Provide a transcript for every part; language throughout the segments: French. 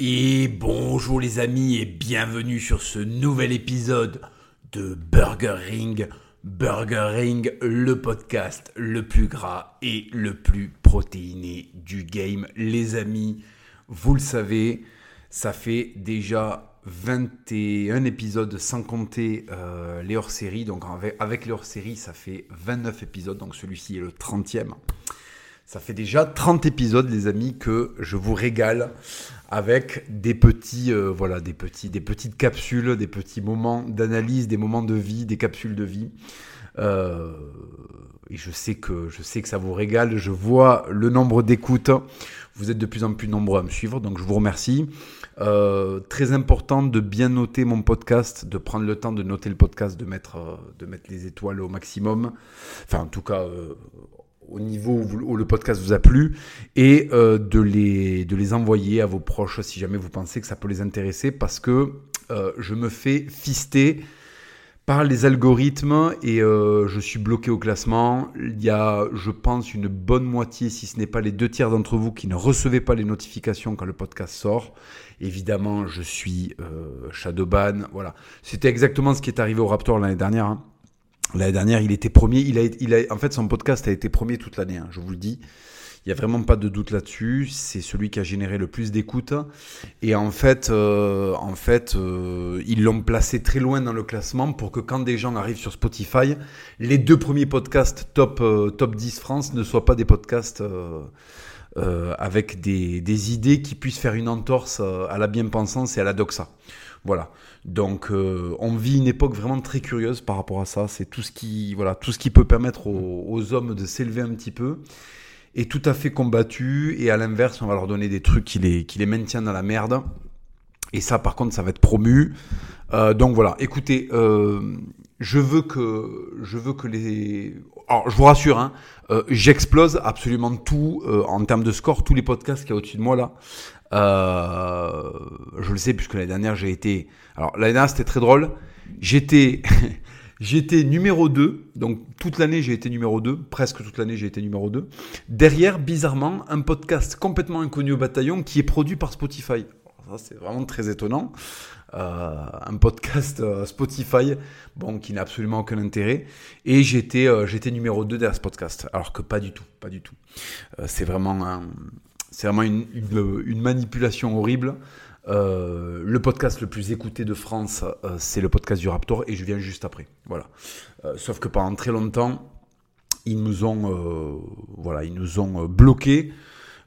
Et bonjour les amis et bienvenue sur ce nouvel épisode de Burger Ring. Burger Ring, le podcast le plus gras et le plus protéiné du game. Les amis, vous le savez, ça fait déjà 21 épisodes sans compter euh, les hors-séries. Donc avec, les hors-séries, ça fait 29 épisodes. Donc celui-ci est le 30e. Ça fait déjà 30 épisodes, les amis, que je vous régale avec des petits, euh, voilà, des petits, des petites capsules, des petits moments d'analyse, des moments de vie, des capsules de vie. Euh, et je sais que je sais que ça vous régale. Je vois le nombre d'écoutes. Vous êtes de plus en plus nombreux à me suivre, donc je vous remercie. Euh, très important de bien noter mon podcast, de prendre le temps de noter le podcast, de mettre, de mettre les étoiles au maximum. Enfin, en tout cas, au niveau où, le podcast vous a plu et euh, de, les, de les envoyer à vos proches si jamais vous pensez que ça peut les intéresser parce que euh, je me fais fister par les algorithmes et euh, je suis bloqué au classement. Il y a, je pense, une bonne moitié, si ce n'est pas les deux tiers d'entre vous qui ne recevez pas les notifications quand le podcast sort. Évidemment, je suis Shadowban. Voilà. C'était exactement ce qui est arrivé au Raptor l'année dernière. Hein. L'année dernière, il était premier. Il a, il a, en fait, son podcast a été premier toute l'année, hein, je vous le dis. Il n'y a vraiment pas de doute là-dessus. C'est celui qui a généré le plus d'écoute. Et en fait, euh, en fait euh, ils l'ont placé très loin dans le classement pour que quand des gens arrivent sur Spotify, les deux premiers podcasts top, euh, top 10 France ne soient pas des podcasts avec des, des, idées qui puissent faire une entorse à la bien-pensance et à la doxa. Voilà. Donc euh, on vit une époque vraiment très curieuse par rapport à ça. C'est tout ce qui voilà tout ce qui peut permettre aux, hommes de s'élever un petit peu est tout à fait combattu et à l'inverse on va leur donner des trucs qui les qui les maintiennent dans la merde. Et ça par contre ça va être promu. Euh, donc voilà. Écoutez, euh, je veux que je veux que les alors je vous rassure hein, j'explose absolument tout en termes de score tous les podcasts qu'il y a au-dessus de moi là je le sais puisque l'année dernière j'ai été. Alors l'année dernière c'était très drôle. J'étais numéro 2, donc toute l'année j'ai été numéro 2, presque toute l'année j'ai été numéro 2. Derrière, bizarrement, un podcast complètement inconnu au bataillon qui est produit par Spotify. Ça c'est vraiment très étonnant. Euh, un podcast euh, Spotify, bon, qui n'a absolument aucun intérêt. Et j'étais j'étais numéro 2 derrière ce podcast, alors que pas du tout, pas du tout. c'est vraiment une, manipulation horrible. Euh, le podcast le plus écouté de France, euh, c'est le podcast du Raptor et je viens juste après. Voilà. Euh, sauf que pendant très longtemps, ils nous ont, voilà, ils nous ont bloqués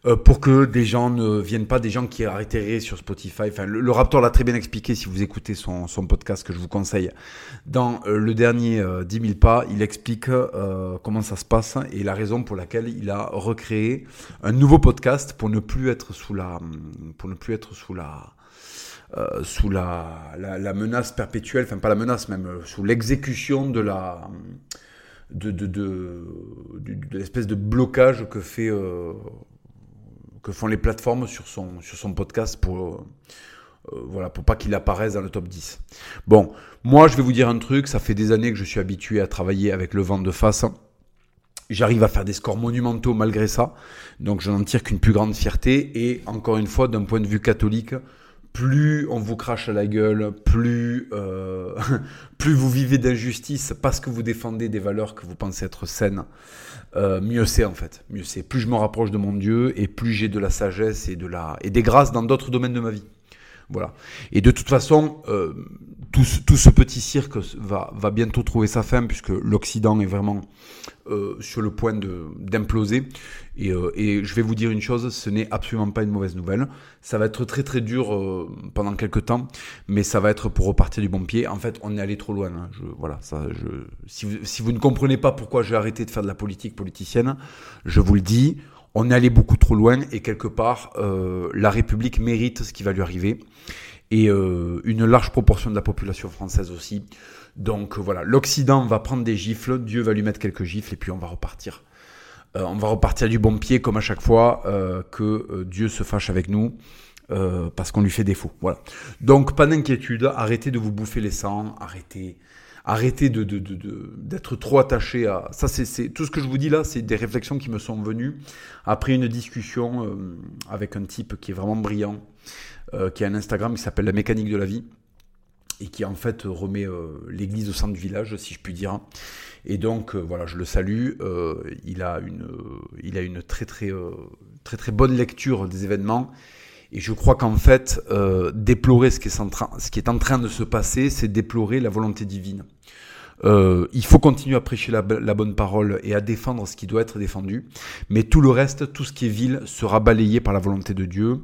euh, pour que des gens ne viennent pas, des gens qui arrêteraient sur Spotify. Enfin, le, Raptor l'a très bien expliqué si vous écoutez son, son podcast que je vous conseille. Dans euh, le dernier euh, 10 000 pas, il explique euh, comment ça se passe et la raison pour laquelle il a recréé un nouveau podcast pour ne plus être sous la, pour ne plus être sous la, euh, sous la, la, la, menace perpétuelle, enfin pas la menace même, sous l'exécution de la de, de, de, de l'espèce de blocage que fait euh, que font les plateformes sur son, sur son podcast pour, euh, euh, voilà, pour pas qu'il apparaisse dans le top 10. Bon, moi je vais vous dire un truc, ça fait des années que je suis habitué à travailler avec le vent de face. J'arrive à faire des scores monumentaux malgré ça, donc je n'en tire qu'une plus grande fierté. Et encore une fois, d'un point de vue catholique, plus on vous crache à la gueule, plus, euh, plus vous vivez d'injustice parce que vous défendez des valeurs que vous pensez être saines, euh, mieux c'est en fait. Mieux c'est. Plus je me rapproche de mon Dieu et plus j'ai de la sagesse et, de la, et des grâces dans d'autres domaines de ma vie. Voilà. Et de toute façon, euh, tout, tout, ce petit cirque va, va bientôt trouver sa fin puisque l'Occident est vraiment euh, sur le point d'imploser. Et, euh, et, je vais vous dire une chose, ce n'est absolument pas une mauvaise nouvelle. Ça va être très très dur euh, pendant quelques temps, mais ça va être pour repartir du bon pied. En fait, on est allé trop loin. Hein. Je, voilà, ça, je, si, vous, si vous ne comprenez pas pourquoi j'ai arrêté de faire de la politique politicienne, je vous le dis, on est allé beaucoup trop loin et quelque part, euh, la République mérite ce qui va lui arriver et euh, une large proportion de la population française aussi. Donc voilà, l'Occident va prendre des gifles, Dieu va lui mettre quelques gifles et puis on va repartir. Euh, on va repartir du bon pied comme à chaque fois que Dieu se fâche avec nous. parce qu'on lui fait défaut. Voilà. Donc pas d'inquiétude, arrêtez de vous bouffer les sangs, arrêtez, arrêtez de, d'être trop attaché à ça. C'est, tout ce que je vous dis là, c'est des réflexions qui me sont venues après une discussion euh, avec un type qui est vraiment brillant, qui a un Instagram qui s'appelle La mécanique de la vie et qui en fait remet l'église au centre du village, si je puis dire. Et donc voilà, je le salue. il a une, il a une très très très très bonne lecture des événements. Et je crois qu'en fait, déplorer ce qui, est en train, ce qui est en train de se passer, c'est déplorer la volonté divine. Euh, il faut continuer à prêcher la, bonne parole et à défendre ce qui doit être défendu, mais tout le reste, tout ce qui est vil, sera balayé par la volonté de Dieu,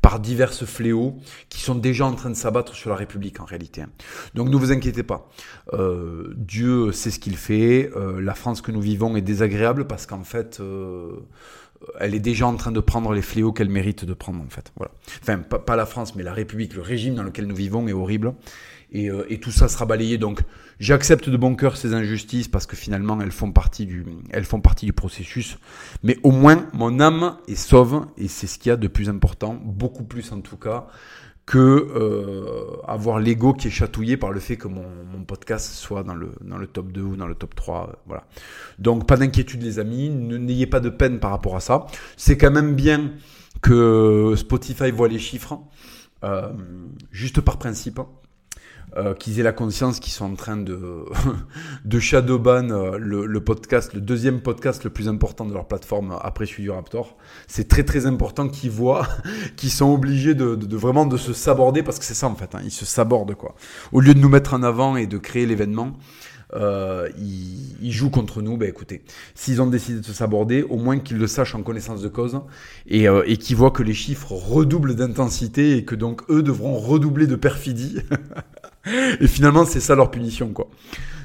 par diverses fléaux qui sont déjà en train de s'abattre sur la République en réalité. Donc ne vous inquiétez pas, euh, Dieu sait ce qu'il fait, euh, la France que nous vivons est désagréable parce qu'en fait elle est déjà en train de prendre les fléaux qu'elle mérite de prendre en fait. Voilà. Enfin, pas, la France, mais la République, le régime dans lequel nous vivons est horrible. Euh, et, tout ça sera balayé. Donc j'accepte de bon cœur ces injustices parce que finalement elles font partie du, elles font partie du processus. Mais au moins mon âme est sauve et c'est ce qu'il y a de plus important, beaucoup plus en tout cas que euh, avoir l'ego qui est chatouillé par le fait que mon, mon, podcast soit dans le, dans le top 2 ou dans le top 3. Voilà. Donc pas d'inquiétude les amis, n'ayez pas de peine par rapport à ça. C'est quand même bien que Spotify voit les chiffres, euh, juste par principe euh, qu'ils aient la conscience qu'ils sont en train de, de shadowban euh, le, le, podcast, le deuxième podcast le plus important de leur plateforme après Studio Raptor. C'est très très important qu'ils voient qu'ils sont obligés de, de, vraiment de se saborder parce que c'est ça en fait, hein, ils se sabordent quoi. Au lieu de nous mettre en avant et de créer l'événement, euh, ils, ils, jouent contre nous, ben écoutez, s'ils ont décidé de se saborder, au moins qu'ils le sachent en connaissance de cause et, euh, et qu'ils voient que les chiffres redoublent d'intensité et que donc eux devront redoubler de perfidie. et finalement, c'est ça leur punition, quoi.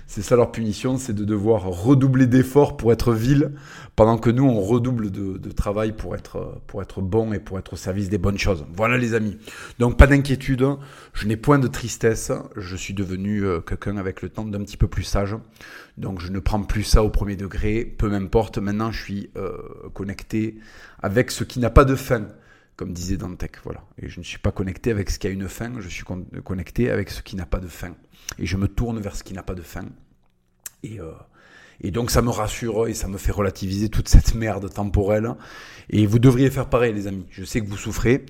C'est ça leur punition, c'est de devoir redoubler d'efforts pour être vil, pendant que nous, on redouble de, travail pour être, pour être bon et pour être au service des bonnes choses. Voilà les amis. Donc pas d'inquiétude, je n'ai point de tristesse, je suis devenu euh, quelqu'un avec le temps d'un petit peu plus sage. Donc je ne prends plus ça au premier degré, peu m'importe, maintenant je suis euh, connecté avec ce qui n'a pas de fin comme disait Dantec, voilà. Et je ne suis pas connecté avec ce qui a une fin, je suis connecté avec ce qui n'a pas de fin. Et je me tourne vers ce qui n'a pas de fin. Et, euh, et donc ça me rassure et ça me fait relativiser toute cette merde temporelle. Et vous devriez faire pareil, les amis. Je sais que vous souffrez,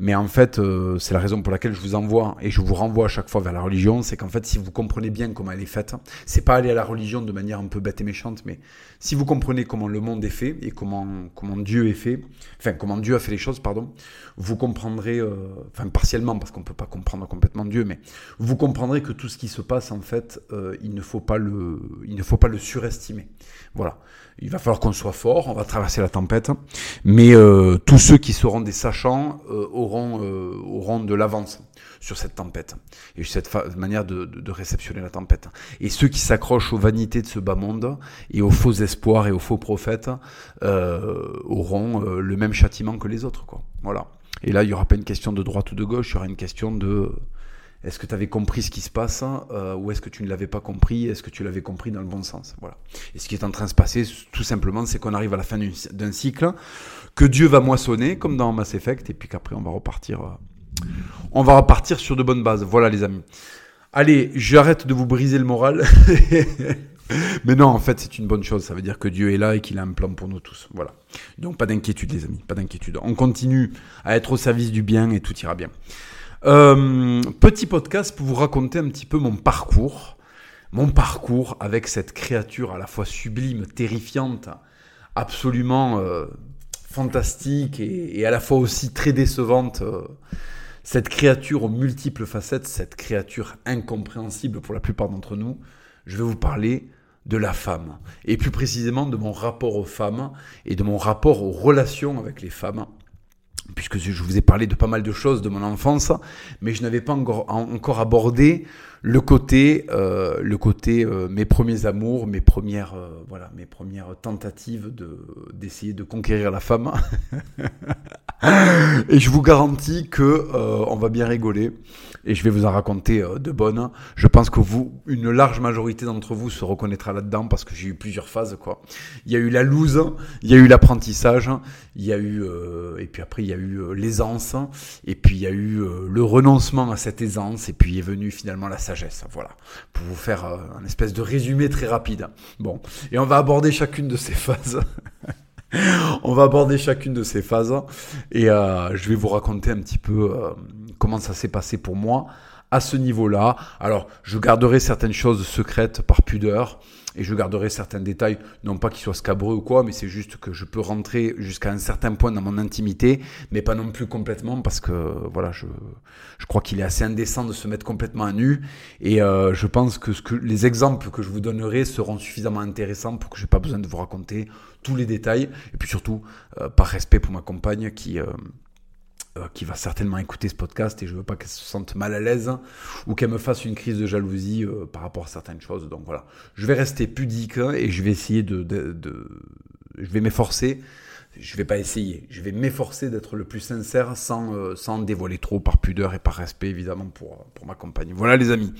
mais en fait, euh, c'est la raison pour laquelle je vous envoie et je vous renvoie à chaque fois vers la religion. C'est qu'en fait, si vous comprenez bien comment elle est faite, c'est pas aller à la religion de manière un peu bête et méchante, mais si vous comprenez comment le monde est fait et comment comment Dieu est fait, enfin comment Dieu a fait les choses, pardon, vous comprendrez, euh, enfin partiellement parce qu'on peut pas comprendre complètement Dieu, mais vous comprendrez que tout ce qui se passe en fait, euh, il ne faut pas le, il ne faut pas le surestimer. Voilà. Il va falloir qu'on soit fort, on va traverser la tempête, mais euh, tous ceux qui seront des sachants euh, auront, euh, auront de l'avance sur cette tempête et cette manière de, de, réceptionner la tempête. Et ceux qui s'accrochent aux vanités de ce bas monde et aux faux espoirs et aux faux prophètes auront le même châtiment que les autres. Voilà. Et là, il n'y aura pas une question de droite ou de gauche, il y aura une question de est-ce que tu avais compris ce qui se passe euh, ou est-ce que tu ne l'avais pas compris? Est-ce que tu l'avais compris dans le bon sens? Voilà. Et ce qui est en train de se passer, tout simplement, c'est qu'on arrive à la fin d'un cycle que Dieu va moissonner, comme dans Mass Effect, et puis qu'après on va repartir. Euh, on va repartir sur de bonnes bases. Voilà, les amis. Allez, j'arrête de vous briser le moral. Mais non, en fait, c'est une bonne chose. Ça veut dire que Dieu est là et qu'il a un plan pour nous tous. Voilà. Donc, pas d'inquiétude, les amis. Pas d'inquiétude. On continue à être au service du bien et tout ira bien. Euh, petit podcast pour vous raconter un petit peu mon parcours. Mon parcours avec cette créature à la fois sublime, terrifiante, absolument euh, fantastique et, à la fois aussi très décevante. Euh, cette créature aux multiples facettes, cette créature incompréhensible pour la plupart d'entre nous, je vais vous parler de la femme. Et plus précisément de mon rapport aux femmes et de mon rapport aux relations avec les femmes puisque je vous ai parlé de pas mal de choses de mon enfance, mais je n'avais pas encore, abordé le côté, euh, le côté euh, mes premiers amours, mes premières, euh, voilà, mes premières tentatives de d'essayer de conquérir la femme. et je vous garantis que on va bien rigoler et je vais vous en raconter de bonnes. Je pense que vous, une large majorité d'entre vous se reconnaîtra là-dedans parce que j'ai eu plusieurs phases quoi. Il y a eu la loose, il y a eu l'apprentissage, il y a eu et puis après il y a eu l'aisance et puis il y a eu le renoncement à cette aisance et puis est venu finalement la sagesse. Voilà, pour vous faire euh, un espèce de résumé très rapide. Bon, et on va aborder chacune de ces phases. on va aborder chacune de ces phases et euh, je vais vous raconter un petit peu euh, comment ça s'est passé pour moi à ce niveau-là. Alors, je garderai certaines choses secrètes par pudeur et je garderai certains détails, non pas qu'ils soient scabreux ou quoi, mais c'est juste que je peux rentrer jusqu'à un certain point dans mon intimité, mais pas non plus complètement parce que voilà, je, je crois qu'il est assez indécent de se mettre complètement à nu et euh, je pense que, ce que les exemples que je vous donnerai seront suffisamment intéressants pour que j'ai pas besoin de vous raconter tous les détails et puis surtout euh, par respect pour ma compagne qui euh, qui va certainement écouter ce podcast et je veux pas qu'elle se sente mal à l'aise ou qu'elle me fasse une crise de jalousie euh, par rapport à certaines choses. Donc voilà, je vais rester pudique et je vais essayer de, de, je vais m'efforcer. Je vais pas essayer, je vais m'efforcer d'être le plus sincère sans, euh, sans dévoiler trop par pudeur et par respect évidemment pour, pour ma compagne. Voilà les amis.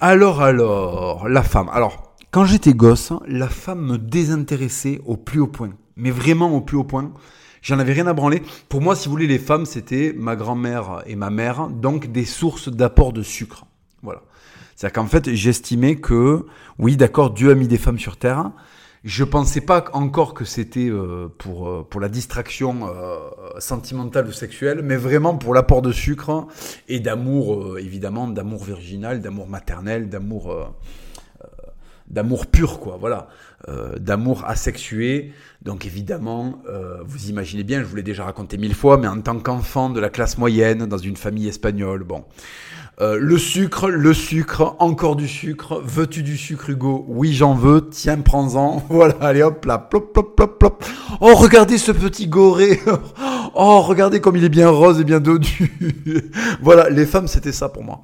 Alors alors, la femme. Alors, quand j'étais gosse, la femme me désintéressait au plus haut point. Mais vraiment au plus haut point. J'en avais rien à branler. Pour moi, si vous voulez, les femmes, c'était ma grand-mère et ma mère, donc des sources d'apport de sucre. Voilà. C'est-à-dire qu'en fait, j'estimais que, oui, d'accord, Dieu a mis des femmes sur terre. Je pensais pas encore que c'était euh, pour, euh, pour la distraction euh, sentimentale ou sexuelle, mais vraiment pour l'apport de sucre et d'amour, évidemment, d'amour virginal, d'amour maternel, d'amour d'amour pur, quoi. Voilà. Euh, d'amour asexué. Donc évidemment, euh, vous imaginez bien, je vous l'ai déjà raconté mille fois, mais en tant qu'enfant de la classe moyenne, dans une famille espagnole, bon. Euh, le sucre, le sucre, encore du sucre. Veux-tu du sucre, Hugo? Oui, j'en veux. Tiens, prends-en. Voilà, allez hop là, plop, plop, plop, plop. Oh, regardez ce petit goré. Oh, regardez comme il est bien rose et bien dodu. voilà, les femmes, c'était ça pour moi.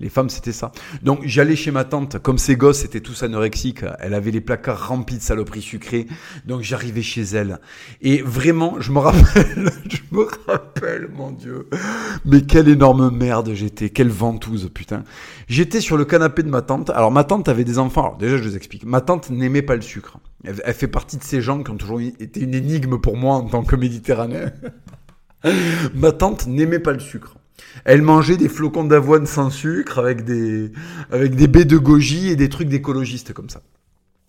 Les femmes, c'était ça. Donc j'allais chez ma tante, comme ses gosses étaient tous anorexiques, elle avait les placards remplis de saloperies sucrées, donc j'arrivais chez elle. Et vraiment, je me rappelle, je me rappelle, mon Dieu, mais quelle énorme merde j'étais, quelle ventouse, putain. J'étais sur le canapé de ma tante, alors ma tante avait des enfants, alors déjà je vous explique, ma tante n'aimait pas le sucre. Elle, elle fait partie de ces gens qui ont toujours été une énigme pour moi en tant que méditerranéen. ma tante n'aimait pas le sucre. Elle mangeait des flocons d'avoine sans sucre avec des, avec des baies de goji et des trucs d'écologistes comme ça.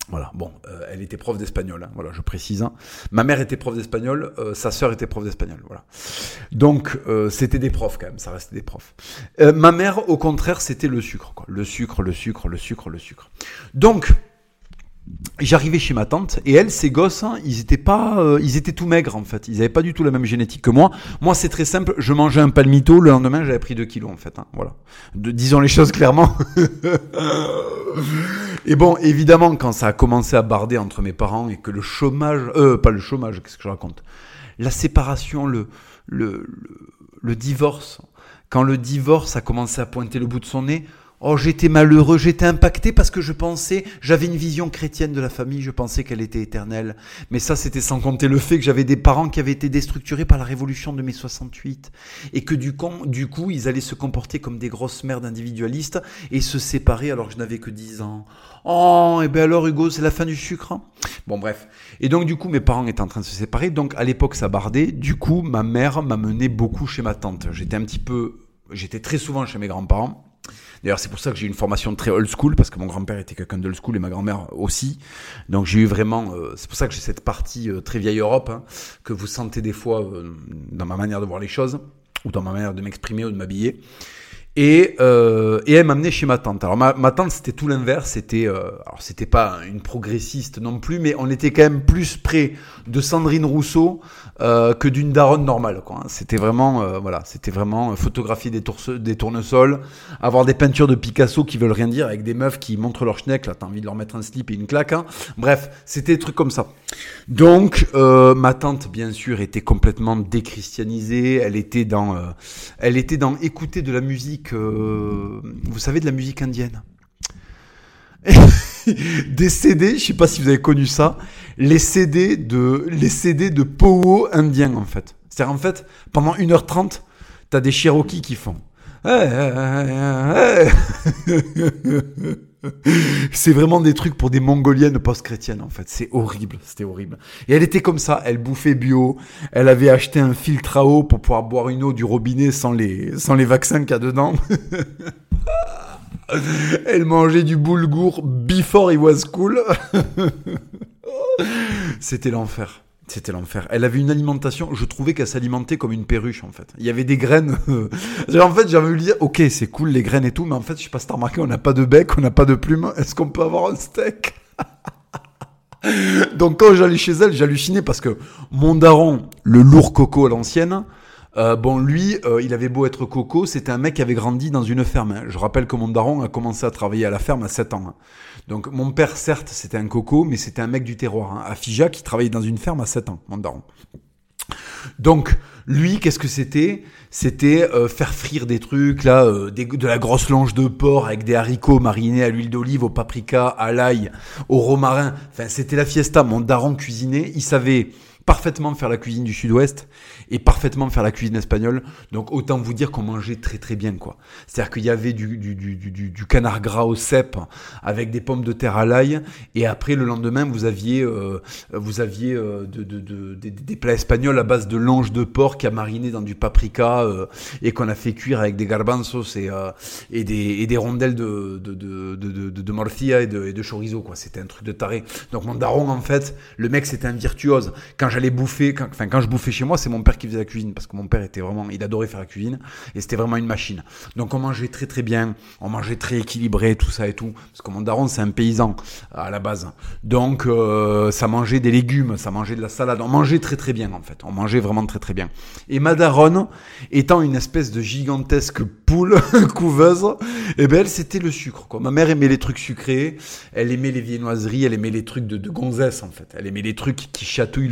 Voilà, bon, euh, elle était prof d'espagnol, hein, voilà, je précise. Hein. Ma mère était prof d'espagnol, euh, sa sœur était prof d'espagnol, voilà. Donc, euh, c'était des profs quand même, ça restait des profs. ma mère, au contraire, c'était le sucre, quoi. Le sucre, le sucre, le sucre, le sucre. Donc, J'arrivais chez ma tante et elle, ses gosses, hein, ils étaient pas, euh, ils étaient tout maigres en fait. Ils avaient pas du tout la même génétique que moi. Moi, c'est très simple. Je mangeais un palmito, le lendemain, j'avais pris 2 kilos en fait. Hein, voilà. Disons les choses clairement. et bon, évidemment, quand ça a commencé à barder entre mes parents et que le chômage, euh, pas le chômage, qu'est-ce que je raconte? La séparation, le, le, le divorce. Quand le divorce a commencé à pointer le bout de son nez, Oh, j'étais malheureux, j'étais impacté parce que je pensais, j'avais une vision chrétienne de la famille, je pensais qu'elle était éternelle. Mais ça, c'était sans compter le fait que j'avais des parents qui avaient été déstructurés par la révolution de mai 68. Et que du coup, du coup, ils allaient se comporter comme des grosses merdes individualistes et se séparer alors que je n'avais que 10 ans. Oh, et ben alors Hugo, c'est la fin du sucre. Hein? Bon, bref. Et donc, du coup, mes parents étaient en train de se séparer. Donc, à l'époque, ça bardait. Du coup, ma mère m'a mené beaucoup chez ma tante. J'étais un petit peu, j'étais très souvent chez mes grands-parents. D'ailleurs, c'est pour ça que j'ai une formation très old school, parce que mon grand-père était quelqu'un d'old school et ma grand-mère aussi. Donc j'ai eu vraiment... Euh, c'est pour ça que j'ai cette partie euh, très vieille Europe, hein, que vous sentez des fois euh, dans ma manière de voir les choses, ou dans ma manière de m'exprimer ou de m'habiller. Et, euh, et elle m'amenait chez ma tante. Alors ma, ma tante c'était tout l'inverse, c'était euh, alors c'était pas une progressiste non plus, mais on était quand même plus près de Sandrine Rousseau euh, que d'une daronne normale. Quoi. Hein. C'était vraiment euh, voilà, c'était vraiment photographier des, tournesols, avoir des peintures de Picasso qui veulent rien dire avec des meufs qui montrent leur schneck. Là, t'as envie de leur mettre un slip et une claque. Hein. Bref, c'était des trucs comme ça. Donc euh, ma tante bien sûr était complètement déchristianisée. Elle était dans, elle était dans écouter de la musique euh, vous savez, de la musique indienne. des CD, je sais pas si vous avez connu ça, les CD de, les CD de Powo indien en fait. C'est-à-dire en fait, pendant 1h30, t'as des Cherokees qui font. c'est vraiment des trucs pour des mongoliennes post-chrétiennes en fait. C'est horrible, c'était horrible. Et elle était comme ça, elle bouffait bio, elle avait acheté un filtre à eau pour pouvoir boire une eau du robinet sans les, sans les vaccins qu'il y a dedans. elle mangeait du boulgour before it was cool. c'était l'enfer. C'était l'enfer. Elle avait une alimentation, je trouvais qu'elle s'alimentait comme une perruche en fait. Il y avait des graines. en fait, j'avais lui dire, ok, c'est cool les graines et tout, mais en fait, je sais pas si t'as remarqué, on n'a pas de bec, on n'a pas de plume. Est-ce qu'on peut avoir un steak? Donc quand j'allais chez elle, j'hallucinais parce que mon daron, le lourd coco à l'ancienne, euh, bon, lui, euh, il avait beau être coco, c'était un mec qui avait grandi dans une ferme. Hein. Je rappelle que mon daron a commencé à travailler à la ferme à 7 ans. Hein. Donc mon père, certes, c'était un coco, mais c'était un mec du terroir. Hein. À qui travaillait dans une ferme à 7 ans, mon daron. Donc, lui, qu'est-ce que c'était? C'était euh, faire frire des trucs, là, de la grosse longe de porc avec des haricots marinés à l'huile d'olive, au paprika, à l'ail, au romarin. Enfin, c'était la fiesta. Mon daron cuisinait, il savait parfaitement faire la cuisine du sud-ouest et parfaitement faire la cuisine espagnole. Donc autant vous dire qu'on mangeait très très bien quoi. C'est-à-dire qu'il y avait du, du, du, canard gras au cèpe avec des pommes de terre à l'ail et après le lendemain vous aviez euh, vous aviez euh, de, de, des plats espagnols à base de longe de porc qui a mariné dans du paprika euh, et qu'on a fait cuire avec des garbanzos et, et, des, et des rondelles de, de, de, de, de morcilla et de, et de chorizo quoi. C'était un truc de taré. Donc mon daron en fait, le mec c'était un virtuose. Quand j'allais bouffer, quand, enfin quand je bouffais chez moi, c'est mon père qui faisait la cuisine parce que mon père était vraiment, il adorait faire la cuisine et c'était vraiment une machine. Donc on mangeait très très bien, on mangeait très équilibré, tout ça et tout. Parce que mon daron c'est un paysan à la base. Donc euh, ça mangeait des légumes, ça mangeait de la salade, on mangeait très très bien en fait. On mangeait vraiment très très bien. Et ma daronne, étant une espèce de gigantesque poule couveuse, et eh ben elle c'était le sucre. Quoi. Ma mère aimait les trucs sucrés, elle aimait les viennoiseries, elle aimait les trucs de, de gonzesse en fait. Elle aimait les trucs qui chatouillent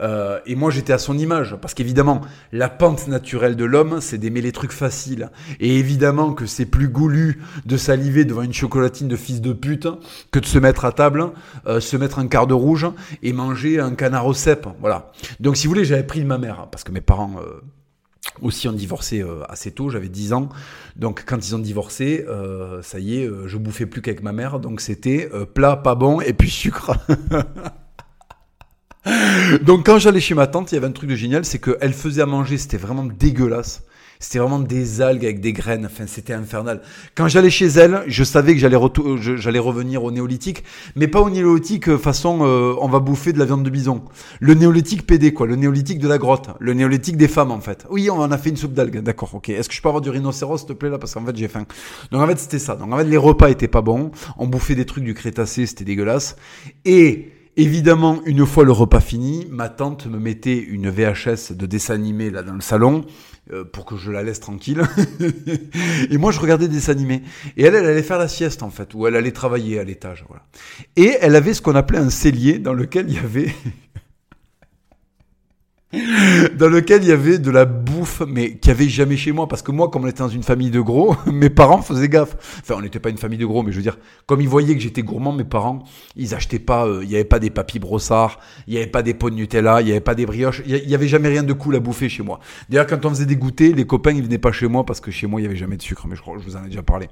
Euh, et moi, j'étais à son image. Parce qu'évidemment, la pente naturelle de l'homme, c'est d'aimer les trucs faciles. Et évidemment que c'est plus goulu de saliver devant une chocolatine de fils de pute que de se mettre à table, euh, se mettre un quart de rouge et manger un canard au cèpe. Voilà. Donc, si vous voulez, j'avais pris de ma mère. Parce que mes parents... Euh, aussi ont divorcé assez tôt, j'avais 10 ans. Donc quand ils ont divorcé, ça y est, je bouffais plus qu'avec ma mère. Donc c'était plat pas bon et puis sucre. Donc quand j'allais chez ma tante, il y avait un truc de génial, c'est qu'elle faisait à manger, c'était vraiment dégueulasse. C'était vraiment des algues avec des graines, enfin c'était infernal. Quand j'allais chez elle, je savais que j'allais j'allais revenir au néolithique, mais pas au néolithique euh, façon euh, on va bouffer de la viande de bison. Le néolithique PD quoi, le néolithique de la grotte, le néolithique des femmes en fait. Oui, on en a fait une soupe d'algues, d'accord, ok. Est-ce que je peux avoir du rhinocéros s'il te plaît là parce qu'en fait j'ai faim. Donc en fait c'était ça. Donc en fait les repas étaient pas bons, on bouffait des trucs du Crétacé, c'était dégueulasse. Et Évidemment, une fois le repas fini, ma tante me mettait une VHS de dessin animé là dans le salon euh, pour que je la laisse tranquille. et moi, je regardais des dessins animés. Et elle, elle allait faire la sieste en fait, ou elle allait travailler à l'étage. Voilà. Et elle avait ce qu'on appelait un cellier dans lequel il y avait dans lequel il y avait de la bouffe, mais qu'il n'y avait jamais chez moi. Parce que moi, comme on était dans une famille de gros, mes parents faisaient gaffe. Enfin, on n'était pas une famille de gros, mais je veux dire, comme ils voyaient que j'étais gourmand, mes parents, ils achetaient pas, euh, il n'y avait pas des papilles brossards, il n'y avait pas des pots de Nutella, il n'y avait pas des brioches, il n'y avait jamais rien de cool à bouffer chez moi. D'ailleurs, quand on faisait des goûters, les copains, ils venaient pas chez moi parce que chez moi, il n'y avait jamais de sucre, mais je crois que je vous en ai déjà parlé.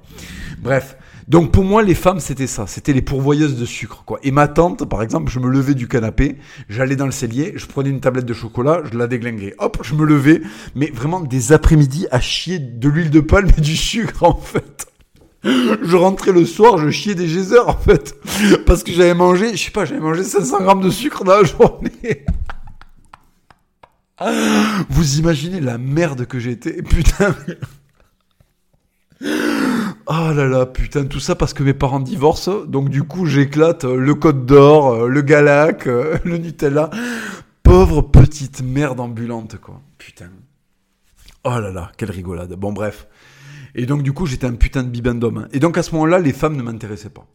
Bref. Donc, pour moi, les femmes, c'était ça. C'était les pourvoyeuses de sucre, quoi. Et ma tante, par exemple, je me levais du canapé, j'allais dans le cellier, je prenais une tablette de chocolat, je la déglinguais. Hop, je me levais. Mais vraiment des après-midi à chier de l'huile de palme et du sucre, en fait. Je rentrais le soir, je chiais des geysers, en fait. Parce que j'avais mangé, je sais pas, j'avais mangé 500 grammes de sucre dans la journée. Vous imaginez la merde que j'étais Putain. Oh là là, putain, tout ça parce que mes parents divorcent. Donc du coup, j'éclate le Côte d'Or, le Galac, le Nutella. Pauvre petite merde ambulante, quoi. Putain. Oh là là, quelle rigolade. Bon, bref. Et donc, du coup, j'étais un putain de bibendum. Et donc, à ce moment-là, les femmes ne m'intéressaient pas.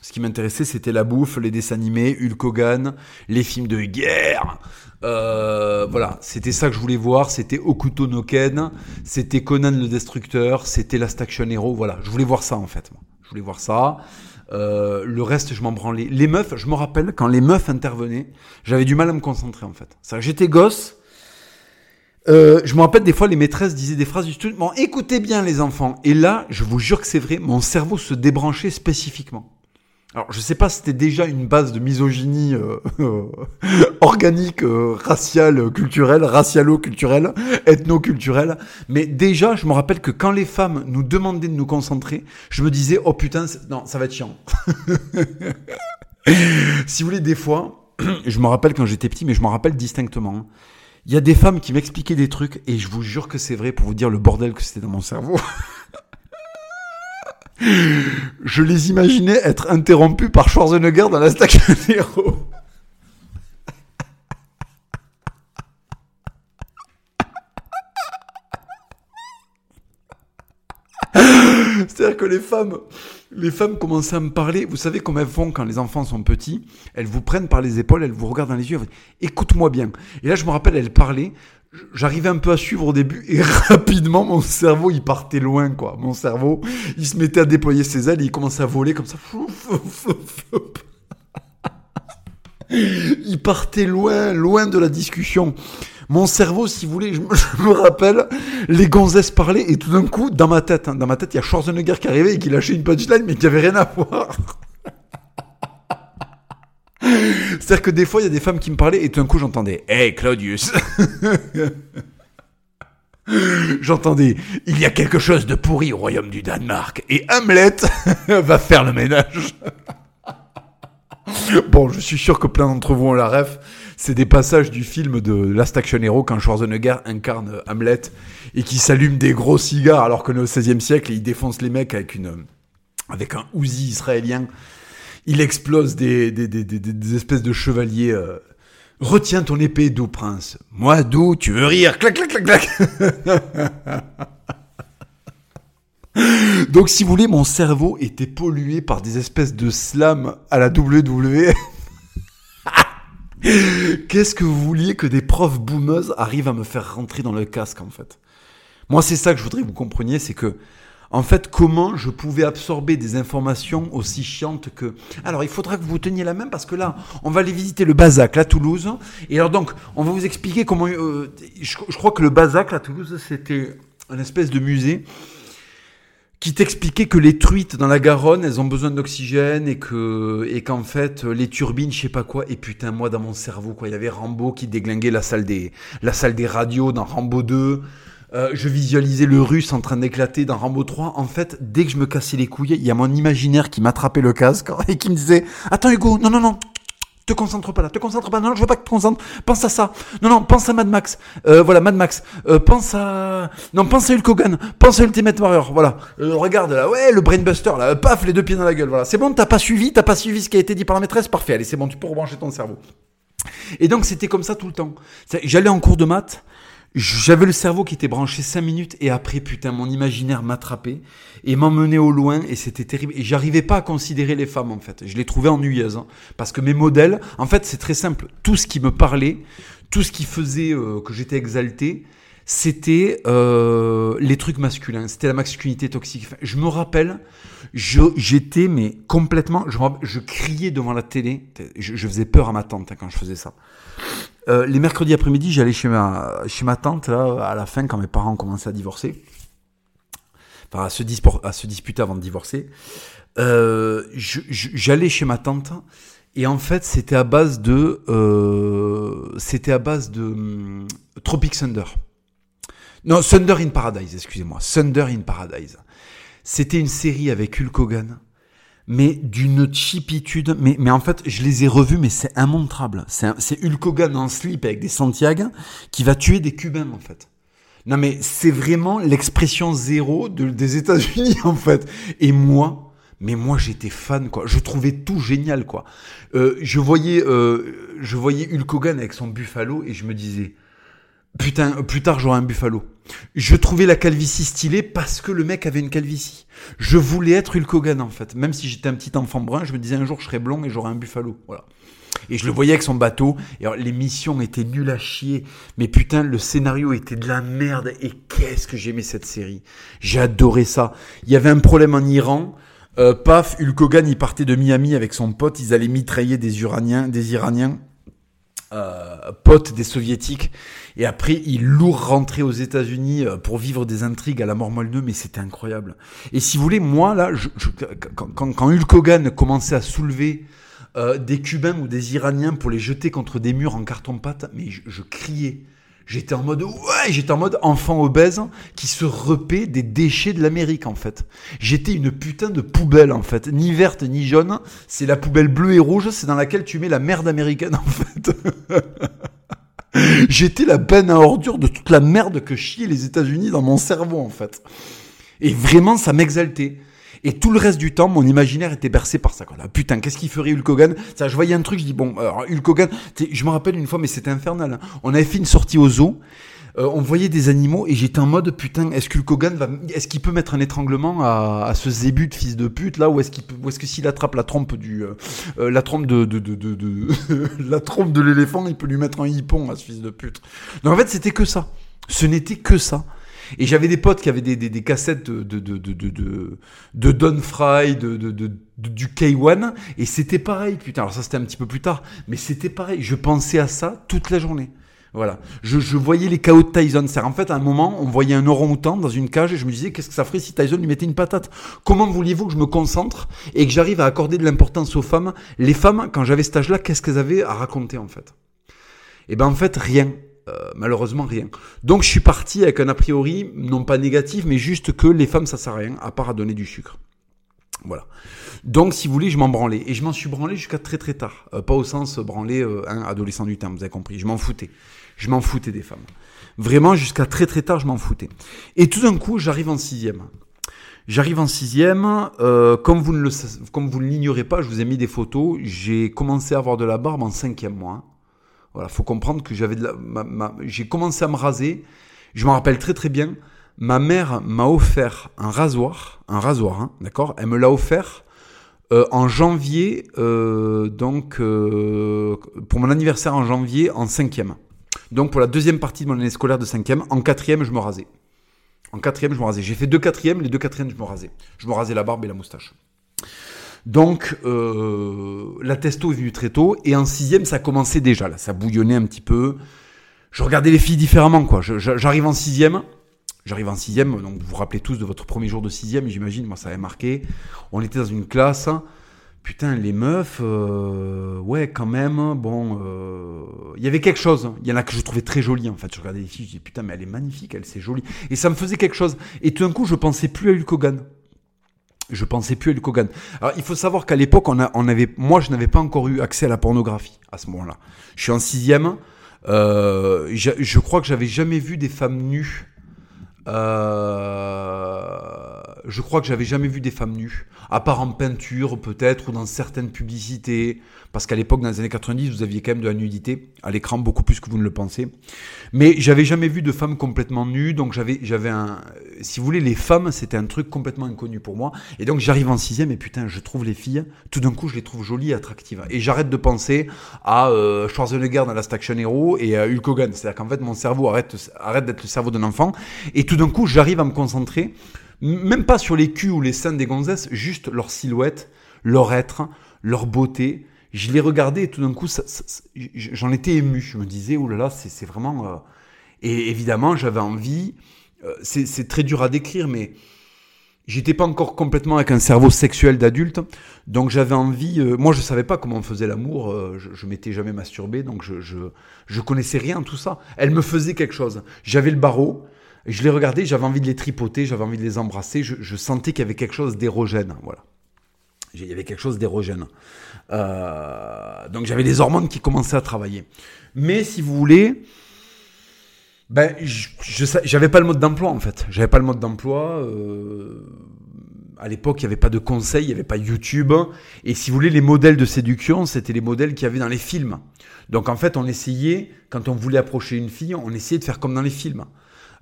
Ce qui m'intéressait, c'était la bouffe, les dessins animés, Hulk Hogan, les films de guerre. Euh, voilà, c'était ça que je voulais voir. C'était Okuto no Ken, c'était Conan le Destructeur, c'était Last Action Hero. Voilà, je voulais voir ça en fait. Je voulais voir ça. Euh, le reste, je m'en branlais. Les meufs, je me rappelle, quand les meufs intervenaient, j'avais du mal à me concentrer, en fait. J'étais gosse. Euh, je me rappelle des fois, les maîtresses disaient des phrases du style Bon, écoutez bien, les enfants. Et là, je vous jure que c'est vrai, mon cerveau se débranchait spécifiquement. Alors, je sais pas si c'était déjà une base de misogynie euh, organique, euh, raciale, culturelle, racialo-culturelle, ethno-culturelle, mais déjà, je me rappelle que quand les femmes nous demandaient de nous concentrer, je me disais, oh putain, non, ça va être chiant. si vous voulez, des fois, je me rappelle quand j'étais petit, mais je me rappelle distinctement. hein. Il y a des femmes qui m'expliquaient des trucs et je vous jure que c'est vrai pour vous dire le bordel que c'était dans mon cerveau. je les imaginais être interrompus par Schwarzenegger dans la Station Hero. C'est-à-dire que les femmes, les femmes commençaient à me parler. Vous savez comment elles font quand les enfants sont petits Elles vous prennent par les épaules, elles vous regardent dans les yeux. Écoute-moi bien. Et là, je me rappelle, elles parlaient. J'arrivais un peu à suivre au début et rapidement mon cerveau il partait loin quoi. Mon cerveau il se mettait à déployer ses ailes et il commençait à voler comme ça. Il partait loin, loin de la discussion. Mon cerveau, si vous voulez, je me, je me rappelle, les gonzesses parlaient et tout d'un coup, dans ma tête, hein, dans ma tête, il y a Schwarzenegger qui arrivait et qui lâchait une punchline mais qui avait rien à voir. C'est-à-dire que des fois, il y a des femmes qui me parlaient et tout d'un coup, j'entendais Hey Claudius J'entendais Il y a quelque chose de pourri au royaume du Danemark et Hamlet va faire le ménage. bon, je suis sûr que plein d'entre vous ont la ref. C'est des passages du film de Last Action Hero quand Schwarzenegger incarne Hamlet et qui s'allume des gros cigares alors qu'on est siècle il défonce les mecs avec une avec un Uzi israélien. Il explose des, des, des, des, espèces de chevaliers. euh, Retiens ton épée, doux prince. Moi, doux, tu veux rire. Clac, clac, clac, clac. Donc, si vous voulez, mon cerveau était pollué par des espèces de slams à la WWE. Qu'est-ce que vous vouliez que des profs boomeuses arrivent à me faire rentrer dans le casque, en fait? Moi, c'est ça que je voudrais que vous compreniez, c'est que, en fait, comment je pouvais absorber des informations aussi chiantes que... Alors, il faudra que vous teniez la main parce que là, on va aller visiter le Bazac, la Toulouse. Et alors, donc, on va vous expliquer comment... euh, je, je crois que le Bazac, la Toulouse, c'était un espèce de musée qui t'expliquait que les truites dans la Garonne, elles ont besoin d'oxygène et que et qu'en fait les turbines, je sais pas quoi. Et putain, moi dans mon cerveau, quoi, il y avait Rambo qui déglinguait la salle des la salle des radios dans Rambo 2. Euh, je visualisais le russe en train d'éclater dans Rambo 3. En fait, dès que je me cassais les couilles, il y a mon imaginaire qui m'attrapait le casque et qui me disait Attends Hugo, non, non, non, te concentre pas là, te concentre pas, non, je veux pas que tu te concentres, pense à ça, non, non, pense à Mad Max, euh, voilà, Mad Max, euh, pense à, non, pense à Hulk Hogan, pense à Ultimate Warrior, voilà, regarde là, ouais, le Brainbuster là, paf, les deux pieds dans la gueule, voilà, c'est bon, t'as pas suivi, t'as pas suivi ce qui a été dit par la maîtresse, parfait, allez, c'est bon, tu peux rebrancher ton cerveau. Et donc c'était comme ça tout le temps. J'allais en cours de maths, j'avais le cerveau qui était branché 5 minutes et après putain mon imaginaire m'attrapait et m'emmenait au loin et c'était terrible et j'arrivais pas à considérer les femmes en fait. Je les trouvais ennuyeuses hein. parce que mes modèles, en fait c'est très simple, tout ce qui me parlait, tout ce qui faisait euh, que j'étais exalté, c'était euh, les trucs masculins, c'était la masculinité toxique. Je me rappelle, j'étais mais complètement, je, je criais devant la télé, je, je faisais peur à ma tante hein, quand je faisais ça. Euh, les mercredis après-midi, j'allais chez ma, tante, là, à la fin, quand mes parents commençaient à divorcer. Enfin, à se, disputer avant de divorcer. Euh, j'allais chez ma tante, et en fait, c'était à base de. euh, c'était à base de. hum, Tropic Thunder. Non, Thunder in Paradise, excusez-moi. Thunder in Paradise. C'était une série avec Hulk Hogan mais d'une chipitude. Mais, mais en fait, je les ai revus, mais c'est immontrable. C'est Hulk Hogan en slip avec des Santiago qui va tuer des Cubains, en fait. Non, mais c'est vraiment l'expression zéro de- des États-Unis, en fait. Et moi, mais moi, j'étais fan, quoi. Je trouvais tout génial, quoi. Euh, je voyais, euh, je voyais Hulk Hogan avec son buffalo et je me disais, Putain, plus tard j'aurai un buffalo. Je trouvais la calvitie stylée parce que le mec avait une calvitie. Je voulais être Hulk Hogan en fait. Même si j'étais un petit enfant brun, je me disais un jour je serai blond et j'aurai un buffalo. Voilà. Et je le voyais avec son bateau. Et alors, les missions étaient nulles à chier. Mais putain, le scénario était de la merde. Et qu'est-ce que j'aimais cette série. J'ai adoré ça. Il y avait un problème en Iran. Euh, paf, Hulk Hogan, il partait de Miami avec son pote. Ils allaient mitrailler des Iraniens, des Iraniens euh, pote des soviétiques et après il lourd rentrer aux États-Unis euh, pour vivre des intrigues à la mort moelleux mais c'était incroyable et si vous voulez moi là je, je- quand, quand, quand Hulk Hogan commençait à soulever euh, des Cubains ou des Iraniens pour les jeter contre des murs en carton pâte mais je, je criais J'étais en mode ouais, j'étais en mode enfant obèse qui se repaît des déchets de l'Amérique en fait. J'étais une putain de poubelle en fait, ni verte ni jaune, c'est la poubelle bleue et rouge, c'est dans laquelle tu mets la merde américaine en fait. J'étais la benne à ordures de toute la merde que chiaient les États-Unis dans mon cerveau en fait. Et vraiment ça m'exaltait. Et tout le reste du temps, mon imaginaire était bercé par ça. Quoi. putain, qu'est-ce qu'il ferait Hulk Hogan? Ça, Je voyais un truc, je dis, bon, alors Hulk Hogan, je me rappelle une fois, mais c'était infernal. Hein. On avait fait une sortie au zoo. Euh, on voyait des animaux et j'étais en mode putain est-ce que Hulk Hogan va est-ce qu'il peut mettre un étranglement à, ce zébut de fils de pute là ou est-ce qu'il ou est-ce que s'il attrape la trompe du euh, euh la trompe de de de de, la trompe de l'éléphant il peut lui mettre un hippon à ce fils de pute donc en fait c'était que ça ce n'était que ça et j'avais des potes qui avaient des, des, des cassettes de, de, de, de, de, Don Fry, de, de, de, du K1, et c'était pareil, putain. Alors ça, c'était un petit peu plus tard, mais c'était pareil. Je pensais à ça toute la journée. Voilà. Je, voyais les chaos de Tyson. C'est en fait, à un moment, on voyait un orang-outan dans une cage et je me disais, qu'est-ce que ça ferait si Tyson lui mettait une patate? Comment vouliez-vous que je me concentre et que j'arrive à accorder de l'importance aux femmes? Les femmes, quand j'avais cet âge-là, qu'est-ce qu'elles avaient à raconter en fait? Eh ben en fait, rien. Euh, malheureusement rien. Donc je suis parti avec un a priori, non pas négatif, mais juste que les femmes ça sert à rien, à part à donner du sucre. Voilà. Donc si vous voulez, je m'en branlais. Et je m'en suis branlé jusqu'à très très tard. Euh, pas au sens branlé, euh, un adolescent du terme, vous avez compris. Je m'en foutais. Je m'en foutais des femmes. Vraiment, jusqu'à très très tard, je m'en foutais. Et tout d'un coup, j'arrive en sixième. J'arrive en sixième, comme vous ne le, comme vous ne l'ignorez pas, je vous ai mis des photos. J'ai commencé à avoir de la barbe en cinquième mois. Voilà, faut comprendre que j'avais de la, j'ai commencé à me raser. Je me rappelle très très bien. Ma mère m'a offert un rasoir, un rasoir, hein, d'accord? Elle me l'a offert euh, en janvier, euh, donc euh, pour mon anniversaire en janvier, en cinquième. Donc pour la deuxième partie de mon année scolaire de cinquième, en quatrième, je me rasais. En quatrième, je me rasais. J'ai fait deux quatrièmes, les deux quatrièmes, je me rasais. Je me rasais la barbe et la moustache. Donc, euh, la testo est venue très tôt. Et en sixième, ça commençait déjà. Là, ça bouillonnait un petit peu. Je regardais les filles différemment, quoi. J'arrive en sixième. J'arrive en sixième. Donc, vous vous rappelez tous de votre premier jour de sixième, j'imagine. Moi, ça avait marqué. On était dans une classe. Putain, les meufs, euh, ouais, quand même. Bon, euh, il y avait quelque chose. Il y en a que je trouvais très jolies, en fait. Je regardais les filles, je disais, putain, mais elle est magnifique, elle, c'est jolie. Et ça me faisait quelque chose. Et tout d'un coup, je pensais plus à Hulk Hogan je pensais plus à Hulk Hogan. Alors, il faut savoir qu'à l'époque, on, avait, moi, je n'avais pas encore eu accès à la pornographie à ce moment-là. Je suis en sixième. Euh, je, je, crois que j'avais jamais vu des femmes nues. Euh, je crois que j'avais jamais vu des femmes nues, à part en peinture peut-être ou dans certaines publicités, parce qu'à l'époque, dans les années 90, vous aviez quand même de la nudité à l'écran, beaucoup plus que vous ne le pensez. Mais j'avais jamais vu de femmes complètement nues, donc j'avais, j'avais un, si vous voulez, les femmes, c'était un truc complètement inconnu pour moi. Et donc j'arrive en sixième et putain, je trouve les filles, tout d'un coup, je les trouve jolies et attractives. Et j'arrête de penser à euh, Schwarzenegger dans Last Action Hero et à Hulk Hogan. C'est-à-dire qu'en fait, mon cerveau arrête, arrête d'être le cerveau d'un enfant. Et tout d'un coup, j'arrive à me concentrer, même pas sur les culs ou les seins des gonzesses, juste leur silhouette, leur être, leur beauté je l'ai regardé et tout d'un coup, j'en étais ému. Je me disais, oh là là, c'est vraiment. Euh, et évidemment, j'avais envie. Euh, c'est très dur à décrire, mais j'étais pas encore complètement avec un cerveau sexuel d'adulte, donc j'avais envie. Euh, moi, je savais pas comment on faisait l'amour. je, je m'étais jamais masturbé, donc je, je je connaissais rien tout ça. Elle me faisait quelque chose. J'avais le barreau. Je les regardais, j'avais envie de les tripoter, j'avais envie de les embrasser. Je, sentais qu'il y avait quelque chose d'érogène, voilà. Il y avait quelque chose d'érogène. Euh, donc j'avais les hormones qui commençaient à travailler. Mais si vous voulez, ben, j'avais pas le mode d'emploi en fait. J'avais pas le mode d'emploi. Euh, à l'époque, il n'y avait pas de conseils, il n'y avait pas YouTube. Et si vous voulez, les modèles de séduction, c'était les modèles qu'il y avait dans les films. Donc en fait, on essayait, quand on voulait approcher une fille, on essayait de faire comme dans les films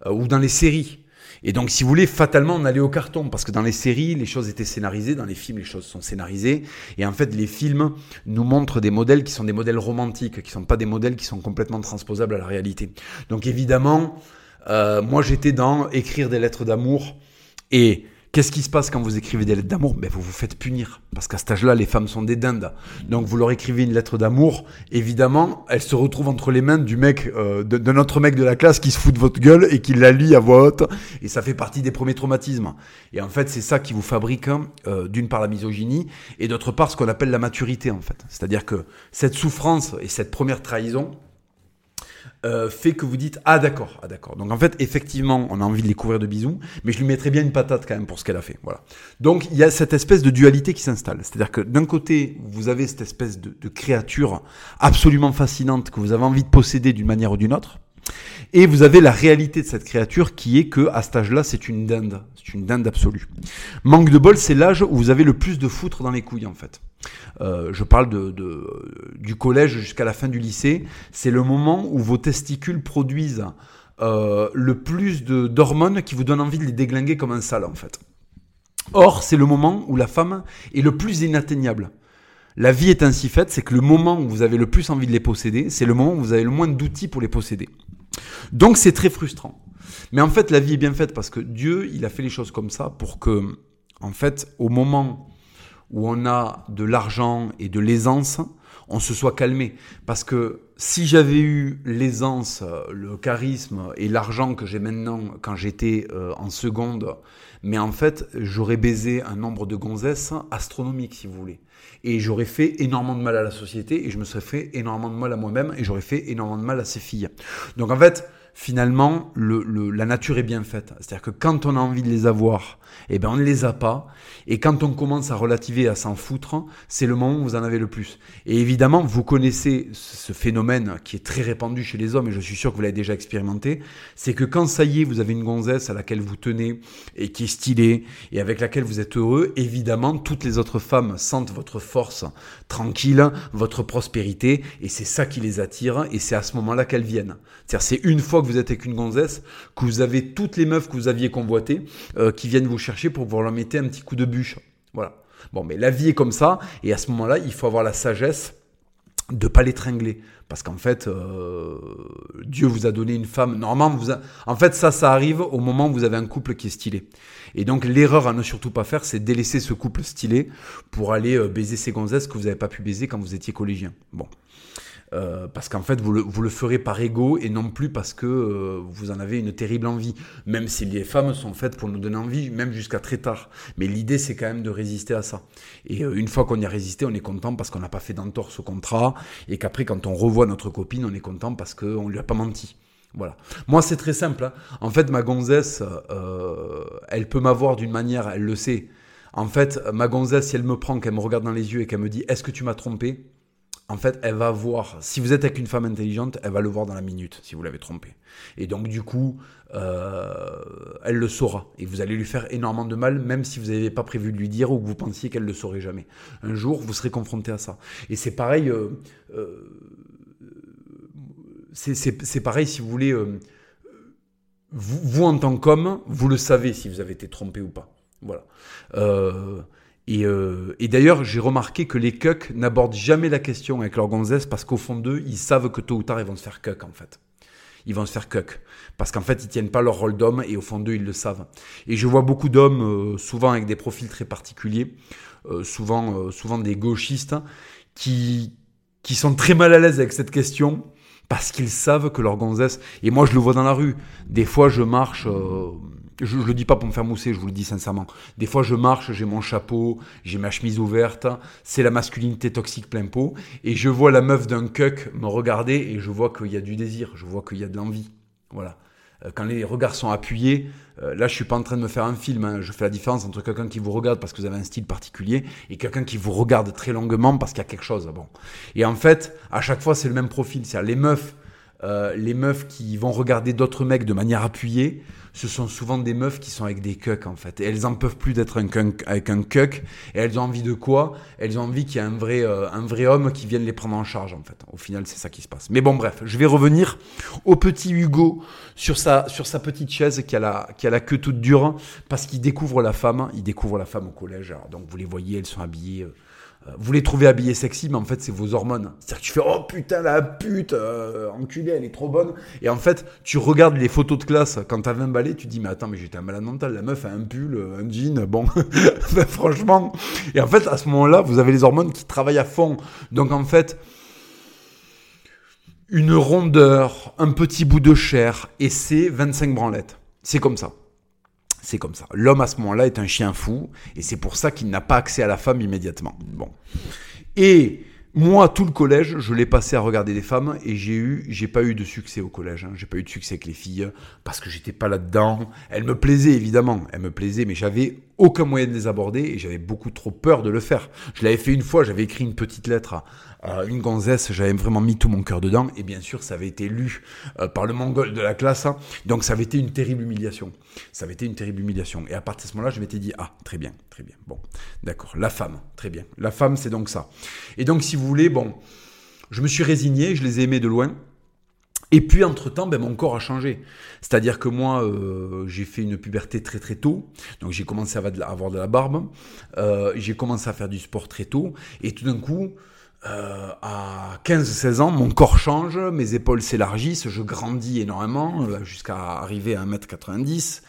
euh, ou dans les séries. Et donc, si vous voulez, fatalement, on allait au carton, parce que dans les séries, les choses étaient scénarisées, dans les films, les choses sont scénarisées. Et en fait, les films nous montrent des modèles qui sont des modèles romantiques, qui sont pas des modèles qui sont complètement transposables à la réalité. Donc, évidemment, euh, moi, j'étais dans écrire des lettres d'amour et Qu'est-ce qui se passe quand vous écrivez des lettres d'amour? Ben, Vous vous faites punir. Parce qu'à cet âge-là, les femmes sont des dindes. Donc vous leur écrivez une lettre d'amour. Évidemment, elle se retrouve entre les mains du mec, euh, de, notre mec de la classe qui se fout de votre gueule et qui la lit à voix haute. Et ça fait partie des premiers traumatismes. Et en fait, c'est ça qui vous fabrique, euh, d'une part, la misogynie et d'autre part, ce qu'on appelle la maturité, en fait. C'est-à-dire que cette souffrance et cette première trahison, euh, fait que vous dites ah d'accord ah d'accord. Donc en fait effectivement on a envie de les couvrir de bisous mais je lui mettrais bien une patate quand même pour ce qu'elle a fait. Voilà. Donc il y a cette espèce de dualité qui s'installe. C'est-à-dire que d'un côté vous avez cette espèce de, de créature absolument fascinante que vous avez envie de posséder d'une manière ou d'une autre et vous avez la réalité de cette créature qui est que à cet âge-là, c'est une dinde, c'est une dinde absolue. Manque de bol, c'est l'âge où vous avez le plus de foutre dans les couilles en fait. Euh, je parle du collège jusqu'à la fin du lycée. C'est le moment où vos testicules produisent euh, le plus d'hormones qui vous donnent envie de les déglinguer comme un sale en fait. Or, c'est le moment où la femme est le plus inatteignable. La vie est ainsi faite, c'est que le moment où vous avez le plus envie de les posséder, c'est le moment où vous avez le moins d'outils pour les posséder. Donc c'est très frustrant. Mais en fait, la vie est bien faite parce que Dieu, il a fait les choses comme ça pour que, en fait, au moment où on a de l'argent et de l'aisance, on se soit calmé. Parce que si j'avais eu l'aisance, le charisme et l'argent que j'ai maintenant quand j'étais euh, en seconde, mais en fait, j'aurais baisé un nombre de gonzesses astronomique, si vous voulez. Et j'aurais fait énormément de mal à la société et je me serais fait énormément de mal à moi-même et j'aurais fait énormément de mal à ces filles. Donc en fait, finalement, le, la nature est bien faite. C'est-à-dire que quand on a envie de les avoir, eh ben on ne les a pas. Et quand on commence à relativer, à s'en foutre, c'est le moment où vous en avez le plus. Et évidemment, vous connaissez ce phénomène qui est très répandu chez les hommes, et je suis sûr que vous l'avez déjà expérimenté, c'est que quand ça y est, vous avez une gonzesse à laquelle vous tenez, et qui est stylée, et avec laquelle vous êtes heureux, évidemment, toutes les autres femmes sentent votre force tranquille, votre prospérité, et c'est ça qui les attire, et c'est à ce moment-là qu'elles viennent. C'est-à-dire, c'est une fois que vous êtes avec une gonzesse, que vous avez toutes les meufs que vous aviez convoitées, euh, qui viennent vous chercher pour vous leur mettre un petit coup de bûche. Voilà. Bon, mais la vie est comme ça, et à ce moment-là, il faut avoir la sagesse de pas l'étrangler. Parce qu'en fait, euh, Dieu vous a donné une femme. Normalement, vous en fait, ça, ça arrive au moment où vous avez un couple qui est stylé. Et donc, l'erreur à ne surtout pas faire, c'est délaisser ce couple stylé pour aller euh, baiser ces gonzesses que vous n'avez pas pu baiser quand vous étiez collégien. Bon. Euh, parce qu'en fait, vous le, vous le, ferez par ego et non plus parce que euh, vous en avez une terrible envie. Même si les femmes sont faites pour nous donner envie, même jusqu'à très tard. Mais l'idée, c'est quand même de résister à ça. Et euh, une fois qu'on y a résisté, on est content parce qu'on n'a pas fait d'entorse au contrat et qu'après, quand on revoit notre copine, on est content parce qu'on lui a pas menti. Voilà. Moi, c'est très simple. Hein. En fait, ma gonzesse, elle peut m'avoir d'une manière, elle le sait. En fait, ma gonzesse, si elle me prend, qu'elle me regarde dans les yeux et qu'elle me dit Est-ce que tu m'as trompé? En fait, elle va voir, si vous êtes avec une femme intelligente, elle va le voir dans la minute, si vous l'avez trompé. Et donc, du coup, euh, elle le saura. Et vous allez lui faire énormément de mal, même si vous n'avez pas prévu de lui dire ou que vous pensiez qu'elle ne le saurait jamais. Un jour, vous serez confronté à ça. Et c'est pareil, euh, euh, c'est pareil si vous voulez, vous, vous, en tant qu'homme, vous le savez si vous avez été trompé ou pas. Voilà. Euh, et, d'ailleurs, j'ai remarqué que les cucks n'abordent jamais la question avec leur gonzesse parce qu'au fond d'eux, ils savent que tôt ou tard, ils vont se faire cuck en fait. Ils vont se faire cuck. Parce qu'en fait, ils tiennent pas leur rôle d'homme et au fond d'eux, ils le savent. Et je vois beaucoup d'hommes, euh, souvent avec des profils très particuliers, euh, souvent, souvent des gauchistes, qui, qui sont très mal à l'aise avec cette question parce qu'ils savent que leur gonzesse. Et moi, je le vois dans la rue. Des fois, je marche je, je le dis pas pour me faire mousser, je vous le dis sincèrement. Des fois, je marche, j'ai mon chapeau, j'ai ma chemise ouverte, c'est la masculinité toxique plein pot, et je vois la meuf d'un cuck me regarder et je vois qu'il y a du désir, je vois qu'il y a de l'envie. Voilà. Euh, quand les regards sont appuyés, euh, là, je suis pas en train de me faire un film. Hein. Je fais la différence entre quelqu'un qui vous regarde parce que vous avez un style particulier et quelqu'un qui vous regarde très longuement parce qu'il y a quelque chose. Bon. Et en fait, à chaque fois, c'est le même profil. C'est les meufs, euh, les meufs qui vont regarder d'autres mecs de manière appuyée ce sont souvent des meufs qui sont avec des cucks en fait. Elles en peuvent plus d'être avec un cuck. Et elles ont envie de quoi? Elles ont envie qu'il y ait un vrai, euh, un vrai homme qui vienne les prendre en charge en fait. Au final, c'est ça qui se passe. Mais bon, bref, je vais revenir au petit Hugo sur sa, petite chaise qui a la, queue toute dure parce qu'il découvre la femme. Il découvre la femme au collège. donc vous les voyez, elles sont habillées. Euh, vous les trouvez habillés sexy, mais en fait, c'est vos hormones. C'est-à-dire que tu fais Oh putain, la pute, euh, enculée, elle est trop bonne. Et en fait, tu regardes les photos de classe quand t'as 20 balais, tu dis Mais attends, mais j'étais un malade mental. La meuf a un pull, un jean, bon, franchement. Et en fait, à ce moment-là, vous avez les hormones qui travaillent à fond. Donc en fait, une rondeur, un petit bout de chair, et c'est 25 branlettes. C'est comme ça. C'est comme ça. L'homme à ce moment-là est un chien fou et c'est pour ça qu'il n'a pas accès à la femme immédiatement. Bon. Et moi, tout le collège, je l'ai passé à regarder des femmes et j'ai eu, j'ai pas eu de succès au collège. Hein. J'ai pas eu de succès avec les filles parce que j'étais pas là-dedans. Elles me plaisaient évidemment, elles me plaisaient, mais j'avais aucun moyen de les aborder et j'avais beaucoup trop peur de le faire. Je l'avais fait une fois, j'avais écrit une petite lettre une gonzesse, j'avais vraiment mis tout mon cœur dedans et bien sûr, ça avait été lu euh, par le mongol de la classe. Hein. Donc ça avait été une terrible humiliation. Ça avait été une terrible humiliation. Et à partir de ce moment-là, je m'étais dit ah très bien, très bien. Bon, d'accord. La femme, très bien. La femme, c'est donc ça. Et donc si vous voulez, bon, je me suis résigné, je les ai aimés de loin. Et puis, entre-temps, ben, mon corps a changé. C'est-à-dire que moi, euh, j'ai fait une puberté très très tôt. Donc, j'ai commencé à avoir de la barbe. Euh, j'ai commencé à faire du sport très tôt. Et tout d'un coup, euh, à 15-16 ans, mon corps change, mes épaules s'élargissent, je grandis énormément, jusqu'à arriver à 1m90.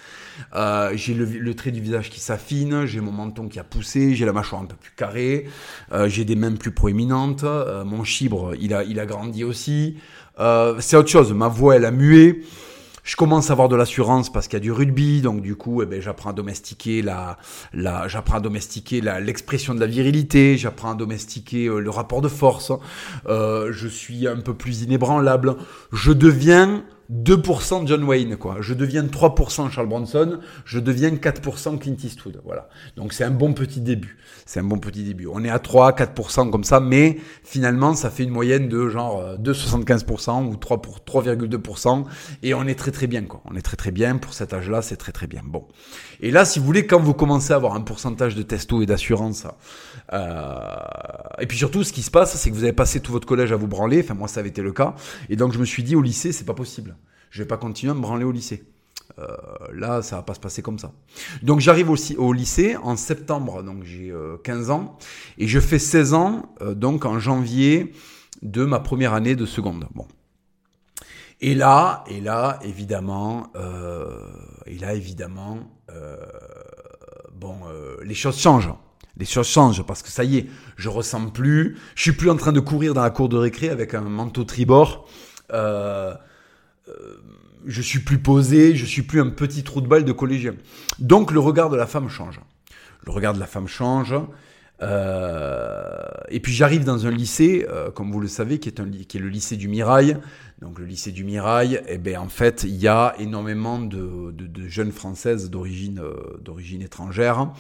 Euh, j'ai le, trait du visage qui s'affine, j'ai mon menton qui a poussé, j'ai la mâchoire un peu plus carrée, euh, j'ai des mains plus proéminentes, euh, mon chibre, il a, il a grandi aussi. c'est autre chose, ma voix, elle a mué. Je commence à avoir de l'assurance parce qu'il y a du rugby, donc du coup, eh ben, j'apprends à domestiquer la, la j'apprends à domestiquer l'expression de la virilité, j'apprends à domestiquer le rapport de force. je suis un peu plus inébranlable. Je deviens 2% John Wayne, quoi. Je deviens 3% Charles Bronson, je deviens 4% Clint Eastwood, voilà. Donc c'est un bon petit début. C'est un bon petit début. On est à 3, 4% comme ça, mais finalement, ça fait une moyenne de genre 2,75% euh, ou 3 pour 3,2%, et on est très très bien, quoi. On est très très bien pour cet âge-là, c'est très très bien. Bon. Et là, si vous voulez, quand vous commencez à avoir un pourcentage de testo et d'assurance, et puis surtout, ce qui se passe, c'est que vous avez passé tout votre collège à vous branler. Enfin, moi, ça avait été le cas. Et donc, je me suis dit, au lycée, c'est pas possible. Je vais pas continuer à me branler au lycée. Euh, là, ça va pas se passer comme ça. Donc, j'arrive aussi au lycée en septembre. Donc, j'ai 15 euh, ans. Et je fais 16 ans, donc en janvier de ma première année de seconde. Bon. Et là, et là, évidemment, et là, évidemment, bon, les choses changent les choses changent parce que ça y est, je ressens plus, je suis plus en train de courir dans la cour de récré avec un manteau tribord. Euh, euh, je suis plus posé, je suis plus un petit trou de balle de collégien. Donc le regard de la femme change. Le regard de la femme change. Euh, et puis j'arrive dans un lycée, comme vous le savez, qui est, le lycée du Mirail. Donc le lycée du Mirail, eh ben, en fait, il y a énormément de, jeunes françaises d'origine d'origine étrangère.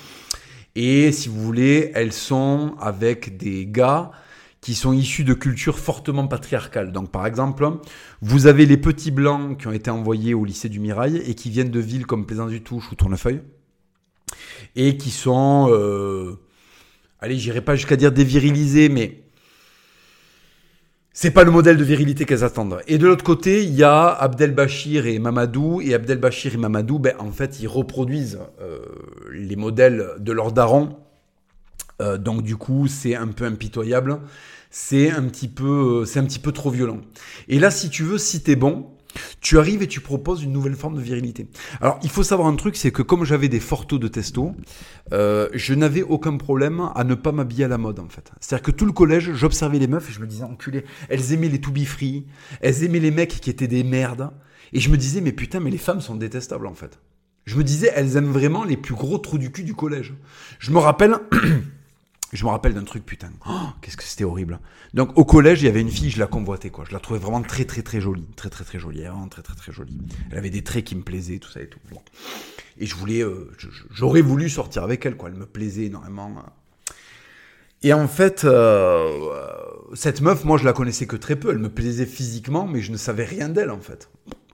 Et si vous voulez, elles sont avec des gars qui sont issus de cultures fortement patriarcales. Donc par exemple, vous avez les petits blancs qui ont été envoyés au lycée du Mirail et qui viennent de villes comme Plaisance-du-Touche ou Tournefeuille et qui sont, euh, allez, j'irai pas jusqu'à dire dévirilisés, mais c'est pas le modèle de virilité qu'elles attendent. Et de l'autre côté, il y a Abdelbachir et Mamadou. Et Abdelbachir et Mamadou, ben, en fait, ils reproduisent euh, les modèles de leurs darons. Euh, donc du coup, c'est un peu impitoyable. C'est un petit peu, euh, c'est un petit peu trop violent. Et là, si tu veux, si t'es bon, tu arrives et tu proposes une nouvelle forme de virilité. Alors, il faut savoir un truc, c'est que comme j'avais des forts de testo, euh, je n'avais aucun problème à ne pas m'habiller à la mode, en fait. C'est-à-dire que tout le collège, j'observais les meufs et je me disais, enculé, elles aimaient les to be free, elles aimaient les mecs qui étaient des merdes. Et je me disais, mais putain, mais les femmes sont détestables, en fait. Je me disais, elles aiment vraiment les plus gros trous du cul du collège. Je me rappelle... Je me rappelle d'un truc, putain. Oh, qu'est-ce que c'était horrible. Donc, au collège, il y avait une fille, je la convoitais, quoi. Je la trouvais vraiment très, très, très jolie. Très, très, très jolie. Vraiment très, très, très jolie. Elle avait des traits qui me plaisaient, tout ça et tout. Et je voulais, euh, j'aurais voulu sortir avec elle, quoi. Elle me plaisait énormément. Et en fait, euh, cette meuf, moi, je la connaissais que très peu. Elle me plaisait physiquement, mais je ne savais rien d'elle, en fait.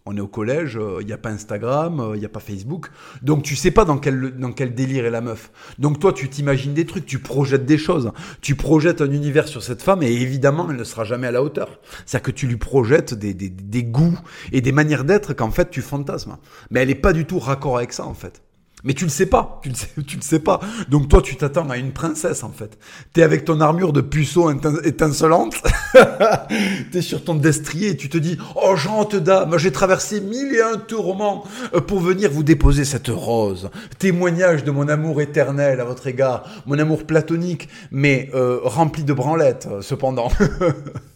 On est au collège, il euh, n'y a pas Instagram, il euh, n'y a pas Facebook. Donc tu sais pas dans quel, dans quel délire est la meuf. Donc toi, tu t'imagines des trucs, tu projettes des choses. Tu projettes un univers sur cette femme et évidemment, elle ne sera jamais à la hauteur. C'est-à-dire que tu lui projettes des, des, des goûts et des manières d'être qu'en fait tu fantasmes. Mais elle n'est pas du tout raccord avec ça en fait. Mais tu le sais pas, tu le sais, tu sais pas. Donc toi, tu t'attends à une princesse en fait. T'es avec ton armure de puceau étincelante, t'es sur ton destrier tu te dis oh gente dame, j'ai traversé mille et un tourments euh, pour venir vous déposer cette rose, témoignage de mon amour éternel à votre égard, mon amour platonique, mais euh, rempli de branlettes cependant.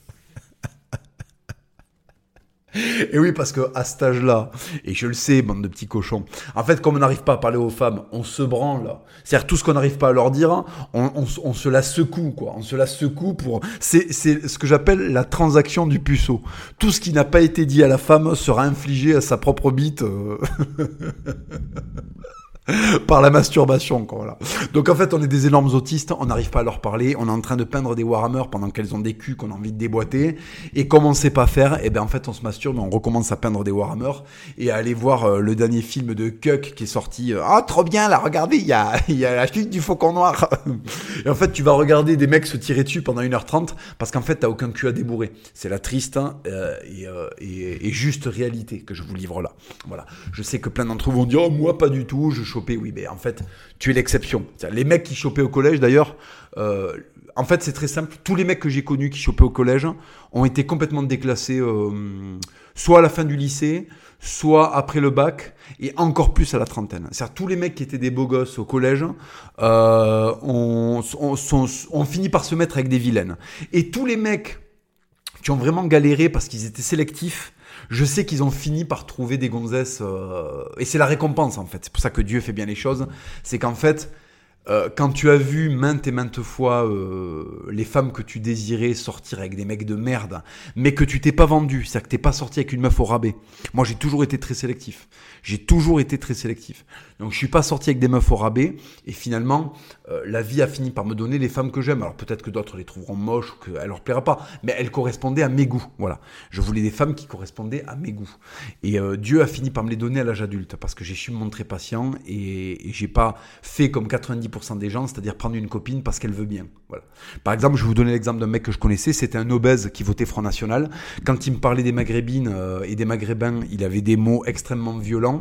Et oui, parce que à cet âge-là, et je le sais, bande de petits cochons, en fait, comme on n'arrive pas à parler aux femmes, on se branle. C'est-à-dire tout ce qu'on n'arrive pas à leur dire, on, se la secoue, quoi. On se la secoue pour. C'est ce que j'appelle la transaction du puceau. Tout ce qui n'a pas été dit à la femme sera infligé à sa propre bite. Euh. par la masturbation. Quoi, voilà. Donc en fait, on est des énormes autistes, on n'arrive pas à leur parler, on est en train de peindre des Warhammer pendant qu'elles ont des culs qu'on a envie de déboîter. Et comme on sait pas faire, et eh ben en fait on se masturbe, on recommence à peindre des Warhammer et à aller voir euh, le dernier film de Cuck qui est sorti. Euh, ah trop bien là, regardez, il y a, y a la chute du faucon noir. et en fait, tu vas regarder des mecs se tirer dessus pendant 1h30 parce qu'en fait, t'as aucun cul à débourrer. C'est la triste hein, euh, et, et, et, juste réalité que je vous livre là. Voilà. Je sais que plein d'entre vous vont dire, oh, moi pas du tout, je oui, mais en fait, tu es l'exception. Les mecs qui chopaient au collège, d'ailleurs, euh, en fait, c'est très simple. Tous les mecs que j'ai connus qui chopaient au collège ont été complètement déclassés, euh, soit à la fin du lycée, soit après le bac, et encore plus à la trentaine. C'est-à-dire tous les mecs qui étaient des beaux gosses au collège euh, ont, ont fini par se mettre avec des vilaines. Et tous les mecs qui ont vraiment galéré parce qu'ils étaient sélectifs, je sais qu'ils ont fini par trouver des gonzesses, euh, et c'est la récompense en fait. C'est pour ça que Dieu fait bien les choses. C'est qu'en fait, euh, quand tu as vu maintes et maintes fois euh, les femmes que tu désirais sortir avec des mecs de merde, mais que tu t'es pas vendu, c'est-à-dire que t'es pas sorti avec une meuf au rabais. Moi, j'ai toujours été très sélectif. J'ai toujours été très sélectif. Donc, je suis pas sorti avec des meufs au rabais, et finalement, euh, la vie a fini par me donner les femmes que j'aime. Alors peut-être que d'autres les trouveront moches ou qu'elles leur plaira pas, mais elles correspondaient à mes goûts. Voilà. Je voulais des femmes qui correspondaient à mes goûts. Et Dieu a fini par me les donner à l'âge adulte, parce que j'ai su me montrer patient et, et j'ai pas fait comme 90% des gens, c'est-à-dire prendre une copine parce qu'elle veut bien. Voilà. Par exemple, je vais vous donner l'exemple d'un mec que je connaissais, c'était un obèse qui votait Front National. Quand il me parlait des maghrébines euh, et des maghrébins, il avait des mots extrêmement violents.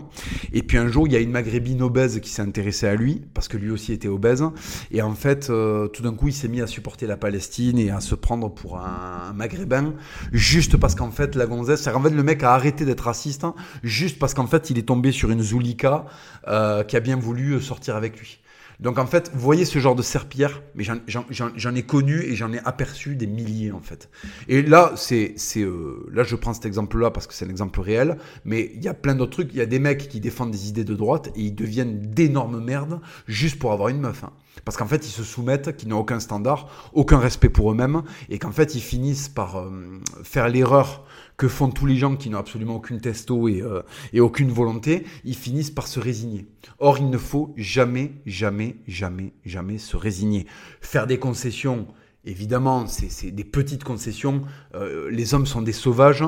Et puis un jour, il y a une maghrébine obèse qui s'est intéressée à lui, parce que lui aussi était obèse. Et en fait, euh, tout d'un coup, il s'est mis à supporter la Palestine et à se prendre pour un, maghrébin, juste parce qu'en fait, la gonzesse, c'est en fait, le mec a arrêté d'être raciste, hein, juste parce qu'en fait, il est tombé sur une Zulika euh, qui a bien voulu sortir avec lui. Donc en fait, vous voyez ce genre de serpillère, mais j'en ai connu et j'en ai aperçu des milliers en fait. Et là, c'est euh, là je prends cet exemple-là parce que c'est un exemple réel, mais il y a plein d'autres trucs. Il y a des mecs qui défendent des idées de droite et ils deviennent d'énormes merdes juste pour avoir une meuf. Hein. Parce qu'en fait, ils se soumettent, qu'ils n'ont aucun standard, aucun respect pour eux-mêmes, et qu'en fait, ils finissent par euh, faire l'erreur que font tous les gens qui n'ont absolument aucune testo et, euh, et aucune volonté, ils finissent par se résigner. Or, il ne faut jamais, jamais, jamais, jamais se résigner. Faire des concessions, évidemment, c'est des petites concessions. Euh, les hommes sont des sauvages.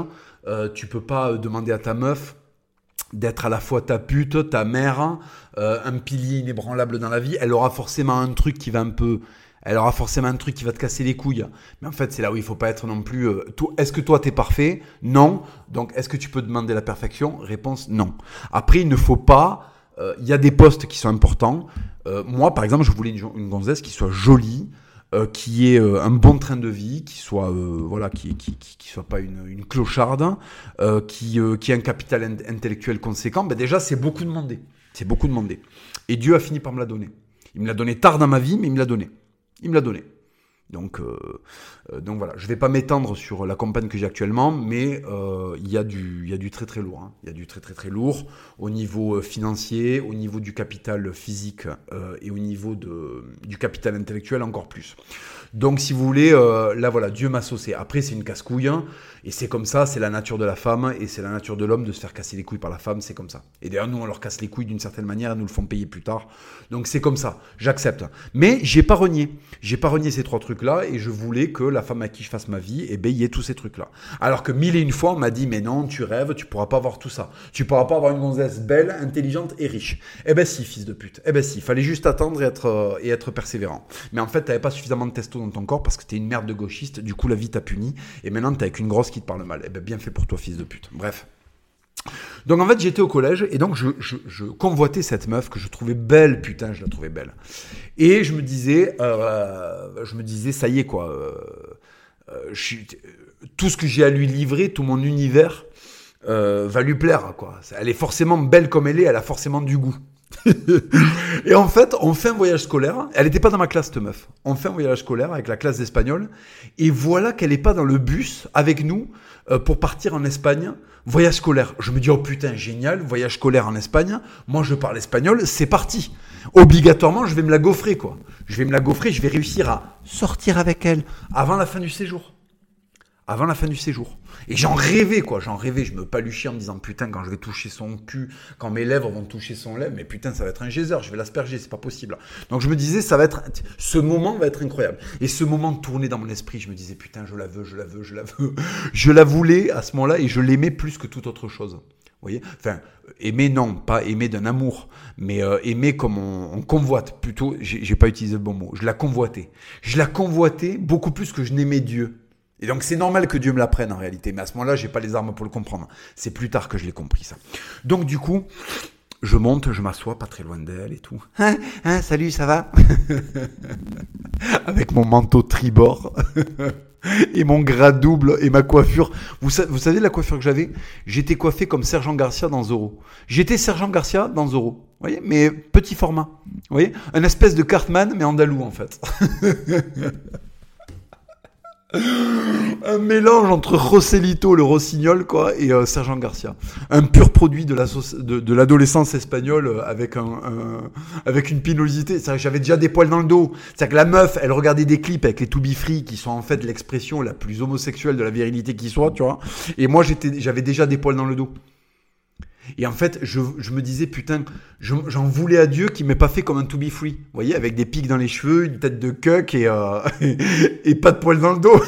Euh, tu peux pas demander à ta meuf d'être à la fois ta pute, ta mère, euh, un pilier inébranlable dans la vie. Elle aura forcément un truc qui va un peu elle aura forcément un truc qui va te casser les couilles. Mais en fait, c'est là où il faut pas être non plus. Euh, est-ce que toi, tu es parfait? Non. Donc, est-ce que tu peux demander la perfection? Réponse non. Après, il ne faut pas. Euh, il y a des postes qui sont importants. Euh, moi, par exemple, je voulais une, une gonzesse qui soit jolie, qui ait un bon train de vie, qui soit voilà, qui, qui, qui, soit pas une, une clocharde, qui, qui ait un capital intellectuel conséquent. Ben déjà, c'est beaucoup demandé. C'est beaucoup demandé. Et Dieu a fini par me la donner. Il me l'a donné tard dans ma vie, mais il me l'a donné. Il me l'a donné. Donc, euh, euh, donc voilà, je ne vais pas m'étendre sur la campagne que j'ai actuellement, mais euh, il, y a du, y a du très très lourd. Hein. Il y a du très très très lourd au niveau financier, au niveau du capital physique et au niveau de, du capital intellectuel encore plus. Donc si vous voulez, là voilà, Dieu m'a saucé. Après c'est une casse-couille, hein. Et c'est comme ça, c'est la nature de la femme et c'est la nature de l'homme de se faire casser les couilles par la femme, c'est comme ça. Et d'ailleurs, nous, on leur casse les couilles d'une certaine manière, et nous le font payer plus tard. Donc c'est comme ça, j'accepte. Mais j'ai pas renié. J'ai pas renié ces trois trucs-là et je voulais que la femme à qui je fasse ma vie, eh ben, y ait tous ces trucs-là. Alors que mille et une fois, on m'a dit, mais non, tu rêves, tu pourras pas avoir tout ça. Tu pourras pas avoir une gonzesse belle, intelligente et riche. Eh ben si, fils de pute. Eh ben si, fallait juste attendre et être, euh, et être persévérant. Mais en fait, t'avais pas suffisamment de testo dans ton corps parce que t'es une merde de gauchiste, du coup la vie t'a puni. Et maintenant, t'es avec une grosse qui te parle mal. Eh ben, bien fait pour toi, fils de pute. Bref. Donc en fait, j'étais au collège et donc je, convoitais cette meuf que je trouvais belle, putain, je la trouvais belle. Et je me disais, euh, je me disais, ça y est quoi, euh, euh, tout ce que j'ai à lui livrer, tout mon univers va lui plaire quoi. Elle est forcément belle comme elle est, elle a forcément du goût. et en fait, on fait un voyage scolaire. Elle n'était pas dans ma classe, cette meuf. On fait un voyage scolaire avec la classe d'espagnol. Et voilà qu'elle n'est pas dans le bus avec nous euh, pour partir en Espagne. Voyage scolaire. Je me dis, oh putain, génial, voyage scolaire en Espagne. Moi, je parle espagnol, c'est parti. Obligatoirement, je vais me la gaufrer, quoi. Je vais me la gaufrer, je vais réussir à sortir avec elle avant la fin du séjour avant la fin du séjour. Et j'en rêvais, quoi, j'en rêvais, je me paluchais en me disant, putain, quand je vais toucher son cul, quand mes lèvres vont toucher son lèvre, mais putain, ça va être un geyser, je vais l'asperger, c'est pas possible. Donc je me disais, ça va être, ce moment va être incroyable. Et ce moment tournait dans mon esprit, je me disais, putain, je la veux, je la veux, je la veux. Je la voulais à ce moment-là et je l'aimais plus que toute autre chose. Vous voyez? Enfin, aimer, non, pas aimer d'un amour, mais euh, aimer comme on, on convoite. Plutôt, j'ai pas utilisé le bon mot. Je la convoitais. Je la convoitais beaucoup plus que je n'aimais Dieu. Et donc c'est normal que Dieu me l'apprenne en réalité, mais à ce moment-là, j'ai pas les armes pour le comprendre. C'est plus tard que je l'ai compris ça. Donc du coup, je monte, je m'assois pas très loin d'elle et tout. Hein, hein, salut, ça va Avec mon manteau tribord et mon gras double et ma coiffure. Vous, vous savez la coiffure que j'avais? J'étais coiffé comme Sergent Garcia dans Zorro. J'étais Sergent Garcia dans Zorro. Vous voyez? Mais petit format. Vous voyez? Un espèce de Cartman, mais andalou en fait. un mélange entre Joselito, le rossignol, quoi, et euh, Sergent Garcia. Un pur produit de, la de, l'adolescence espagnole euh, avec un, avec une pilosité. J'avais déjà des poils dans le dos. C'est que la meuf, elle regardait des clips avec les to be free qui sont en fait l'expression la plus homosexuelle de la virilité qui soit, tu vois. Et moi, j'avais déjà des poils dans le dos. Et en fait, je, je me disais, putain, j'en voulais à Dieu qui m'ait pas fait comme un to be free. Vous voyez, avec des pics dans les cheveux, une tête de cuck et, euh, et pas de poils dans le dos.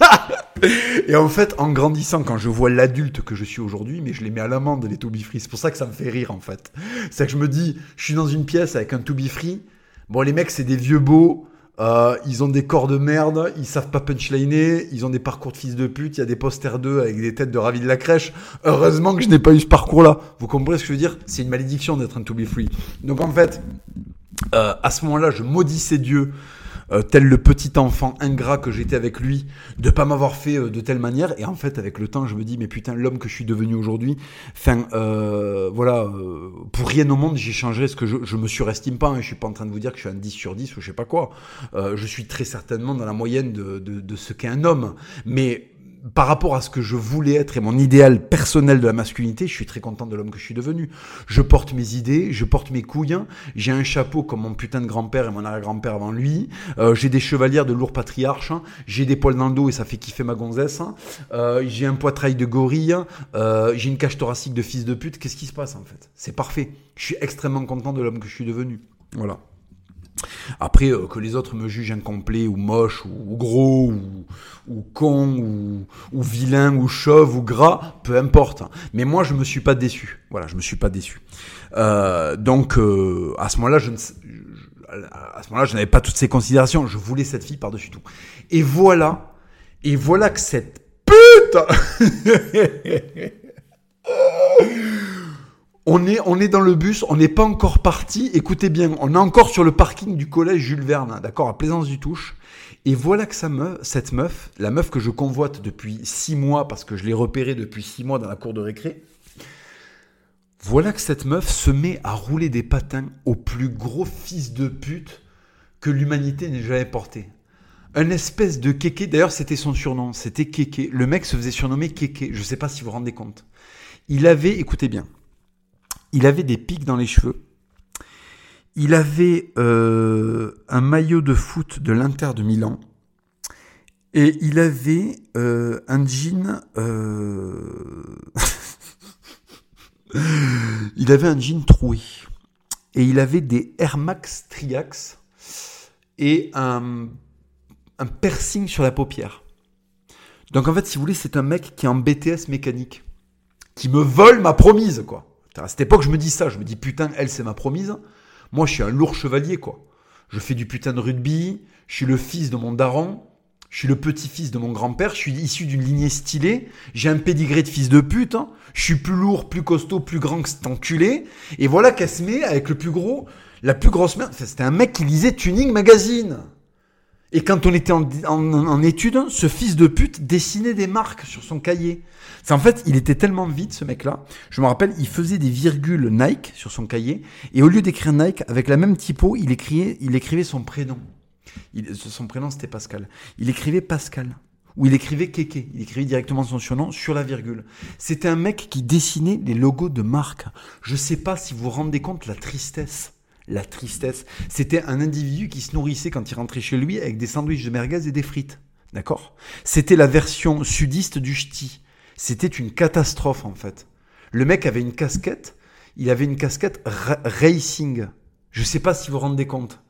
et en fait, en grandissant, quand je vois l'adulte que je suis aujourd'hui, mais je les mets à l'amende, les to be free. C'est pour ça que ça me fait rire, en fait. C'est que je me dis, je suis dans une pièce avec un to be free. Bon, les mecs, c'est des vieux beaux euh, ils ont des corps de merde, ils savent pas punchliner, ils ont des parcours de fils de pute, il y a des posters d'eux avec des têtes de ravis de la crèche. Heureusement que je n'ai pas eu ce parcours-là. Vous comprenez ce que je veux dire? C'est une malédiction d'être un to be free. Donc en fait, euh, à ce moment-là, je maudissais Dieu euh, tel le petit enfant ingrat que j'étais avec lui, de pas m'avoir fait euh, de telle manière. Et en fait, avec le temps, je me dis, mais putain, l'homme que je suis devenu aujourd'hui, enfin, euh, voilà, pour rien au monde, j'ai changé ce que je, je me surestime pas. Hein, je suis pas en train de vous dire que je suis un 10 sur 10 ou je sais pas quoi. je suis très certainement dans la moyenne de, de ce qu'est un homme. Mais par rapport à ce que je voulais être et mon idéal personnel de la masculinité, je suis très content de l'homme que je suis devenu. Je porte mes idées, je porte mes couilles, j'ai un chapeau comme mon putain de grand-père et mon arrière-grand-père avant lui, euh, j'ai des chevalières de lourds patriarches, j'ai des poils dans le dos et ça fait kiffer ma gonzesse, euh, j'ai un poitrail de gorille, euh, j'ai une cage thoracique de fils de pute, qu'est-ce qui se passe en fait? C'est parfait. Je suis extrêmement content de l'homme que je suis devenu. Voilà. Après, euh, que les autres me jugent incomplet ou moche ou, gros ou, con ou, vilain ou chauve ou gras, peu importe. Mais moi, je me suis pas déçu. Voilà, je me suis pas déçu. Euh, donc, euh, à ce moment-là, je ne, à ce moment-là, je n'avais pas toutes ces considérations. Je voulais cette fille par-dessus tout. Et voilà, et voilà que cette pute On est, on est dans le bus, on n'est pas encore parti. Écoutez bien, on est encore sur le parking du collège Jules Verne, d'accord, à Plaisance du Touche. Et voilà que ça meuf, cette meuf, la meuf que je convoite depuis six mois, parce que je l'ai repérée depuis six mois dans la cour de récré, voilà que cette meuf se met à rouler des patins au plus gros fils de pute que l'humanité n'ait jamais porté. Un espèce de kéké, d'ailleurs c'était son surnom, c'était kéké. Le mec se faisait surnommer kéké, je ne sais pas si vous vous rendez compte. Il avait, écoutez bien, il avait des pics dans les cheveux. Il avait euh, un maillot de foot de l'Inter de Milan. Et il avait euh, un jean. Euh, il avait un jean troué. Et il avait des Air Max Triax et un, un piercing sur la paupière. Donc en fait, si vous voulez, c'est un mec qui est en BTS mécanique. Qui me vole ma promise, quoi. À cette époque, je me dis ça. Je me dis, putain, elle, c'est ma promise. Moi, je suis un lourd chevalier, quoi. Je fais du putain de rugby. Je suis le fils de mon daron. Je suis le petit-fils de mon grand-père. Je suis issu d'une lignée stylée. J'ai un pédigré de fils de pute. Hein. Je suis plus lourd, plus costaud, plus grand que cet enculé. Et voilà qu'elle se met avec le plus gros, la plus grosse merde. C'était un mec qui lisait Tuning Magazine. Et quand on était en, en, ce fils de pute dessinait des marques sur son cahier. C'est en fait, il était tellement vite ce mec-là. Je me rappelle, il faisait des virgules Nike sur son cahier et au lieu d'écrire Nike avec la même typo, il écrivait, son prénom. son prénom c'était Pascal. Il écrivait Pascal ou il écrivait Kéké. Il écrivait directement son surnom sur la virgule. C'était un mec qui dessinait les logos de marques. Je sais pas si vous vous rendez compte la tristesse la tristesse. C'était un individu qui se nourrissait quand il rentrait chez lui avec des sandwichs de merguez et des frites. D'accord? C'était la version sudiste du ch'ti. C'était une catastrophe en fait. Le mec avait une casquette, il avait une casquette racing. Je sais pas si vous vous rendez compte.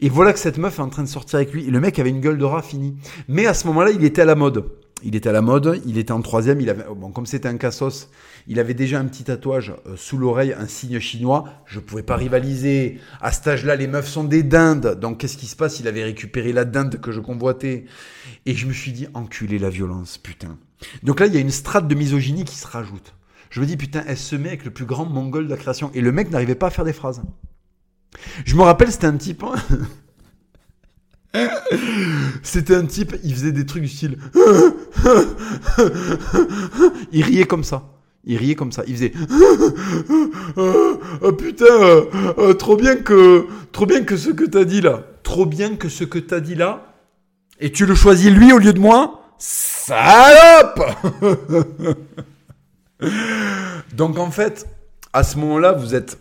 Et voilà que cette meuf est en train de sortir avec lui. Et le mec avait une gueule de rat finie. Mais à ce moment-là, il était à la mode il était à la mode, il était en troisième, il avait, bon, comme c'était un cassos, il avait déjà un petit tatouage euh, sous l'oreille, un signe chinois. Je pouvais pas rivaliser. À cet âge-là, les meufs sont des dindes. Donc, qu'est-ce qui se passe? Il avait récupéré la dinde que je convoitais. Et je me suis dit, enculé la violence, putain. Donc là, il y a une strate de misogynie qui se rajoute. Je me dis, putain, elle se met avec le plus grand mongol de la création? Et le mec n'arrivait pas à faire des phrases. Je me rappelle, c'était un type. Hein. C'était un type, il faisait des trucs du style. Il riait comme ça. Il riait comme ça. Il faisait. oh, putain, euh, trop bien que, trop bien que ce que t'as dit là. Trop bien que ce que t'as dit là. Et tu le choisis lui au lieu de moi? Salope Donc en fait, à ce moment-là, vous êtes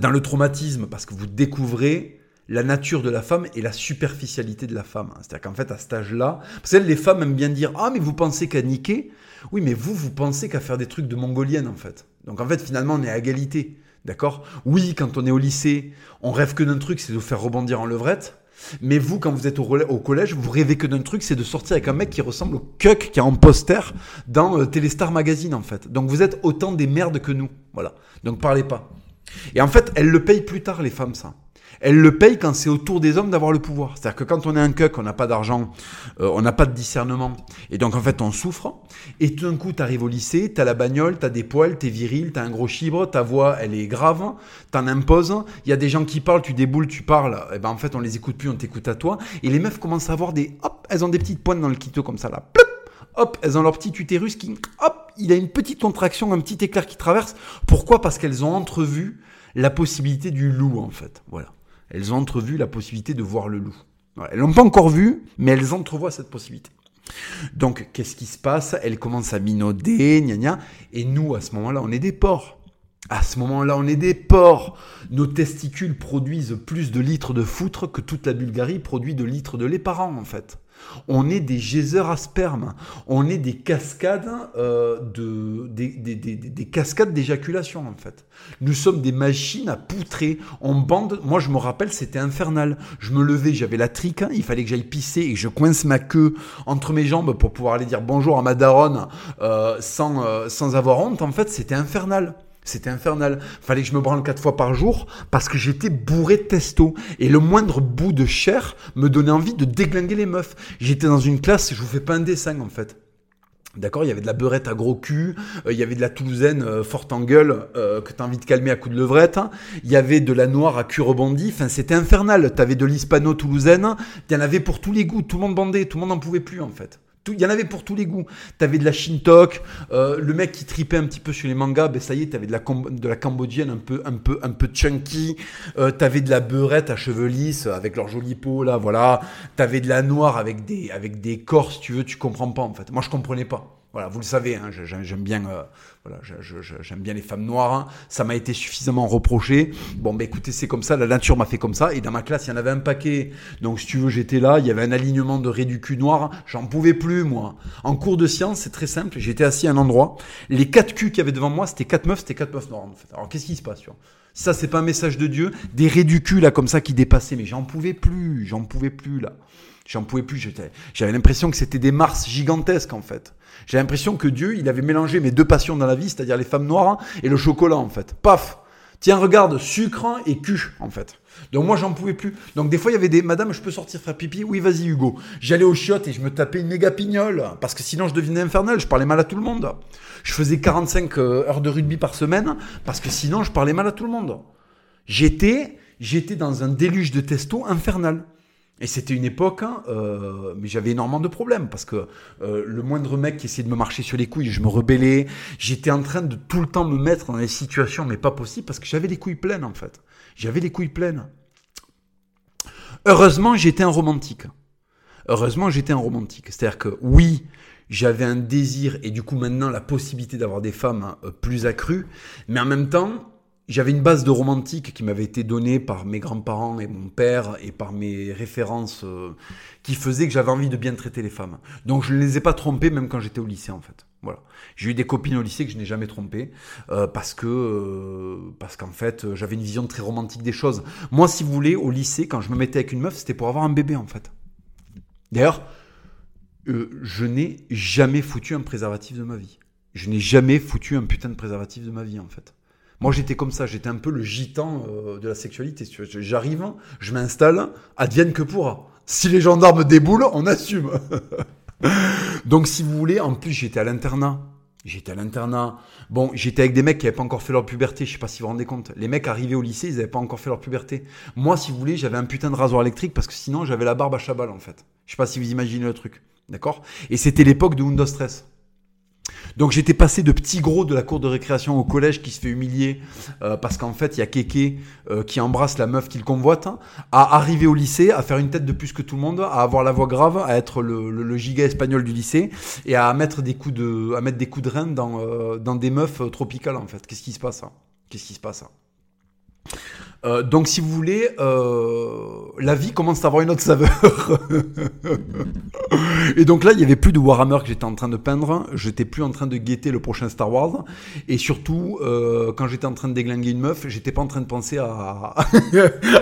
dans le traumatisme parce que vous découvrez la nature de la femme et la superficialité de la femme. C'est-à-dire qu'en fait, à cet âge-là, parce que les femmes aiment bien dire Ah, mais vous pensez qu'à niquer? Oui, mais vous, vous pensez qu'à faire des trucs de mongolienne, en fait. Donc en fait, finalement, on est à égalité. D'accord? Oui, quand on est au lycée, on rêve que d'un truc, c'est de faire rebondir en levrette. Mais vous, quand vous êtes au, collège, vous rêvez que d'un truc, c'est de sortir avec un mec qui ressemble au cuck qui a un poster dans euh, Téléstar Magazine, en fait. Donc vous êtes autant des merdes que nous. Voilà. Donc parlez pas. Et en fait, elles le payent plus tard, les femmes, ça. Elle le paye quand c'est autour des hommes d'avoir le pouvoir. C'est-à-dire que quand on est un cuck, on n'a pas d'argent, euh, on n'a pas de discernement, et donc en fait on souffre, et tout d'un coup tu arrives au lycée, tu as la bagnole, tu as des poils, tu es viril, tu as un gros chibre, ta voix elle est grave, t'en imposes, il y a des gens qui parlent, tu déboules, tu parles, et ben en fait on les écoute plus, on t'écoute à toi, et les meufs commencent à avoir des, hop, elles ont des petites pointes dans le quito comme ça là, hop, elles ont leur petit utérus qui, hop, il a une petite contraction, un petit éclair qui traverse. Pourquoi? Parce qu'elles ont entrevu la possibilité du loup en fait. Voilà elles ont entrevu la possibilité de voir le loup. Elles l'ont pas encore vu, mais elles entrevoient cette possibilité. Donc, qu'est-ce qui se passe? Elles commencent à minauder, gna gna, et nous, à ce moment-là, on est des porcs. À ce moment-là, on est des porcs. Nos testicules produisent plus de litres de foutre que toute la Bulgarie produit de litres de lait par an, en fait. On est des geysers à sperme. On est des cascades euh, de, des, cascades d'éjaculation en fait. Nous sommes des machines à poutrer. On bande. Moi, je me rappelle, c'était infernal. Je me levais, j'avais la trique. Hein. il fallait que j'aille pisser et que je coince ma queue entre mes jambes pour pouvoir aller dire bonjour à ma daronne euh, sans, euh, sans avoir honte. En fait, c'était infernal. C'était infernal. Fallait que je me branle quatre fois par jour parce que j'étais bourré de testo. Et le moindre bout de chair me donnait envie de déglinguer les meufs. J'étais dans une classe, je vous fais pas un dessin en fait. D'accord, il y avait de la beurette à gros cul, euh, il y avait de la toulousaine euh, forte en gueule euh, que t'as envie de calmer à coups de levrette, il y avait de la noire à cul rebondi, enfin c'était infernal. T'avais de l'hispano toulousaine, il y en avait pour tous les goûts, tout le monde bandait, tout le monde n'en pouvait plus en fait. Il y en avait pour tous les goûts. T'avais de la Shintok, euh, le mec qui tripait un petit peu sur les mangas, ben ça y est, t'avais de la, cambodgienne un peu, un peu, un peu chunky. Euh, t'avais de la beurette à cheveux lisses avec leur jolie peau là, voilà. T'avais de la noire avec des, avec des corps, tu veux, tu comprends pas en fait. Moi, je comprenais pas. Voilà, vous le savez, hein, j'aime bien, euh, voilà, j'aime bien les femmes noires. Hein. Ça m'a été suffisamment reproché. Bon, ben écoutez, c'est comme ça. La nature m'a fait comme ça. Et dans ma classe, il y en avait un paquet. Donc, si tu veux, j'étais là. Il y avait un alignement de raies du cul noir. J'en pouvais plus, moi. En cours de sciences, c'est très simple. J'étais assis à un endroit. Les quatre culs qu'il y avait devant moi, c'était quatre meufs, c'était quatre meufs noires. En fait. Alors, qu'est-ce qui se passe, tu vois? Ça, c'est pas un message de Dieu. Des raies du cul là, comme ça, qui dépassaient. Mais j'en pouvais plus. J'en pouvais plus là. J'en pouvais plus. J'avais l'impression que c'était des Mars gigantesques en fait. J'ai l'impression que Dieu, il avait mélangé mes deux passions dans la vie, c'est-à-dire les femmes noires et le chocolat en fait. Paf Tiens, regarde, sucre et cul en fait. Donc moi, j'en pouvais plus. Donc des fois, il y avait des Madame, je peux sortir faire pipi Oui, vas-y, Hugo. J'allais au chiottes et je me tapais une méga pignole parce que sinon, je devenais infernal. Je parlais mal à tout le monde. Je faisais 45 euh, heures de rugby par semaine parce que sinon, je parlais mal à tout le monde. J'étais, j'étais dans un déluge de testo infernal. Et c'était une époque, hein, euh, mais j'avais énormément de problèmes parce que euh, le moindre mec qui essayait de me marcher sur les couilles, je me rebellais. J'étais en train de tout le temps me mettre dans des situations, mais pas possible parce que j'avais les couilles pleines en fait. J'avais les couilles pleines. Heureusement, j'étais un romantique. Heureusement, j'étais un romantique. C'est-à-dire que oui, j'avais un désir et du coup maintenant la possibilité d'avoir des femmes euh, plus accrues, mais en même temps, j'avais une base de romantique qui m'avait été donnée par mes grands-parents et mon père et par mes références euh, qui faisait que j'avais envie de bien traiter les femmes. Donc je ne les ai pas trompées même quand j'étais au lycée en fait. Voilà. J'ai eu des copines au lycée que je n'ai jamais trompées euh, parce que euh, parce qu'en fait j'avais une vision très romantique des choses. Moi si vous voulez au lycée quand je me mettais avec une meuf c'était pour avoir un bébé en fait. D'ailleurs je n'ai jamais foutu un préservatif de ma vie. Je n'ai jamais foutu un putain de préservatif de ma vie en fait. Moi, j'étais comme ça. J'étais un peu le gitan euh, de la sexualité. J'arrive, je m'installe, advienne que pourra. Si les gendarmes déboulent, on assume. Donc, si vous voulez, en plus, j'étais à l'internat. J'étais à l'internat. Bon, j'étais avec des mecs qui n'avaient pas encore fait leur puberté. Je sais pas si vous vous rendez compte. Les mecs arrivaient au lycée, ils n'avaient pas encore fait leur puberté. Moi, si vous voulez, j'avais un putain de rasoir électrique parce que sinon, j'avais la barbe à chabal, en fait. Je sais pas si vous imaginez le truc. D'accord? Et c'était l'époque de Windows Stress. Donc j'étais passé de petit gros de la cour de récréation au collège qui se fait humilier euh, parce qu'en fait il y a Kéké euh, qui embrasse la meuf qu'il convoite, à arriver au lycée, à faire une tête de plus que tout le monde, à avoir la voix grave, à être le, giga espagnol du lycée et à mettre des coups de, à mettre des coups de reine dans, euh, dans des meufs tropicales en fait. Qu'est-ce qui se passe Qu'est-ce qui se passe euh, donc, si vous voulez, euh, la vie commence à avoir une autre saveur. et donc là, il y avait plus de Warhammer que j'étais en train de peindre. J'étais plus en train de guetter le prochain Star Wars. Et surtout, euh, quand j'étais en train de déglinguer une meuf, j'étais pas en train de penser à,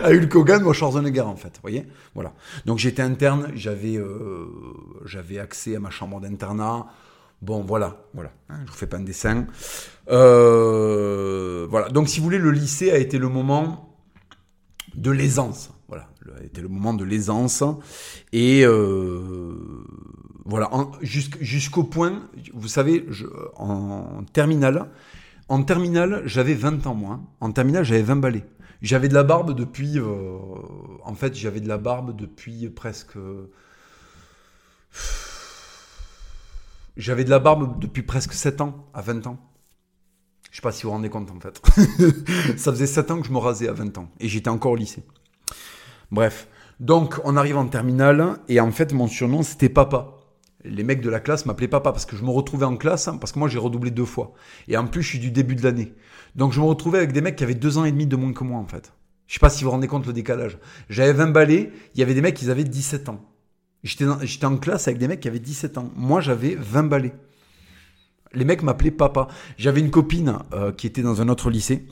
à Hulk Hogan ou à Schwarzenegger, en fait. Vous voyez? Voilà. Donc j'étais interne, j'avais j'avais accès à ma chambre d'internat. Bon, voilà, voilà. Hein, je vous fais pas un dessin. voilà. Donc, si vous voulez, le lycée a été le moment de l'aisance. Voilà, était le moment de l'aisance. Et euh, voilà, jusqu'au point, vous savez, en terminale, en terminale, j'avais 20 ans moins. En terminale, j'avais 20 balais. J'avais de la barbe depuis. Euh, en fait, j'avais de la barbe depuis presque. J'avais de la barbe depuis presque 7 ans, à 20 ans. Je sais pas si vous vous rendez compte en fait. ça faisait 7 ans que je me rasais à 20 ans et j'étais encore au lycée. Bref, donc on arrive en terminale et en fait mon surnom c'était Papa. Les mecs de la classe m'appelaient Papa parce que je me retrouvais en classe hein, parce que moi j'ai redoublé deux fois et en plus je suis du début de l'année. Donc je me retrouvais avec des mecs qui avaient deux ans et demi de moins que moi en fait. Je sais pas si vous vous rendez compte le décalage. J'avais 20 balais, il y avait des mecs qui avaient 17 ans. J'étais en classe avec des mecs qui avaient 17 ans. Moi j'avais 20 balais. Les mecs m'appelaient papa. J'avais une copine euh, qui était dans un autre lycée,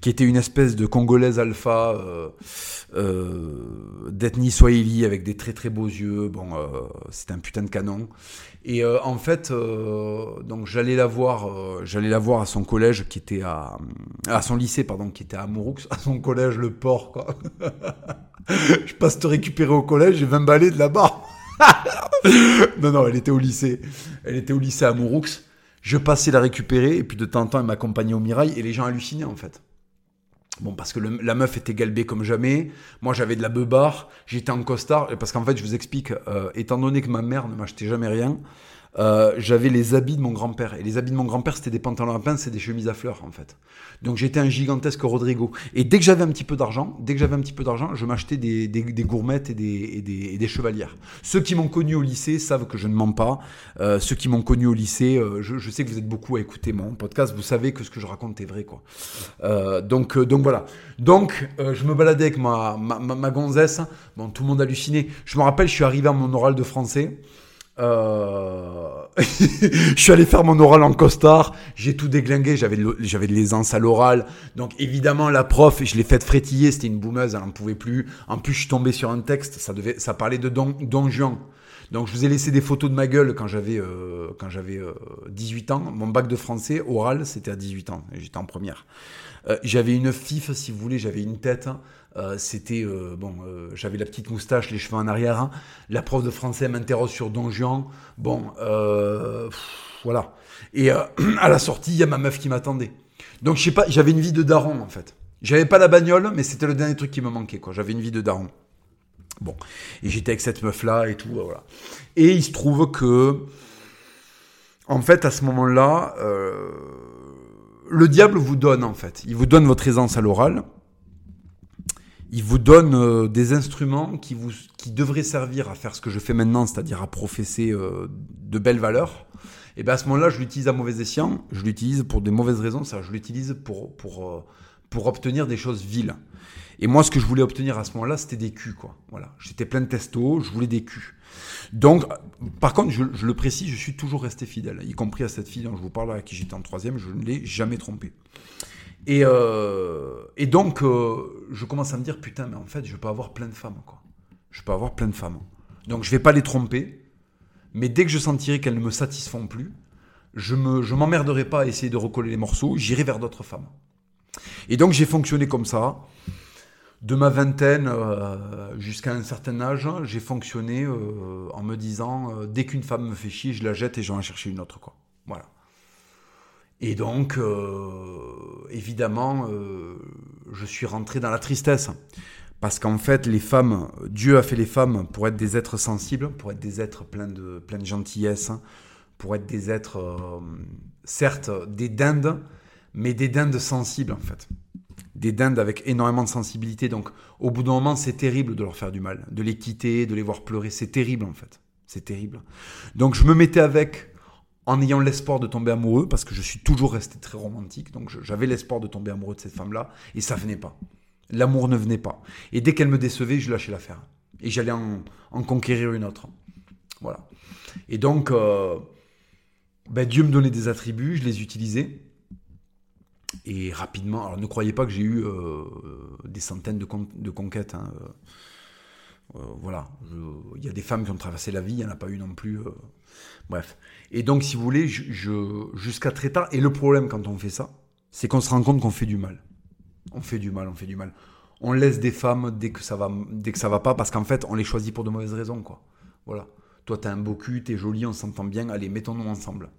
qui était une espèce de congolaise alpha euh, euh, d'ethnie swahili avec des très très beaux yeux. Bon, c'était un putain de canon. Et en fait, donc j'allais la voir, j'allais la voir à son collège qui était à, à son lycée pardon, qui était à Mouroux, à son collège le port quoi. Je passe te récupérer au collège, j'ai 20 balais de là-bas. non non, elle était au lycée, elle était au lycée à Mouroux. Je passais la récupérer, et puis de temps en temps, elle m'accompagnait au mirail, et les gens hallucinaient, en fait. Bon, parce que la meuf était galbée comme jamais. Moi, j'avais de la beubare. J'étais en costard. Parce qu'en fait, je vous explique, euh, étant donné que ma mère ne m'achetait jamais rien, euh, j'avais les habits de mon grand-père. Et les habits de mon grand-père, c'était des pantalons à pince et des chemises à fleurs, en fait. Donc j'étais un gigantesque Rodrigo. Et dès que j'avais un petit peu d'argent, dès que j'avais un petit peu d'argent, je m'achetais des, des, gourmettes et des, et des, chevalières. Ceux qui m'ont connu au lycée savent que je ne mens pas. Euh, ceux qui m'ont connu au lycée, euh, je, sais que vous êtes beaucoup à écouter mon podcast, vous savez que ce que je raconte est vrai, quoi. donc, donc voilà. Donc je me baladais avec ma, ma, ma, ma gonzesse. Bon, tout le monde halluciné. Je me rappelle, je suis arrivé à mon oral de français. Euh... je suis allé faire mon oral en costard, j'ai tout déglingué, j'avais de, l'aisance à l'oral. Donc évidemment la prof, je l'ai faite frétiller, c'était une boumeuse, elle n'en pouvait plus. En plus je suis tombé sur un texte, ça devait ça parlait de Don, Don Juan. Donc je vous ai laissé des photos de ma gueule quand j'avais euh, quand j'avais 18 euh, ans. Mon bac de français oral, c'était à 18 ans, j'étais en première. Euh, j'avais une fif si vous voulez, j'avais une tête euh, c'était euh, bon, euh, j'avais la petite moustache, les cheveux en arrière. Hein. La prof de français m'interroge sur Don Juan. Bon, voilà. Et à la sortie, il y a ma meuf qui m'attendait. Donc je sais pas, j'avais une vie de daron en fait. J'avais pas la bagnole, mais c'était le dernier truc qui me manquait quoi. J'avais une vie de daron. Bon, et j'étais avec cette meuf-là et tout, voilà. Et il se trouve que, en fait, à ce moment-là, euh, le diable vous donne, en fait, il vous donne votre aisance à l'oral, il vous donne euh, des instruments qui, vous, qui devraient servir à faire ce que je fais maintenant, c'est-à-dire à professer euh, de belles valeurs. Et bien à ce moment-là, je l'utilise à mauvais escient, je l'utilise pour des mauvaises raisons, ça, je l'utilise pour, pour, pour obtenir des choses viles. Et moi, ce que je voulais obtenir à ce moment-là, c'était des culs, quoi. Voilà. J'étais plein de testo, je voulais des culs. Donc, par contre, je, le précise, je suis toujours resté fidèle, y compris à cette fille dont je vous parle, à qui j'étais en troisième, je ne l'ai jamais trompée. Et, euh, et donc, euh, je commence à me dire, putain, mais en fait, je peux avoir plein de femmes, quoi. Je peux avoir plein de femmes. Donc, je vais pas les tromper, mais dès que je sentirai qu'elles ne me satisfont plus, je je m'emmerderai pas à essayer de recoller les morceaux, j'irai vers d'autres femmes. Et donc, j'ai fonctionné comme ça de ma vingtaine euh, jusqu'à un certain âge, j'ai fonctionné en me disant dès qu'une femme me fait chier, je la jette et j'en vais chercher une autre quoi. Voilà. Et donc évidemment, je suis rentré dans la tristesse parce qu'en fait, les femmes, Dieu a fait les femmes pour être des êtres sensibles, pour être des êtres pleins de plein de gentillesse, pour être des êtres certes des dindes, mais des dindes sensibles en fait des dindes avec énormément de sensibilité. Donc, au bout d'un moment, c'est terrible de leur faire du mal, de les quitter, de les voir pleurer. C'est terrible, en fait. C'est terrible. Donc, je me mettais avec en ayant l'espoir de tomber amoureux, parce que je suis toujours resté très romantique. Donc, j'avais l'espoir de tomber amoureux de cette femme-là, et ça venait pas. L'amour ne venait pas. Et dès qu'elle me décevait, je lâchais l'affaire. Et j'allais en, conquérir une autre. Voilà. Et donc, euh, ben, Dieu me donnait des attributs, je les utilisais. Et rapidement, alors ne croyez pas que j'ai eu euh, des centaines de, conquêtes. Hein, euh, voilà, il y a des femmes qui ont traversé la vie, il n'y en a pas eu non plus. bref. Et donc, si vous voulez, jusqu'à très tard. Et le problème quand on fait ça, c'est qu'on se rend compte qu'on fait du mal. On fait du mal, on fait du mal. On laisse des femmes dès que ça va, dès que ça va pas, parce qu'en fait, on les choisit pour de mauvaises raisons, quoi. Voilà. Toi, t'as un beau cul, t'es jolie, on s'entend bien. Allez, mettons-nous ensemble.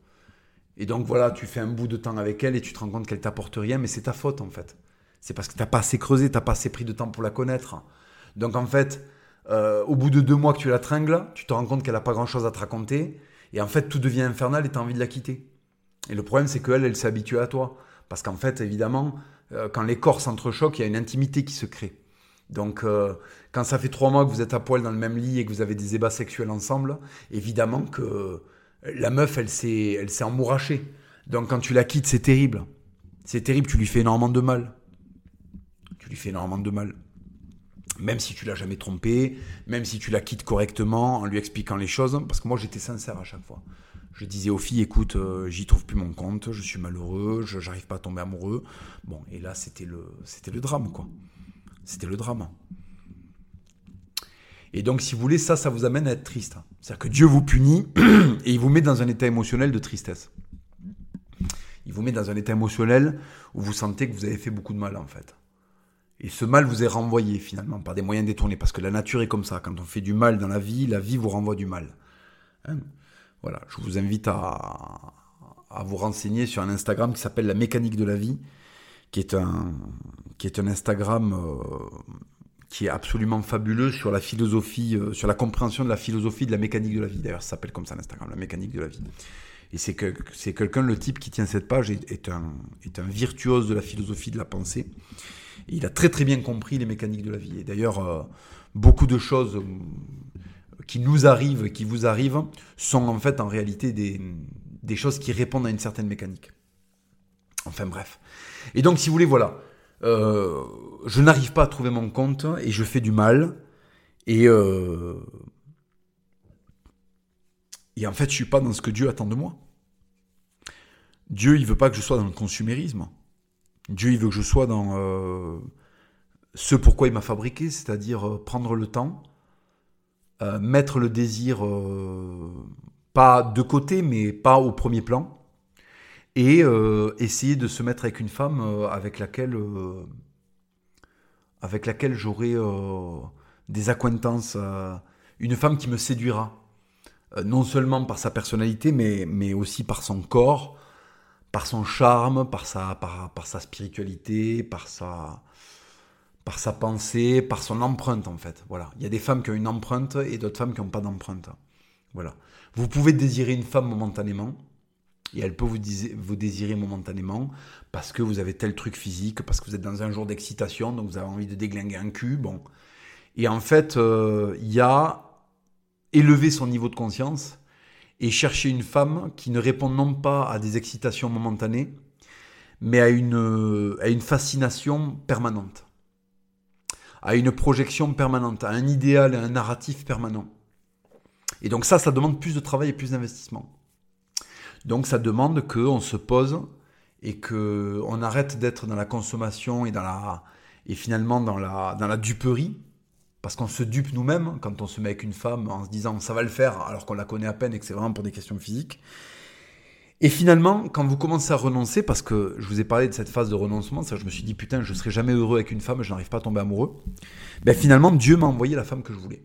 Et donc voilà, tu fais un bout de temps avec elle et tu te rends compte qu'elle t'apporte rien, mais c'est ta faute en fait. C'est parce que t'as pas assez creusé, t'as pas assez pris de temps pour la connaître. Donc en fait, euh, au bout de deux mois que tu la tringles, tu te rends compte qu'elle a pas grand chose à te raconter, et en fait tout devient infernal et t'as envie de la quitter. Et le problème c'est qu'elle, elle s'est habituée à toi. Parce qu'en fait, évidemment, euh, quand les corps s'entrechoquent, il y a une intimité qui se crée. Donc, euh, quand ça fait trois mois que vous êtes à poil dans le même lit et que vous avez des ébats sexuels ensemble, évidemment que la meuf, elle s'est, elle s'est emmourachée. Donc quand tu la quittes, c'est terrible. C'est terrible, tu lui fais énormément de mal. Tu lui fais énormément de mal. Même si tu l'as jamais trompée, même si tu la quittes correctement, en lui expliquant les choses, parce que moi j'étais sincère à chaque fois. Je disais aux filles, écoute, euh, j'y trouve plus mon compte, je suis malheureux, je n'arrive pas à tomber amoureux. Bon, et là c'était le, c'était le drame, quoi. C'était le drame. Et donc, si vous voulez, ça, ça vous amène à être triste. C'est-à-dire que Dieu vous punit et il vous met dans un état émotionnel de tristesse. Il vous met dans un état émotionnel où vous sentez que vous avez fait beaucoup de mal, en fait. Et ce mal vous est renvoyé, finalement, par des moyens détournés. Parce que la nature est comme ça. Quand on fait du mal dans la vie, la vie vous renvoie du mal. Hein voilà, je vous invite à, vous renseigner sur un Instagram qui s'appelle La mécanique de la vie, qui est un, qui est un Instagram euh, qui est absolument fabuleux sur la philosophie, euh, sur la compréhension de la philosophie de la mécanique de la vie. D'ailleurs, ça s'appelle comme ça l'Instagram, la mécanique de la vie. Et c'est que c'est quelqu'un, le type qui tient cette page est, un, est un virtuose de la philosophie de la pensée. Il a très très bien compris les mécaniques de la vie. Et d'ailleurs, euh, beaucoup de choses euh, qui nous arrivent, qui vous arrivent, sont en fait en réalité des, choses qui répondent à une certaine mécanique. Enfin bref. Et donc, si vous voulez, voilà. Euh, je n'arrive pas à trouver mon compte et je fais du mal. Et, et en fait, je suis pas dans ce que Dieu attend de moi. Dieu, il veut pas que je sois dans le consumérisme. Dieu, il veut que je sois dans euh, ce pourquoi il m'a fabriqué, c'est-à-dire prendre le temps, mettre le désir pas de côté, mais pas au premier plan, et euh, essayer de se mettre avec une femme euh, avec laquelle euh, j'aurai des acquaintances, une femme qui me séduira, non seulement par sa personnalité, mais aussi par son corps, par son charme, par sa, par, par sa spiritualité, par sa, par sa pensée, par son empreinte en fait. Voilà. Il y a des femmes qui ont une empreinte et d'autres femmes qui n'ont pas d'empreinte. Voilà. Vous pouvez désirer une femme momentanément et elle peut vous, désirer momentanément parce que vous avez tel truc physique, parce que vous êtes dans un jour d'excitation, donc vous avez envie de déglinguer un cul. Bon. Et en fait, euh, il y a élever son niveau de conscience et chercher une femme qui ne répond non pas à des excitations momentanées, mais à une, à fascination permanente à une projection permanente, à un idéal et un narratif permanent. Et donc ça, ça demande plus de travail et plus d'investissement. Donc ça demande qu'on se pose et qu'on arrête d'être dans la consommation et, dans la, et finalement dans la, dans la duperie, parce qu'on se dupe nous-mêmes quand on se met avec une femme en se disant ça va le faire alors qu'on la connaît à peine et que c'est vraiment pour des questions physiques. Et finalement, quand vous commencez à renoncer, parce que je vous ai parlé de cette phase de renoncement, ça, je me suis dit, putain, je serai jamais heureux avec une femme, je n'arrive pas à tomber amoureux. Ben, finalement, Dieu m'a envoyé la femme que je voulais.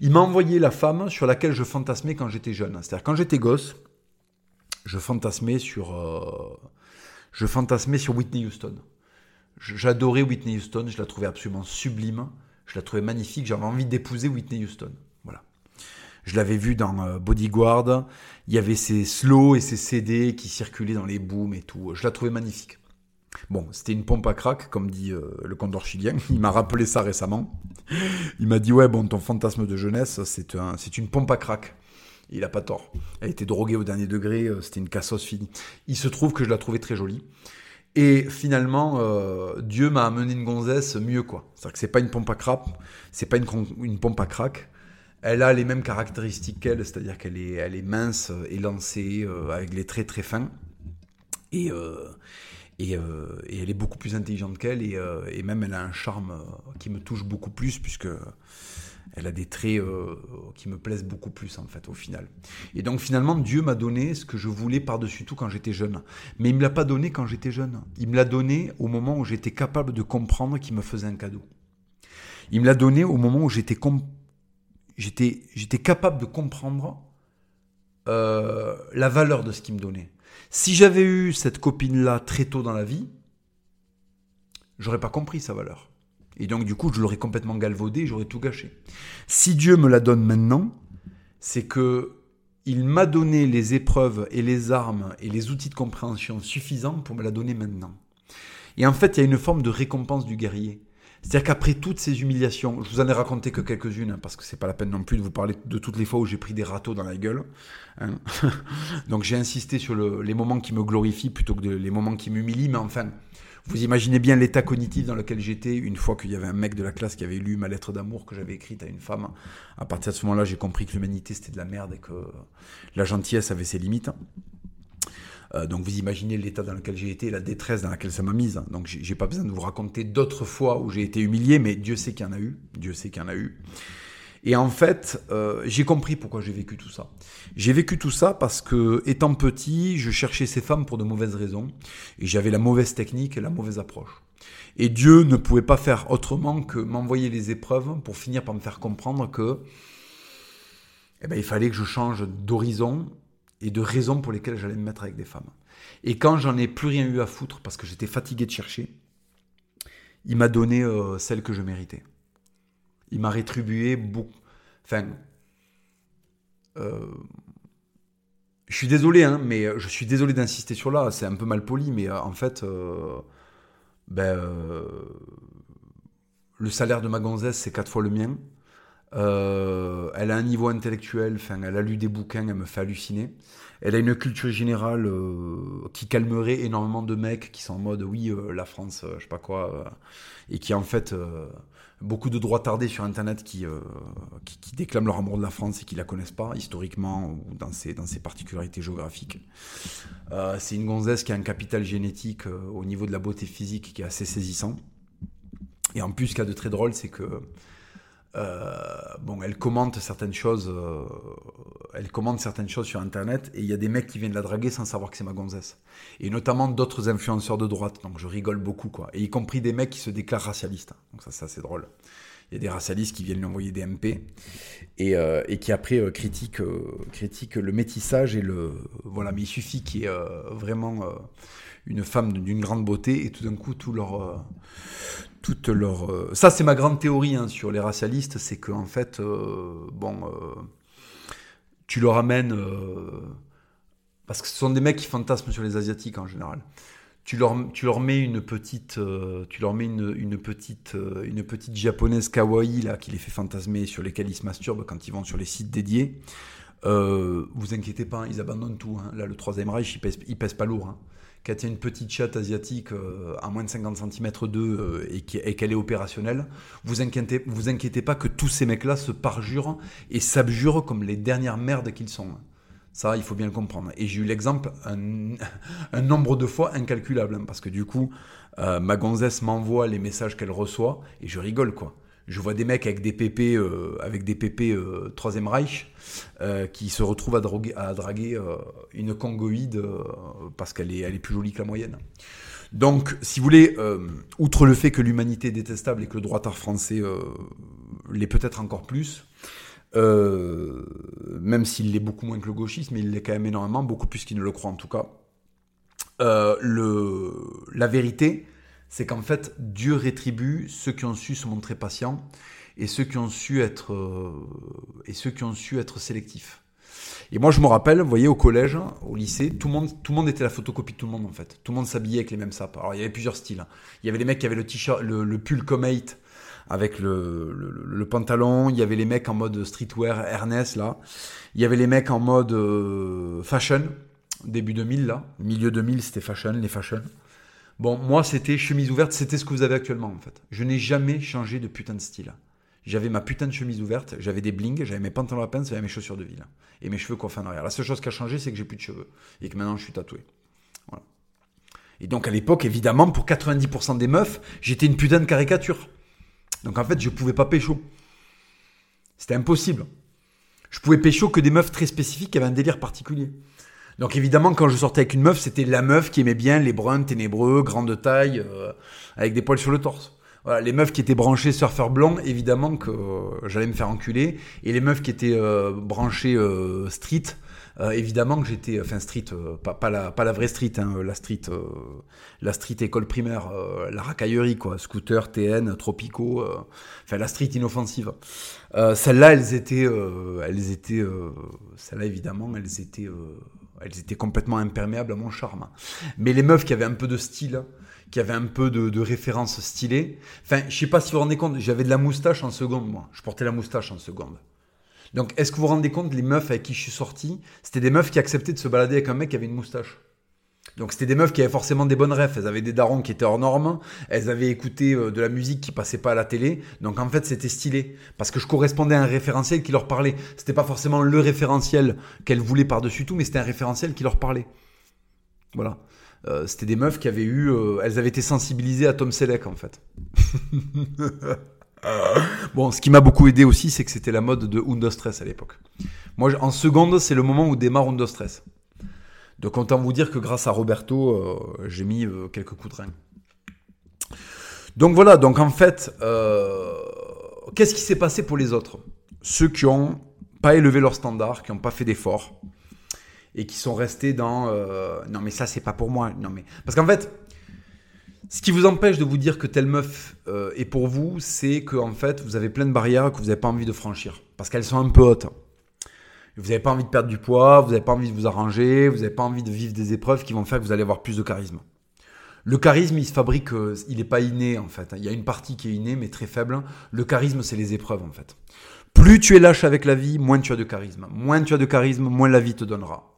Il m'a envoyé la femme sur laquelle je fantasmais quand j'étais jeune. C'est-à-dire, quand j'étais gosse, je fantasmais sur, euh, je fantasmais sur Whitney Houston. J'adorais Whitney Houston, je la trouvais absolument sublime, je la trouvais magnifique, j'avais envie d'épouser Whitney Houston. Je l'avais vu dans euh, Bodyguard. Il y avait ces slow et ces CD qui circulaient dans les booms et tout. Je la trouvais magnifique. Bon, c'était une pompe à crack, comme dit euh, le condor chilien. Il m'a rappelé ça récemment. Il m'a dit, ouais, bon, ton fantasme de jeunesse, c'est un, une pompe à crack. Il a pas tort. Elle était droguée au dernier degré, euh, c'était une cassos finie. Il se trouve que je la trouvais très jolie. Et finalement, Dieu m'a amené une gonzesse mieux, quoi. C'est-à-dire que c'est pas une pompe à crack, c'est pas une, pompe à crack, elle a les mêmes caractéristiques qu'elle, c'est-à-dire qu'elle est, elle est mince, élancée, euh, avec les traits très fins. Et, euh, euh, et, elle est beaucoup plus intelligente qu'elle, et, et, même elle a un charme qui me touche beaucoup plus, puisque elle a des traits qui me plaisent beaucoup plus, en fait, au final. Et donc, finalement, Dieu m'a donné ce que je voulais par-dessus tout quand j'étais jeune. Mais il ne me l'a pas donné quand j'étais jeune. Il me l'a donné au moment où j'étais capable de comprendre qu'il me faisait un cadeau. Il me l'a donné au moment où j'étais j'étais, j'étais capable de comprendre euh, la valeur de ce qu'il me donnait. Si j'avais eu cette copine-là très tôt dans la vie, j'aurais pas compris sa valeur. Et donc, du coup, je l'aurais complètement galvaudé, j'aurais tout gâché. Si Dieu me la donne maintenant, c'est que il m'a donné les épreuves et les armes et les outils de compréhension suffisants pour me la donner maintenant. Et en fait, il y a une forme de récompense du guerrier. C'est-à-dire qu'après toutes ces humiliations, je vous en ai raconté que quelques-unes, parce que c'est pas la peine non plus de vous parler de toutes les fois où j'ai pris des râteaux dans la gueule. Hein. Donc j'ai insisté sur les moments qui me glorifient plutôt que les moments qui m'humilient, mais enfin, vous imaginez bien l'état cognitif dans lequel j'étais une fois qu'il y avait un mec de la classe qui avait lu ma lettre d'amour que j'avais écrite à une femme. À partir de ce moment-là, j'ai compris que l'humanité c'était de la merde et que la gentillesse avait ses limites. Euh, donc vous imaginez l'état dans lequel j'ai été, la détresse dans laquelle ça m'a mise. Donc j'ai pas besoin de vous raconter d'autres fois où j'ai été humilié, mais Dieu sait qu'il y en a eu. Dieu sait qu'il y en a eu. Et en fait, euh, j'ai compris pourquoi j'ai vécu tout ça. J'ai vécu tout ça parce que, étant petit, je cherchais ces femmes pour de mauvaises raisons. Et j'avais la mauvaise technique et la mauvaise approche. Et Dieu ne pouvait pas faire autrement que m'envoyer les épreuves pour finir par me faire comprendre que eh ben, il fallait que je change d'horizon et de raisons pour lesquelles j'allais me mettre avec des femmes. Et quand j'en ai plus rien eu à foutre parce que j'étais fatigué de chercher, il m'a donné euh, celle que je méritais. Il m'a rétribué beaucoup. Enfin, euh, je suis désolé, hein, mais je suis désolé d'insister sur là. C'est un peu mal poli, mais euh, en fait, ben, le salaire de ma gonzesse, c'est quatre fois le mien. Euh, elle a un niveau intellectuel, enfin, elle a lu des bouquins, elle me fait halluciner. Elle a une culture générale euh, qui calmerait énormément de mecs qui sont en mode oui, euh, la France, je sais pas quoi, et qui en fait beaucoup de droits tardés sur Internet qui, qui, déclament leur amour de la France et qui la connaissent pas historiquement ou dans ses, dans ses particularités géographiques. c'est une gonzesse qui a un capital génétique au niveau de la beauté physique qui est assez saisissant. Et en plus, ce qu'il y a de très drôle, c'est que euh, bon, elle commente certaines choses, euh, elle commente certaines choses sur Internet, et il y a des mecs qui viennent la draguer sans savoir que c'est ma gonzesse. Et notamment d'autres influenceurs de droite, donc je rigole beaucoup, quoi. Et y compris des mecs qui se déclarent racialistes. Donc ça, c'est assez drôle. Il y a des racialistes qui viennent lui envoyer des MP et, euh, et qui après euh, critiquent, critique le métissage et le voilà. Mais il suffit qu'il y ait vraiment une femme d'une grande beauté et tout d'un coup tout leur toute leur ça c'est ma grande théorie hein, sur les racialistes, c'est que en fait bon tu leur amènes parce que ce sont des mecs qui fantasment sur les asiatiques en général tu leur, tu leur mets une petite, euh, tu leur mets une, une petite, euh, une petite japonaise kawaii là qui les fait fantasmer sur lesquels ils se masturbent quand ils vont sur les sites dédiés. Euh, vous inquiétez pas, ils abandonnent tout. Hein. Là, le troisième Reich, il pèse, il pèse pas lourd. Hein. Quand il y a une petite chatte asiatique euh, à moins de 50 cm d'eux et qu'elle est opérationnelle, vous inquiétez, vous inquiétez pas que tous ces mecs-là se parjurent et s'abjurent comme les dernières merdes qu'ils sont. Ça, il faut bien le comprendre. Et j'ai eu l'exemple un, nombre de fois incalculable, hein, parce que du coup, euh, ma gonzesse m'envoie les messages qu'elle reçoit, et je rigole, quoi. Je vois des mecs avec des pépés, euh, avec des pépés euh, Troisième Reich, qui se retrouvent à, draguer une congoïde parce qu'elle est, plus jolie que la moyenne. Donc, si vous voulez, outre le fait que l'humanité est détestable et que le droit-art français l'est peut-être encore plus, euh, même s'il l'est beaucoup moins que le gauchisme, il l'est quand même énormément, beaucoup plus qu'il ne le croit en tout cas. Euh, la vérité, c'est qu'en fait, Dieu rétribue ceux qui ont su se montrer patients et ceux qui ont su être, euh, et ceux qui ont su être sélectifs. Et moi, je me rappelle, vous voyez, au collège, au lycée, tout le monde, tout le monde était la photocopie de tout le monde, en fait. Tout le monde s'habillait avec les mêmes sapes. Alors, il y avait plusieurs styles. Il y avait les mecs qui avaient le t-shirt, le, pull Comate avec le, le, pantalon. Il y avait les mecs en mode streetwear Ernest là. Il y avait les mecs en mode euh, fashion, début 2000 là. Milieu 2000 c'était fashion, les fashion. Bon, moi c'était chemise ouverte, c'était ce que vous avez actuellement en fait. Je n'ai jamais changé de putain de style. J'avais ma putain de chemise ouverte, j'avais des blings, j'avais mes pantalons à pince, j'avais mes chaussures de ville. Et mes cheveux coiffés en arrière. La seule chose qui a changé, c'est que j'ai plus de cheveux. Et que maintenant je suis tatoué. Voilà. Et donc à l'époque, évidemment, pour 90% des meufs, j'étais une putain de caricature. Donc en fait, je pouvais pas pécho. C'était impossible. Je pouvais pécho que des meufs très spécifiques qui avaient un délire particulier. Donc évidemment, quand je sortais avec une meuf, c'était la meuf qui aimait bien les bruns ténébreux, grande taille, euh, avec des poils sur le torse. Voilà, les meufs qui étaient branchées surfeur blanc, évidemment que euh, j'allais me faire enculer. Et les meufs qui étaient euh, branchées street, euh, évidemment que j'étais, enfin street, euh, pas, pas, la, pas la vraie street, hein, la street, euh, la street école primaire, la racaillerie quoi, scooter, TN, tropicaux, enfin la street inoffensive. Celles-là, elles étaient, elles étaient, celles-là évidemment, elles étaient, elles étaient complètement imperméables à mon charme. Mais les meufs qui avaient un peu de style, qui avaient un peu de, références stylées. Enfin, je sais pas si vous vous rendez compte, j'avais de la moustache en seconde, moi. Je portais la moustache en seconde. Donc, est-ce que vous vous rendez compte, les meufs avec qui je suis sorti, c'était des meufs qui acceptaient de se balader avec un mec qui avait une moustache? Donc c'était des meufs qui avaient forcément des bonnes refs. Elles avaient des darons qui étaient hors normes. Elles avaient écouté euh, de la musique qui passait pas à la télé. Donc en fait c'était stylé parce que je correspondais à un référentiel qui leur parlait. C'était pas forcément le référentiel qu'elles voulaient par dessus tout, mais c'était un référentiel qui leur parlait. Voilà. Euh, c'était des meufs qui avaient eu, euh, elles avaient été sensibilisées à Tom Selleck en fait. Bon, ce qui m'a beaucoup aidé aussi, c'est que c'était la mode de Undo Stress à l'époque. Moi, en seconde, c'est le moment où démarre Undo Stress. Donc, autant vous dire que grâce à Roberto, euh, j'ai mis euh, quelques coups de rein. Donc voilà, donc en fait, euh, qu'est-ce qui s'est passé pour les autres? Ceux qui n'ont pas élevé leur standard, qui n'ont pas fait d'efforts et qui sont restés dans non mais ça c'est pas pour moi. Non mais parce qu'en fait, ce qui vous empêche de vous dire que telle meuf est pour vous, c'est que en fait, vous avez plein de barrières que vous n'avez pas envie de franchir. Parce qu'elles sont un peu hautes. Vous n'avez pas envie de perdre du poids, vous n'avez pas envie de vous arranger, vous n'avez pas envie de vivre des épreuves qui vont faire que vous allez avoir plus de charisme. Le charisme, il se fabrique, euh, il n'est pas inné en fait. Il y a une partie qui est innée, mais très faible. Le charisme, c'est les épreuves en fait. Plus tu es lâche avec la vie, moins tu as de charisme. Moins tu as de charisme, moins la vie te donnera.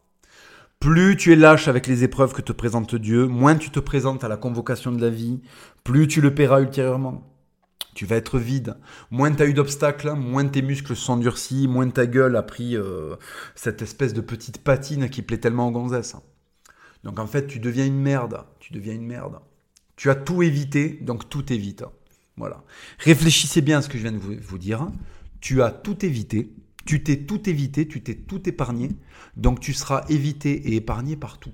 Plus tu es lâche avec les épreuves que te présente Dieu, moins tu te présentes à la convocation de la vie, plus tu le paieras ultérieurement. Tu vas être vide. Moins tu as eu d'obstacles, moins tes muscles sont durcis, moins ta gueule a pris euh, cette espèce de petite patine qui plaît tellement aux gonzesses. Donc en fait, tu deviens une merde. Tu deviens une merde. Tu as tout évité, donc tout évite. Voilà. Réfléchissez bien à ce que je viens de vous dire. Tu as tout évité, tu t'es tout évité, tu t'es tout épargné, donc tu seras évité et épargné partout.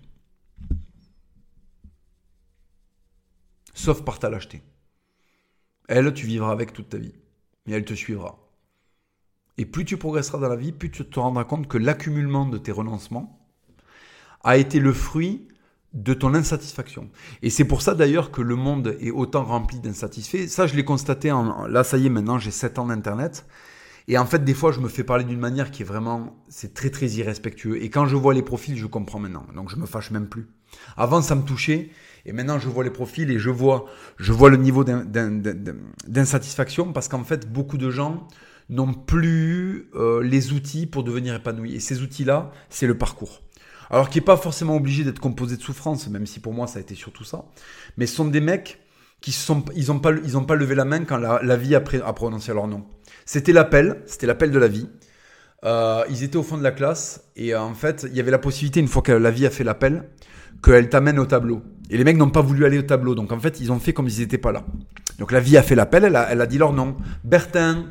Sauf par ta lâcheté. Elle, tu vivras avec toute ta vie. mais elle te suivra. Et plus tu progresseras dans la vie, plus tu te rendras compte que l'accumulement de tes renoncements a été le fruit de ton insatisfaction. Et c'est pour ça d'ailleurs que le monde est autant rempli d'insatisfaits. Ça, je l'ai constaté, en, là ça y est, maintenant j'ai 7 ans d'Internet. Et en fait, des fois, je me fais parler d'une manière qui est vraiment, c'est très très irrespectueux. Et quand je vois les profils, je comprends maintenant. Donc je me fâche même plus. Avant, ça me touchait. Et maintenant, je vois les profils et je vois, je vois le niveau d'insatisfaction parce qu'en fait, beaucoup de gens n'ont plus euh, les outils pour devenir épanouis. Et ces outils-là, c'est le parcours. Alors qui n'est pas forcément obligé d'être composé de souffrance, même si pour moi ça a été surtout ça. Mais ce sont des mecs qui sont, ils n'ont pas, ils ont pas levé la main quand la, vie a, prononcé leur nom. C'était l'appel, c'était l'appel de la vie. Euh, ils étaient au fond de la classe et euh, en fait, il y avait la possibilité, une fois que la vie a fait l'appel, qu'elle t'amène au tableau. Et les mecs n'ont pas voulu aller au tableau, donc en fait, ils ont fait comme ils n'étaient pas là. Donc la vie a fait l'appel, elle a, dit leur nom. Bertin,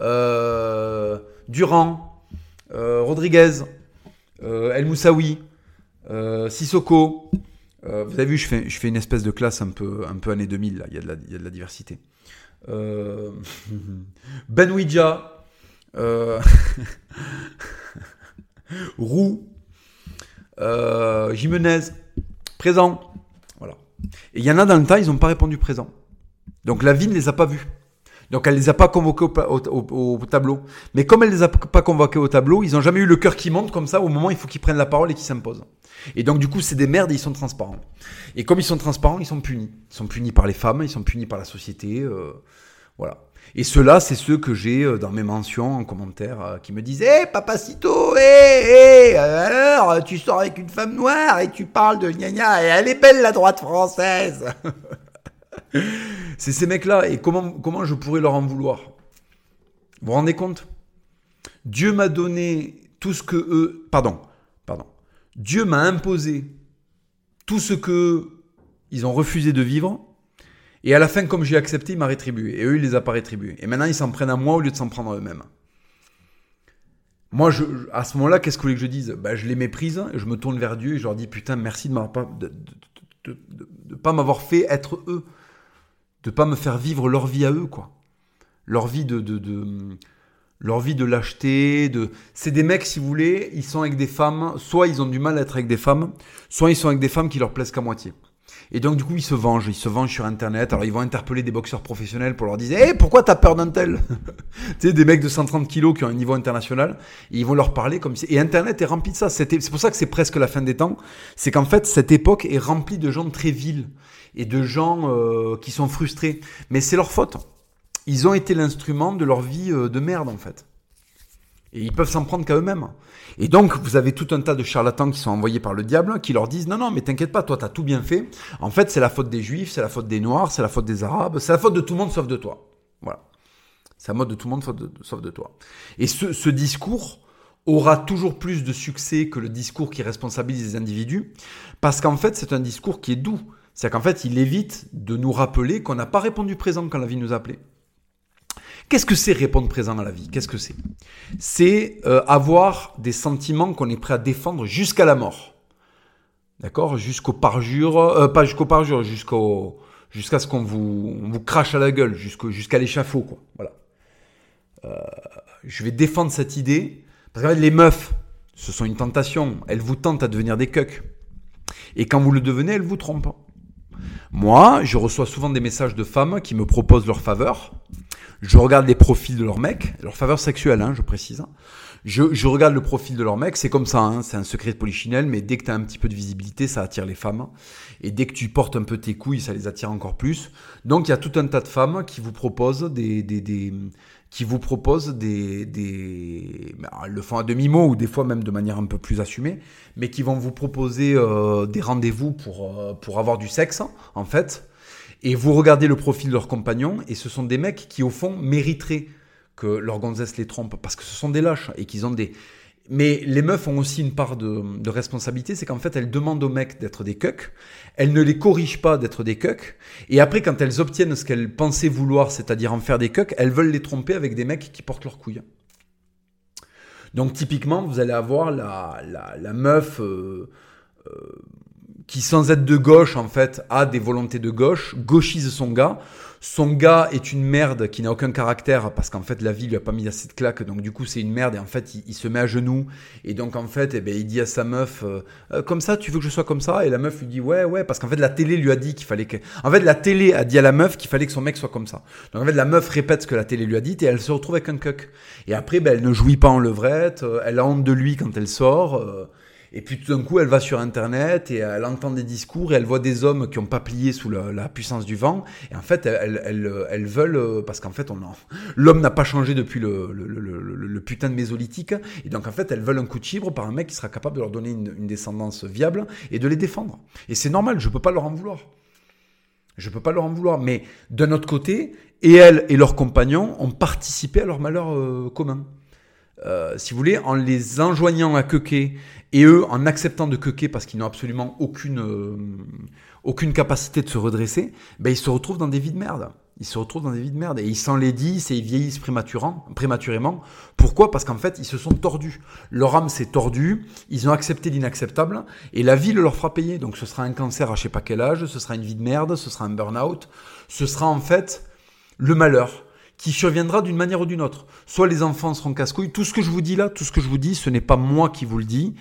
euh, Durand, euh, Rodriguez, euh, El Moussaoui, Sissoko. Vous avez vu, je fais, une espèce de classe un peu, un année 2000, là. Il, y a de la, il y a de la diversité. ben Ouidja, Roux, Jimenez, présent. Voilà. Et il y en a dans le tas, ils n'ont pas répondu présent. Donc la vie ne les a pas vus. Donc elle les a pas convoqués au, tableau. Mais comme elle les a pas convoqués au tableau, ils ont jamais eu le cœur qui monte comme ça au moment où il faut qu'ils prennent la parole et qu'ils s'imposent. Et donc du coup, c'est des merdes et ils sont transparents. Et comme ils sont transparents, ils sont punis. Ils sont punis par les femmes, ils sont punis par la société. Euh, voilà. Et ceux-là, c'est ceux que j'ai euh, dans mes mentions en commentaire euh, qui me disent Hé, hey, papacito, hé, hé, alors, tu sors avec une femme noire et tu parles de gna gna, et elle est belle la droite française C'est ces mecs-là. Et comment, comment je pourrais leur en vouloir? Vous vous rendez compte? Dieu m'a donné tout ce que eux. Pardon, pardon. Dieu m'a imposé tout ce que ils ont refusé de vivre. Et à la fin, comme j'ai accepté, il m'a rétribué. Et eux, il les a pas rétribués. Et maintenant, ils s'en prennent à moi au lieu de s'en prendre à eux-mêmes. Moi, à ce moment-là, qu'est-ce que vous voulez que je dise? Ben, Je les méprise, je me tourne vers Dieu et je leur dis Putain, merci de ne pas, m'avoir fait être eux de pas me faire vivre leur vie à eux, quoi. Leur vie de, de, de leur vie de lâcheté, de c'est des mecs si vous voulez, ils sont avec des femmes, soit ils ont du mal à être avec des femmes, soit ils sont avec des femmes qui leur plaisent qu'à moitié. Et donc du coup ils se vengent, ils se vengent sur internet. Alors ils vont interpeller des boxeurs professionnels pour leur dire "Eh pourquoi t'as peur d'un tel Tu sais des mecs de 130 kilos qui ont un niveau international, et ils vont leur parler comme si et internet est rempli de ça. C'est pour ça que c'est presque la fin des temps, c'est qu'en fait cette époque est remplie de gens très vils et de gens euh, qui sont frustrés. Mais c'est leur faute. Ils ont été l'instrument de leur vie euh, de merde, en fait. Et ils peuvent s'en prendre qu'à eux-mêmes. Et donc, vous avez tout un tas de charlatans qui sont envoyés par le diable, qui leur disent, non, non, mais t'inquiète pas, toi, t'as tout bien fait. En fait, c'est la faute des juifs, c'est la faute des noirs, c'est la faute des arabes, c'est la faute de tout le monde sauf de toi. Voilà. C'est la faute de tout le monde sauf de, toi. Et ce, ce discours aura toujours plus de succès que le discours qui responsabilise les individus, parce qu'en fait, c'est un discours qui est doux. C'est qu'en fait, il évite de nous rappeler qu'on n'a pas répondu présent quand la vie nous appelait. Qu'est-ce que c'est répondre présent à la vie? Qu'est-ce que c'est? C'est euh, avoir des sentiments qu'on est prêt à défendre jusqu'à la mort. D'accord? Jusqu'au parjure, euh, pas jusqu'au parjure, jusqu'à ce qu'on vous, vous crache à la gueule, jusqu'à l'échafaud, quoi. Voilà. Euh, je vais défendre cette idée. Parce que les meufs, ce sont une tentation. Elles vous tentent à devenir des cucks. Et quand vous le devenez, elles vous trompent. Moi, je reçois souvent des messages de femmes qui me proposent leur faveur. Je regarde les profils de leurs mecs, leur faveur sexuelle, hein, je précise. Je, je, regarde le profil de leur mec, c'est comme ça, hein, c'est un secret de polichinelle, mais dès que tu as un petit peu de visibilité, ça attire les femmes. Et dès que tu portes un peu tes couilles, ça les attire encore plus. Donc il y a tout un tas de femmes qui vous proposent des, des, qui vous proposent des, des elles le font à demi-mot ou des fois même de manière un peu plus assumée, mais qui vont vous proposer euh, des rendez-vous pour, euh, pour avoir du sexe, en fait. Et vous regardez le profil de leurs compagnons, et ce sont des mecs qui, au fond, mériteraient que leur gonzesse les trompe, parce que ce sont des lâches, et qu'ils ont des, mais les meufs ont aussi une part de, responsabilité, c'est qu'en fait, elles demandent aux mecs d'être des cucks, elles ne les corrigent pas d'être des cucks, et après, quand elles obtiennent ce qu'elles pensaient vouloir, c'est-à-dire en faire des cucks, elles veulent les tromper avec des mecs qui portent leurs couilles. Donc typiquement, vous allez avoir la, meuf euh, euh, qui, sans être de gauche, en fait, a des volontés de gauche, gauchise son gars, son gars est une merde qui n'a aucun caractère parce qu'en fait la vie lui a pas mis assez de claques. Donc du coup c'est une merde et en fait il, se met à genoux. Et donc en fait eh ben, il dit à sa meuf euh, euh, comme ça tu veux que je sois comme ça? Et la meuf lui dit ouais ouais parce qu'en fait la télé lui a dit qu'il fallait que en fait la télé a dit à la meuf qu'il fallait que son mec soit comme ça. Donc en fait la meuf répète ce que la télé lui a dit et elle se retrouve avec un cuck. Et après ben, elle ne jouit pas en levrette euh, elle a honte de lui quand elle sort et puis tout d'un coup, elle va sur Internet et elle entend des discours et elle voit des hommes qui n'ont pas plié sous la, puissance du vent. Et en fait, elles, veulent, euh, parce qu'en fait, l'homme n'a pas changé depuis le, putain de mésolithique. Et donc, en fait, elles veulent un coup de chibre par un mec qui sera capable de leur donner une, une descendance viable et de les défendre. Et c'est normal, je ne peux pas leur en vouloir. Je ne peux pas leur en vouloir. Mais d'un autre côté, et elles et leurs compagnons ont participé à leur malheur euh, commun. Euh, si vous voulez, en les enjoignant à quequer et eux en acceptant de quequer parce qu'ils n'ont absolument aucune, euh, aucune capacité de se redresser, ben ils se retrouvent dans des vies de merde. Ils se retrouvent dans des vies de merde et ils s'enlaidissent et ils vieillissent prématurément. Pourquoi? Parce qu'en fait, ils se sont tordus. Leur âme s'est tordue, ils ont accepté l'inacceptable et la vie le leur fera payer. Donc ce sera un cancer à je sais pas quel âge, ce sera une vie de merde, ce sera un burn-out, ce sera en fait le malheur qui surviendra d'une manière ou d'une autre. Soit les enfants seront casse-couilles. Tout ce que je vous dis là, tout ce que je vous dis, ce n'est pas moi qui vous le dis.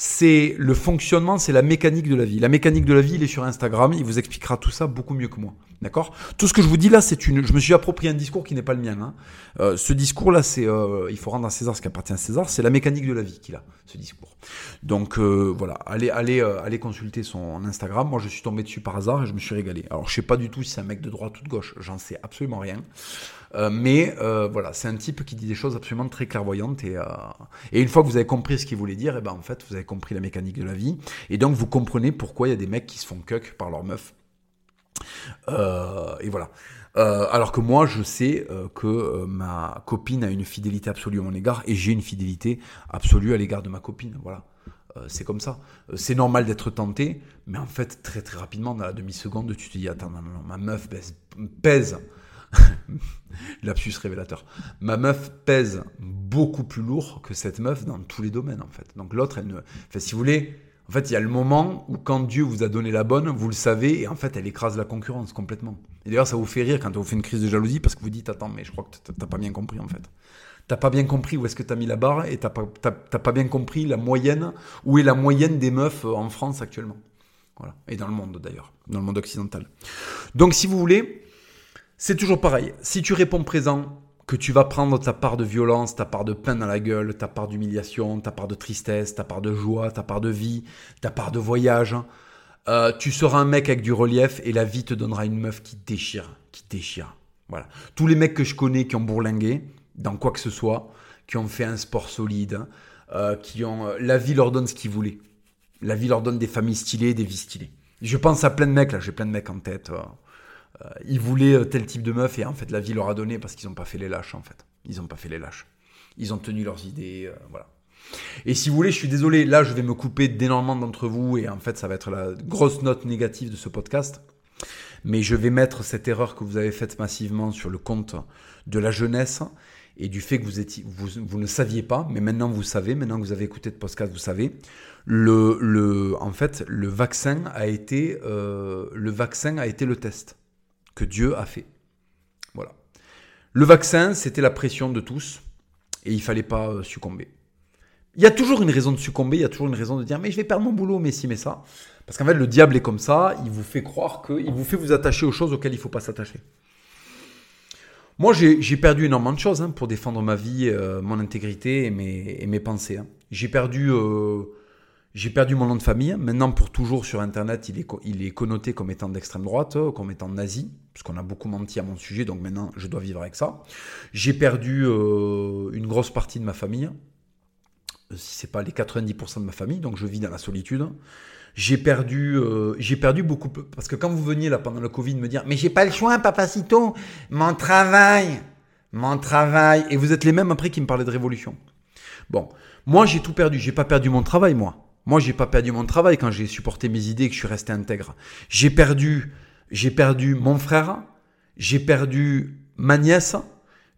C'est le fonctionnement, c'est la mécanique de la vie. La mécanique de la vie, il est sur Instagram. Il vous expliquera tout ça beaucoup mieux que moi. D'accord? Tout ce que je vous dis là, c'est une. Je me suis approprié un discours qui n'est pas le mien. Hein. Euh, ce discours-là, c'est. Euh, il faut rendre à César ce qui appartient à César. C'est la mécanique de la vie qu'il a, ce discours. Donc euh, voilà, allez, allez, allez consulter son Instagram. Moi, je suis tombé dessus par hasard et je me suis régalé. Alors, je sais pas du tout si c'est un mec de droite ou de gauche. J'en sais absolument rien. Euh, mais euh, voilà, c'est un type qui dit des choses absolument très clairvoyantes. Et, euh, et une fois que vous avez compris ce qu'il voulait dire, et eh ben en fait, vous avez compris la mécanique de la vie. Et donc, vous comprenez pourquoi il y a des mecs qui se font cuck par leur meuf. et voilà. alors que moi, je sais que ma copine a une fidélité absolue à mon égard et j'ai une fidélité absolue à l'égard de ma copine. Voilà c'est comme ça. C'est normal d'être tenté, mais en fait, très très rapidement, dans la demi-seconde, tu te dis, attends, ma meuf pèse Lapsus révélateur. Ma meuf pèse beaucoup plus lourd que cette meuf dans tous les domaines, en fait. Donc l'autre, elle ne. Enfin, si vous voulez, en fait, il y a le moment où quand Dieu vous a donné la bonne, vous le savez, et en fait, elle écrase la concurrence complètement. Et d'ailleurs, ça vous fait rire quand on vous fait une crise de jalousie parce que vous dites, attends, mais je crois que t'as pas bien compris, en fait. T'as pas bien compris où est-ce que t'as mis la barre et t'as pas, pas bien compris la moyenne, où est la moyenne des meufs euh, en France actuellement. Voilà. Et dans le monde d'ailleurs, dans le monde occidental. Donc si vous voulez, c'est toujours pareil. Si tu réponds présent, que tu vas prendre ta part de violence, ta part de peine dans la gueule, ta part d'humiliation, ta part de tristesse, ta part de joie, ta part de vie, ta part de voyage, euh, tu seras un mec avec du relief et la vie te donnera une meuf qui déchire, qui déchire. Voilà. Tous les mecs que je connais qui ont bourlingué dans quoi que ce soit, qui ont fait un sport solide, euh, qui ont, euh, la vie leur donne ce qu'ils voulaient. La vie leur donne des familles stylées, des vies stylées. Je pense à plein de mecs là, j'ai plein de mecs en tête. Ils voulaient euh, tel type de meuf et en fait la vie leur a donné parce qu'ils n'ont pas fait les lâches en fait. Ils n'ont pas fait les lâches. Ils ont tenu leurs idées, euh, voilà. Et si vous voulez, je suis désolé, là je vais me couper d'énormément d'entre vous et en fait ça va être la grosse note négative de ce podcast. Mais je vais mettre cette erreur que vous avez faite massivement sur le compte de la jeunesse et du fait que vous, étiez, vous, ne saviez pas, mais maintenant vous savez, maintenant que vous avez écouté le podcast, vous savez. Le, le, en fait, le vaccin a été, le vaccin a été le test que Dieu a fait. Voilà. Le vaccin, c'était la pression de tous et il fallait pas euh, succomber. Il y a toujours une raison de succomber, il y a toujours une raison de dire mais je vais perdre mon boulot, mais si, mais ça. Parce qu'en fait, le diable est comme ça, il vous fait croire qu'il vous fait vous attacher aux choses auxquelles il ne faut pas s'attacher. Moi, j'ai perdu énormément de choses hein, pour défendre ma vie, euh, mon intégrité et mes, et mes pensées. Hein. J'ai perdu euh, j'ai perdu mon nom de famille. Maintenant, pour toujours sur Internet, il est, il est connoté comme étant d'extrême droite, euh, comme étant nazi, puisqu'on a beaucoup menti à mon sujet, donc maintenant, je dois vivre avec ça. J'ai perdu euh, une grosse partie de ma famille, euh, si c'est pas les 90% de ma famille, donc je vis dans la solitude. J'ai perdu, j'ai perdu beaucoup, parce que quand vous veniez là pendant le Covid me dire, mais j'ai pas le choix, papacito, mon travail, mon travail, et vous êtes les mêmes après qui me parlaient de révolution. Bon, moi j'ai tout perdu, j'ai pas perdu mon travail, moi. Moi, j'ai pas perdu mon travail quand j'ai supporté mes idées et que je suis resté intègre. J'ai perdu, j'ai perdu mon frère, j'ai perdu ma nièce,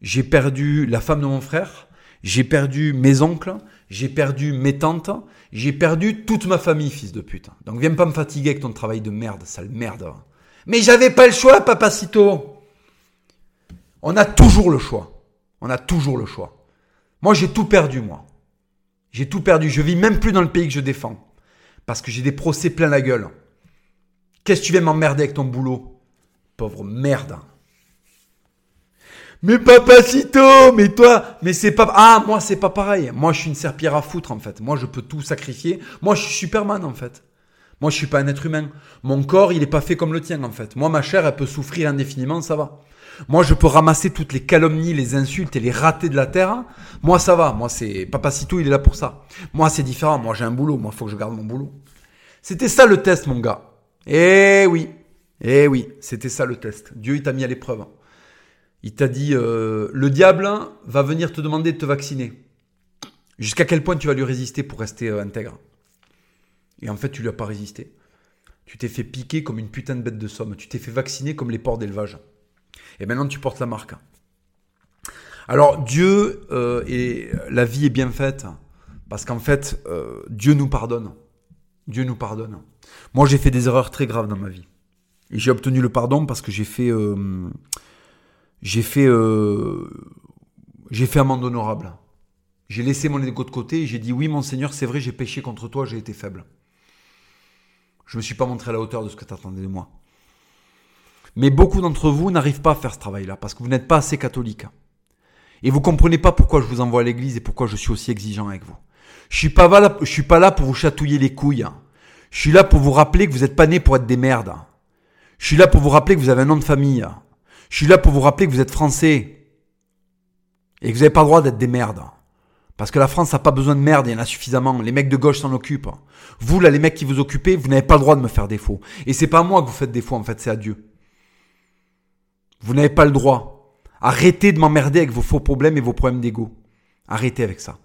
j'ai perdu la femme de mon frère, j'ai perdu mes oncles, j'ai perdu mes tantes, j'ai perdu toute ma famille, fils de pute. Donc viens pas me fatiguer avec ton travail de merde, sale merde. Mais j'avais pas le choix, papacito. On a toujours le choix. On a toujours le choix. Moi, j'ai tout perdu, moi. J'ai tout perdu. Je vis même plus dans le pays que je défends. Parce que j'ai des procès plein la gueule. Qu'est-ce que tu viens m'emmerder avec ton boulot? Pauvre merde. Mais papacito, mais toi, mais c'est pas... Ah, moi, c'est pas pareil. Moi, je suis une serpillère à foutre, en fait. Moi, je peux tout sacrifier. Moi, je suis Superman, en fait. Moi, je suis pas un être humain. Mon corps, il est pas fait comme le tien, en fait. Moi, ma chair, elle peut souffrir indéfiniment, ça va. Moi, je peux ramasser toutes les calomnies, les insultes et les ratés de la terre. Moi, ça va. Moi, c'est Papacito, il est là pour ça. Moi, c'est différent. Moi, j'ai un boulot. Moi, faut que je garde mon boulot. C'était ça le test, mon gars. Eh oui. Eh oui, c'était ça le test. Dieu, il t'a mis à l'épreuve. Il t'a dit, euh, le diable va venir te demander de te vacciner. Jusqu'à quel point tu vas lui résister pour rester euh, intègre? Et en fait, tu lui as pas résisté. Tu t'es fait piquer comme une putain de bête de somme. Tu t'es fait vacciner comme les porcs d'élevage. Et maintenant, tu portes la marque. Alors, Dieu euh, et la vie est bien faite. Parce qu'en fait, Dieu nous pardonne. Dieu nous pardonne. Moi, j'ai fait des erreurs très graves dans ma vie. Et j'ai obtenu le pardon parce que j'ai fait j'ai fait, euh, j'ai fait amende honorable. J'ai laissé mon égo de côté et j'ai dit oui, mon Seigneur, c'est vrai, j'ai péché contre toi, j'ai été faible. Je ne me suis pas montré à la hauteur de ce que tu attendais de moi. Mais beaucoup d'entre vous n'arrivent pas à faire ce travail-là parce que vous n'êtes pas assez catholique. Et vous comprenez pas pourquoi je vous envoie à l'église et pourquoi je suis aussi exigeant avec vous. Je suis pas là, je suis pas là pour vous chatouiller les couilles. Je suis là pour vous rappeler que vous n'êtes pas né pour être des merdes. Je suis là pour vous rappeler que vous avez un nom de famille. Je suis là pour vous rappeler que vous êtes français et que vous n'avez pas le droit d'être des merdes. Parce que la France n'a pas besoin de merde, il y en a suffisamment. Les mecs de gauche s'en occupent. Vous, là, les mecs qui vous occupez, vous n'avez pas le droit de me faire défaut. Et c'est pas à moi que vous faites défaut, en fait, c'est à Dieu. Vous n'avez pas le droit. Arrêtez de m'emmerder avec vos faux problèmes et vos problèmes d'ego. Arrêtez avec ça.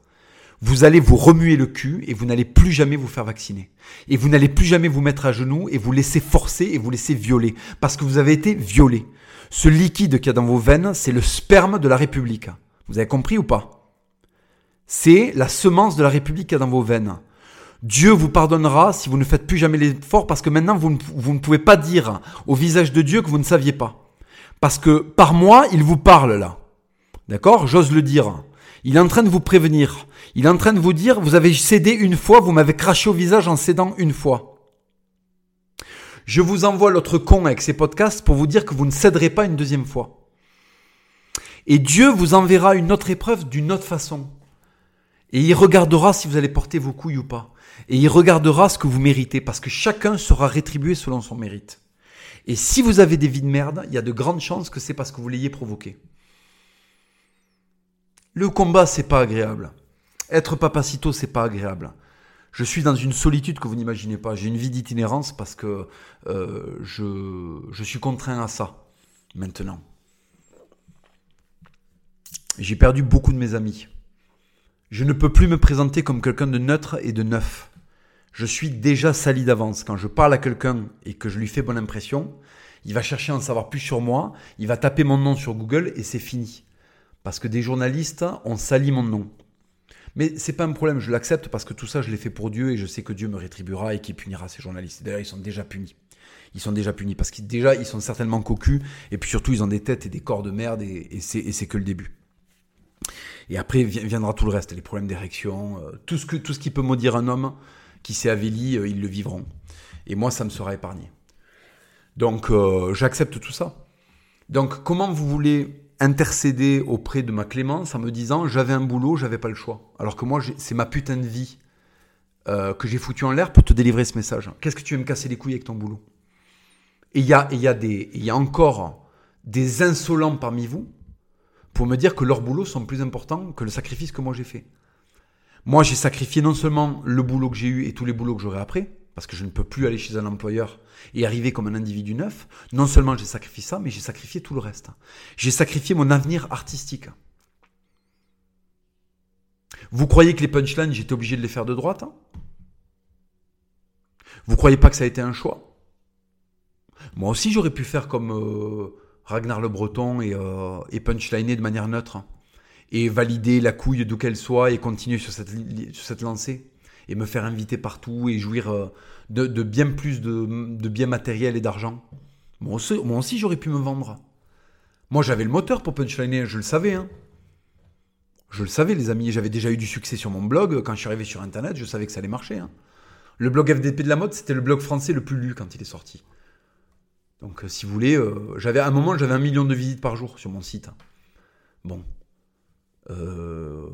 Vous allez vous remuer le cul et vous n'allez plus jamais vous faire vacciner. Et vous n'allez plus jamais vous mettre à genoux et vous laisser forcer et vous laisser violer. Parce que vous avez été violé. Ce liquide qu'il y a dans vos veines, c'est le sperme de la République. Vous avez compris ou pas? C'est la semence de la République qu'il y a dans vos veines. Dieu vous pardonnera si vous ne faites plus jamais l'effort parce que maintenant vous ne, vous ne pouvez pas dire au visage de Dieu que vous ne saviez pas. Parce que par moi, il vous parle là. D'accord? J'ose le dire. Il est en train de vous prévenir. Il est en train de vous dire, vous avez cédé une fois, vous m'avez craché au visage en cédant une fois. Je vous envoie l'autre con avec ces podcasts pour vous dire que vous ne céderez pas une deuxième fois. Et Dieu vous enverra une autre épreuve d'une autre façon. Et il regardera si vous allez porter vos couilles ou pas. Et il regardera ce que vous méritez, parce que chacun sera rétribué selon son mérite. Et si vous avez des vies de merde, il y a de grandes chances que c'est parce que vous l'ayez provoqué. Le combat, c'est pas agréable. Être papacito, c'est pas agréable. Je suis dans une solitude que vous n'imaginez pas. J'ai une vie d'itinérance parce que euh, je, je suis contraint à ça maintenant. J'ai perdu beaucoup de mes amis. Je ne peux plus me présenter comme quelqu'un de neutre et de neuf. Je suis déjà sali d'avance. Quand je parle à quelqu'un et que je lui fais bonne impression, il va chercher à en savoir plus sur moi, il va taper mon nom sur Google et c'est fini. Parce que des journalistes ont sali mon nom. Mais c'est pas un problème, je l'accepte parce que tout ça, je l'ai fait pour Dieu et je sais que Dieu me rétribuera et qu'il punira ces journalistes. D'ailleurs, ils sont déjà punis. Ils sont déjà punis parce qu'ils déjà, ils sont certainement cocus et puis surtout, ils ont des têtes et des corps de merde et, c'est que le début. Et après viendra tout le reste, les problèmes d'érection, euh, tout ce que tout ce qui peut maudire un homme qui s'est avéli, euh, ils le vivront. Et moi, ça me sera épargné. Donc, euh, j'accepte tout ça. Donc, comment vous voulez intercéder auprès de ma Clémence en me disant j'avais un boulot, j'avais pas le choix. Alors que moi, c'est ma putain de vie euh, que j'ai foutu en l'air pour te délivrer ce message. Qu'est-ce que tu veux me casser les couilles avec ton boulot? Et il y a, y, a y a encore des insolents parmi vous pour me dire que leurs boulots sont plus importants que le sacrifice que moi j'ai fait. Moi, j'ai sacrifié non seulement le boulot que j'ai eu et tous les boulots que j'aurai après, parce que je ne peux plus aller chez un employeur et arriver comme un individu neuf, non seulement j'ai sacrifié ça, mais j'ai sacrifié tout le reste. J'ai sacrifié mon avenir artistique. Vous croyez que les punchlines, j'étais obligé de les faire de droite hein? Vous croyez pas que ça a été un choix? Moi aussi, j'aurais pu faire comme euh, Ragnar le Breton et, euh, et punchliner de manière neutre. Et valider la couille d'où qu'elle soit et continuer sur cette, lancée et me faire inviter partout et jouir euh, de, bien plus de, biens matériels et d'argent. Moi aussi, j'aurais pu me vendre. Moi, j'avais le moteur pour punchliner, je le savais. Hein. Je le savais, les amis. J'avais déjà eu du succès sur mon blog. Quand je suis arrivé sur Internet, je savais que ça allait marcher. Hein. Le blog FDP de la mode, c'était le blog français le plus lu quand il est sorti. Donc, euh, si vous voulez, euh, j'avais à un moment, j'avais un million de visites par jour sur mon site. Bon. Euh,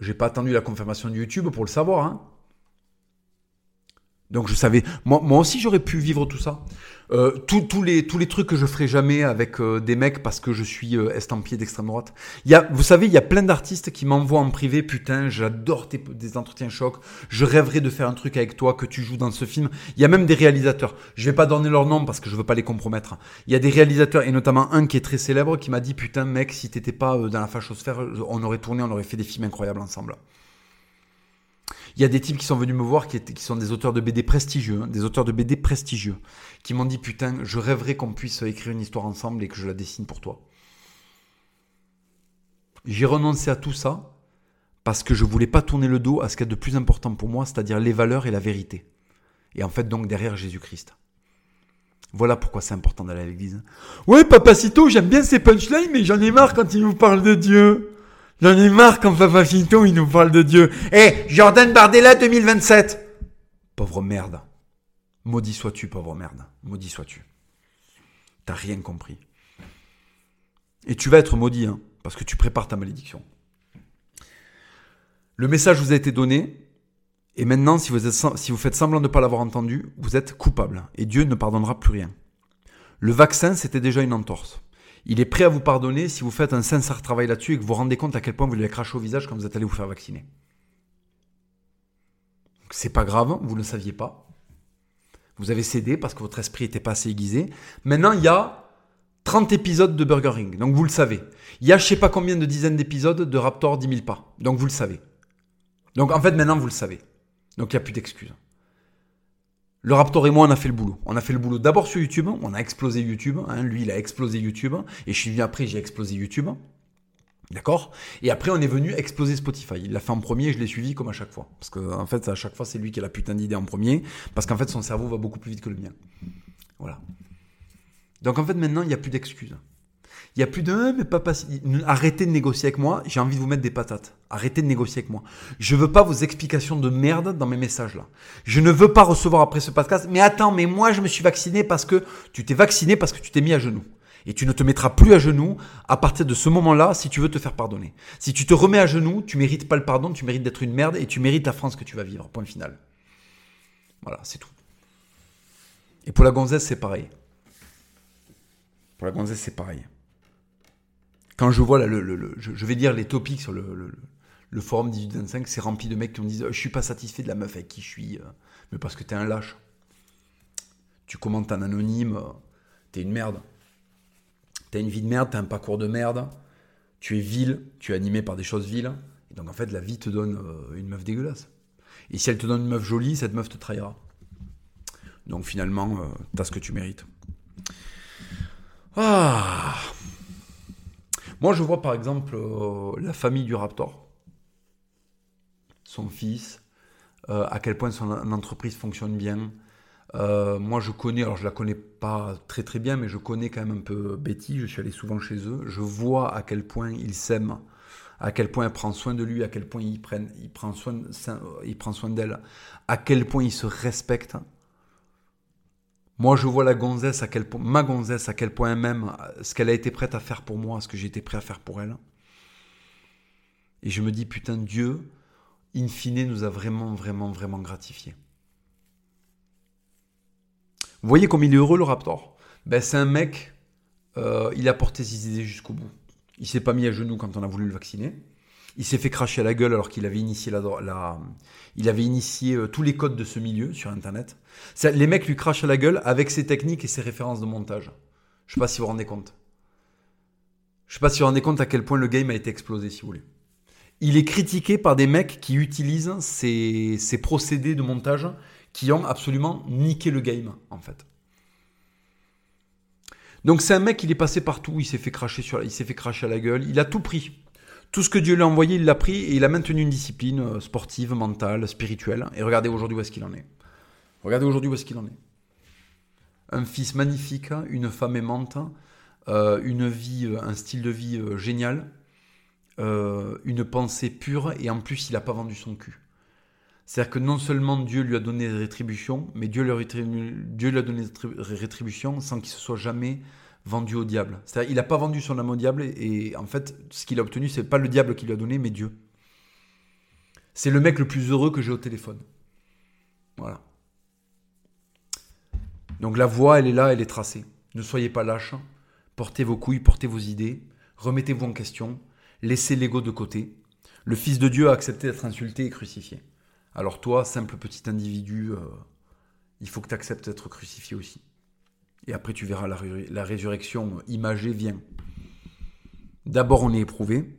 j'ai pas attendu la confirmation de YouTube pour le savoir. Hein. Donc je savais, moi, moi aussi j'aurais pu vivre tout ça. Euh, tous les, tous les trucs que je ferai jamais avec euh, des mecs parce que je suis euh, estampillé d'extrême droite. Il y a, vous savez, il y a plein d'artistes qui m'envoient en privé, putain, j'adore tes, des entretiens chocs, je rêverais de faire un truc avec toi, que tu joues dans ce film. Il y a même des réalisateurs, je vais pas donner leur nom parce que je veux pas les compromettre. Il y a des réalisateurs, et notamment un qui est très célèbre, qui m'a dit, putain mec, si t'étais pas dans la fachosphère, on aurait tourné, on aurait fait des films incroyables ensemble. Il y a des types qui sont venus me voir qui, sont des auteurs de BD prestigieux, hein, des auteurs de BD prestigieux, qui m'ont dit putain, je rêverais qu'on puisse écrire une histoire ensemble et que je la dessine pour toi. J'ai renoncé à tout ça parce que je voulais pas tourner le dos à ce qu'il y a de plus important pour moi, c'est-à-dire les valeurs et la vérité. Et en fait, donc derrière Jésus-Christ. Voilà pourquoi c'est important d'aller à l'église. Ouais, Papacito, j'aime bien ces punchlines, mais j'en ai marre quand il nous parle de Dieu. J'en ai marre quand Papa il nous parle de Dieu. Eh, Jordan Bardella 2027 Pauvre merde. Maudit sois-tu, pauvre merde. Maudit sois-tu. T'as rien compris. Et tu vas être maudit, hein, parce que tu prépares ta malédiction. Le message vous a été donné, et maintenant, si vous faites semblant de ne pas l'avoir entendu, vous êtes coupable, et Dieu ne pardonnera plus rien. Le vaccin, c'était déjà une entorse. Il est prêt à vous pardonner si vous faites un sincère travail là-dessus et que vous vous rendez compte à quel point vous lui avez craché au visage quand vous êtes allé vous faire vacciner. C'est pas grave, vous ne le saviez pas. Vous avez cédé parce que votre esprit n'était pas assez aiguisé. Maintenant, il y a 30 épisodes de Burger Ring, donc vous le savez. Il y a je sais pas combien de dizaines d'épisodes de Raptor 10 000 pas, donc vous le savez. Donc en fait, maintenant, vous le savez. Donc il n'y a plus d'excuses. Le Raptor et moi, on a fait le boulot. On a fait le boulot d'abord sur YouTube, on a explosé YouTube. Hein. Lui, il a explosé YouTube. Et je suis venu après, j'ai explosé YouTube. D'accord? Et après, on est venu exploser Spotify. Il l'a fait en premier, je l'ai suivi comme à chaque fois. Parce que, en fait, à chaque fois, c'est lui qui a la putain d'idée en premier. Parce qu'en fait, son cerveau va beaucoup plus vite que le mien. Voilà. Donc, en fait, maintenant, il n'y a plus d'excuses. Il n'y a plus de «Ah, mais papa, arrêtez de négocier avec moi, j'ai envie de vous mettre des patates. Arrêtez de négocier avec moi. Je veux pas vos explications de merde dans mes messages là. Je ne veux pas recevoir après ce podcast, mais attends, mais moi je me suis vacciné parce que tu t'es vacciné parce que tu t'es mis à genoux. Et tu ne te mettras plus à genoux à partir de ce moment-là si tu veux te faire pardonner. Si tu te remets à genoux, tu mérites pas le pardon, tu mérites d'être une merde et tu mérites la France que tu vas vivre. Point final. Voilà, c'est tout. Et pour la gonzesse, c'est pareil. Pour la gonzesse, c'est pareil quand je vois, là, le, je, vais dire les topics sur le, le forum 1825, c'est rempli de mecs qui me disent Je suis pas satisfait de la meuf avec qui je suis, euh, mais parce que t'es un lâche. Tu commentes en anonyme, euh, t'es une merde. T'as une vie de merde, t'as un parcours de merde, tu es vil, tu es animé par des choses viles. Et donc en fait, la vie te donne euh, une meuf dégueulasse. Et si elle te donne une meuf jolie, cette meuf te trahira. Donc finalement, t'as ce que tu mérites. Ah moi, je vois par exemple euh, la famille du Raptor, son fils, euh, à quel point son entreprise fonctionne bien. Euh, moi, je connais, alors je la connais pas très très bien, mais je connais quand même un peu Betty. Je suis allé souvent chez eux. Je vois à quel point ils s'aiment, à quel point elle prend soin de lui, à quel point il, prend soin, soin d'elle, à quel point ils se respectent. Moi, je vois ma gonzesse à quel point elle m'aime, ce qu'elle a été prête à faire pour moi, ce que j'ai été prêt à faire pour elle. Et je me dis, putain, Dieu, in fine, nous a vraiment, vraiment, vraiment gratifié. Vous voyez comme il est heureux, le Raptor? Ben, C'est un mec, euh, il a porté ses idées jusqu'au bout. Il s'est pas mis à genoux quand on a voulu le vacciner. Il s'est fait cracher à la gueule alors qu'il avait initié, la, euh, tous les codes de ce milieu sur Internet. les mecs lui crachent à la gueule avec ses techniques et ses références de montage. Je sais pas si vous rendez compte. Je sais pas si vous vous rendez compte à quel point le game a été explosé, si vous voulez. Il est critiqué par des mecs qui utilisent ces, ces procédés de montage qui ont absolument niqué le game, en fait. Donc c'est un mec, il est passé partout, il s'est fait cracher sur, il s'est fait cracher à la gueule, il a tout pris. Tout ce que Dieu lui a envoyé, il l'a pris et il a maintenu une discipline euh, sportive, mentale, spirituelle. Et regardez aujourd'hui où est-ce qu'il en est. Regardez aujourd'hui où est-ce qu'il en est. Un fils magnifique, une femme aimante, euh, vie, un style de vie génial, une pensée pure, et en plus, il n'a pas vendu son cul. C'est-à-dire que non seulement Dieu lui a donné des rétributions, mais Dieu lui a, Dieu lui a donné des rétributions sans qu'il se soit jamais vendu au diable. C'est-à-dire il n'a pas vendu son âme au diable, et, en fait, ce qu'il a obtenu, c'est pas le diable qui lui a donné, mais Dieu. C'est le mec le plus heureux que j'ai au téléphone. Voilà. Donc la voie, elle est là, elle est tracée. Ne soyez pas lâche. Portez vos couilles, portez vos idées. Remettez-vous en question. Laissez l'ego de côté. Le Fils de Dieu a accepté d'être insulté et crucifié. Alors toi, simple petit individu, euh, il faut que tu acceptes d'être crucifié aussi. Et après, tu verras la, résurrection imagée vient. D'abord, on est éprouvé.